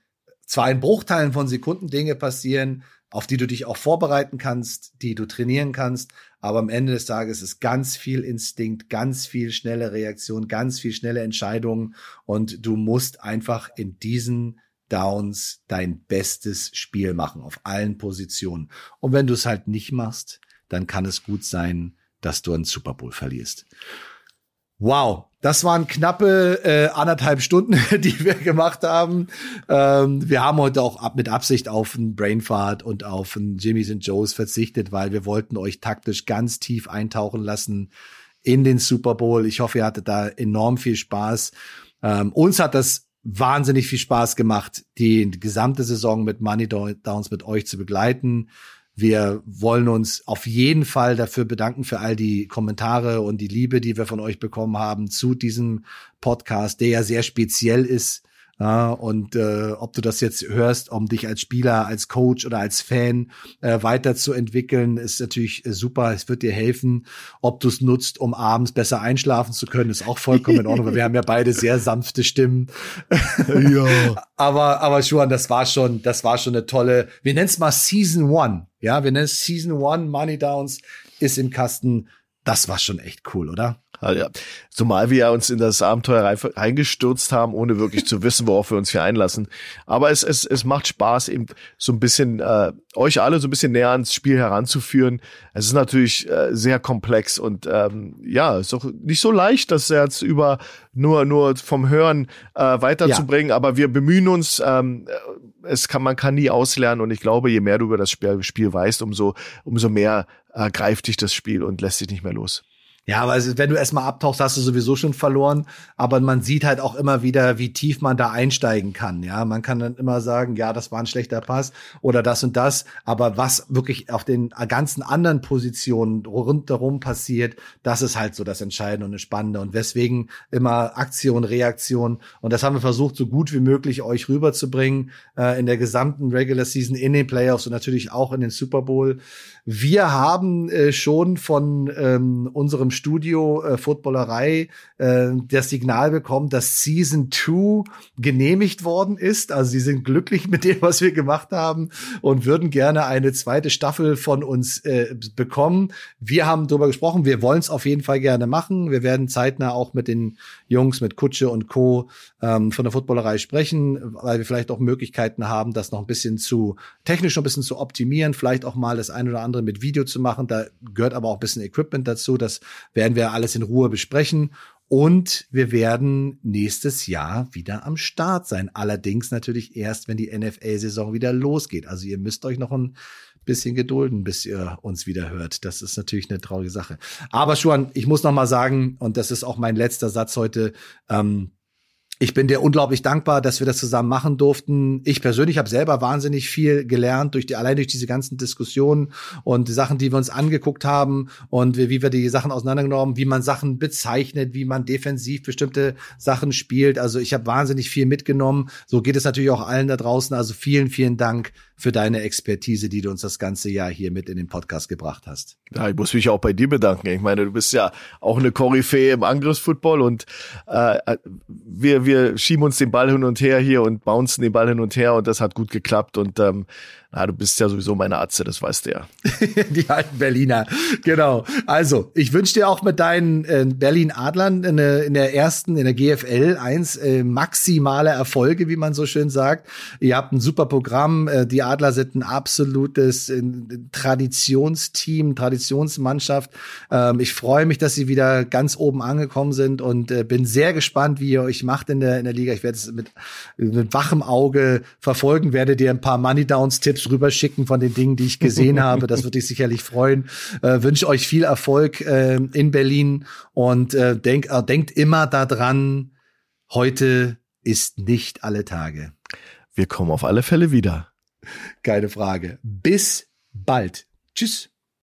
zwar in Bruchteilen von Sekunden Dinge passieren, auf die du dich auch vorbereiten kannst, die du trainieren kannst, aber am Ende des Tages ist ganz viel Instinkt, ganz viel schnelle Reaktion, ganz viel schnelle Entscheidungen und du musst einfach in diesen Downs dein bestes Spiel machen auf allen Positionen. Und wenn du es halt nicht machst, dann kann es gut sein, dass du einen Super Bowl verlierst. Wow, das waren knappe äh, anderthalb Stunden, die wir gemacht haben. Ähm, wir haben heute auch ab, mit Absicht auf einen Brainfart und auf einen Jimmy's and Joe's verzichtet, weil wir wollten euch taktisch ganz tief eintauchen lassen in den Super Bowl. Ich hoffe, ihr hattet da enorm viel Spaß. Ähm, uns hat das wahnsinnig viel Spaß gemacht, die gesamte Saison mit Money Downs mit euch zu begleiten. Wir wollen uns auf jeden Fall dafür bedanken für all die Kommentare und die Liebe, die wir von euch bekommen haben zu diesem Podcast, der ja sehr speziell ist. Ja, und äh, ob du das jetzt hörst, um dich als Spieler, als Coach oder als Fan äh, weiterzuentwickeln, ist natürlich äh, super. Es wird dir helfen. Ob du es nutzt, um abends besser einschlafen zu können, ist auch vollkommen in Ordnung, weil wir haben ja beide sehr sanfte Stimmen. ja. aber, aber Schuhan, das war schon, das war schon eine tolle, wir nennen es mal Season One. Ja, wir nennen es Season One, Money Downs ist im Kasten. Das war schon echt cool, oder? Ja, zumal wir ja uns in das Abenteuer reingestürzt haben, ohne wirklich zu wissen, worauf wir uns hier einlassen. Aber es, es, es macht Spaß, eben so ein bisschen äh, euch alle so ein bisschen näher ans Spiel heranzuführen. Es ist natürlich äh, sehr komplex und ähm, ja, ist auch nicht so leicht, das jetzt über nur nur vom Hören äh, weiterzubringen. Ja. Aber wir bemühen uns. Ähm, es kann man kann nie auslernen und ich glaube, je mehr du über das Spiel, Spiel weißt, umso umso mehr äh, greift dich das Spiel und lässt sich nicht mehr los. Ja, weil wenn du erstmal abtauchst, hast du sowieso schon verloren. Aber man sieht halt auch immer wieder, wie tief man da einsteigen kann. Ja, man kann dann immer sagen, ja, das war ein schlechter Pass oder das und das. Aber was wirklich auf den ganzen anderen Positionen rundherum passiert, das ist halt so das Entscheidende und das Spannende. Und weswegen immer Aktion, Reaktion. Und das haben wir versucht, so gut wie möglich euch rüberzubringen äh, in der gesamten Regular Season, in den Playoffs und natürlich auch in den Super Bowl. Wir haben äh, schon von ähm, unserem Studio äh, Footballerei äh, das Signal bekommen, dass Season 2 genehmigt worden ist. Also sie sind glücklich mit dem, was wir gemacht haben und würden gerne eine zweite Staffel von uns äh, bekommen. Wir haben darüber gesprochen, wir wollen es auf jeden Fall gerne machen. Wir werden zeitnah auch mit den Jungs, mit Kutsche und Co. Ähm, von der Footballerei sprechen, weil wir vielleicht auch Möglichkeiten haben, das noch ein bisschen zu technisch noch ein bisschen zu optimieren, vielleicht auch mal das eine oder andere andere mit Video zu machen. Da gehört aber auch ein bisschen Equipment dazu. Das werden wir alles in Ruhe besprechen. Und wir werden nächstes Jahr wieder am Start sein. Allerdings natürlich erst, wenn die NFL-Saison wieder losgeht. Also ihr müsst euch noch ein bisschen gedulden, bis ihr uns wieder hört. Das ist natürlich eine traurige Sache. Aber Schuan, ich muss noch mal sagen, und das ist auch mein letzter Satz heute, ähm, ich bin dir unglaublich dankbar, dass wir das zusammen machen durften. Ich persönlich habe selber wahnsinnig viel gelernt durch die allein durch diese ganzen Diskussionen und die Sachen, die wir uns angeguckt haben und wie, wie wir die Sachen auseinandergenommen, wie man Sachen bezeichnet, wie man defensiv bestimmte Sachen spielt. Also ich habe wahnsinnig viel mitgenommen. So geht es natürlich auch allen da draußen. Also vielen, vielen Dank für deine Expertise, die du uns das ganze Jahr hier mit in den Podcast gebracht hast. Ja, ich muss mich auch bei dir bedanken. Ich meine, du bist ja auch eine Koryphäe im Angriffsfootball und äh, wir, wir schieben uns den Ball hin und her hier und bouncen den Ball hin und her und das hat gut geklappt und ähm, na, du bist ja sowieso meine Atze, das weißt du ja. die alten Berliner, genau. Also, ich wünsche dir auch mit deinen äh, Berlin Adlern in, in, der ersten, in der GFL 1 äh, maximale Erfolge, wie man so schön sagt. Ihr habt ein super Programm. Äh, die Adler sind ein absolutes äh, Traditionsteam, Traditionsmannschaft. Ähm, ich freue mich, dass sie wieder ganz oben angekommen sind und äh, bin sehr gespannt, wie ihr euch macht in der, in der Liga. Ich werde es mit, mit wachem Auge verfolgen, werde dir ein paar Money Tipps rüberschicken von den Dingen, die ich gesehen habe. Das würde ich sicherlich freuen. Äh, wünsche euch viel Erfolg äh, in Berlin und äh, denk, äh, denkt immer daran, heute ist nicht alle Tage. Wir kommen auf alle Fälle wieder. Keine Frage. Bis bald. Tschüss.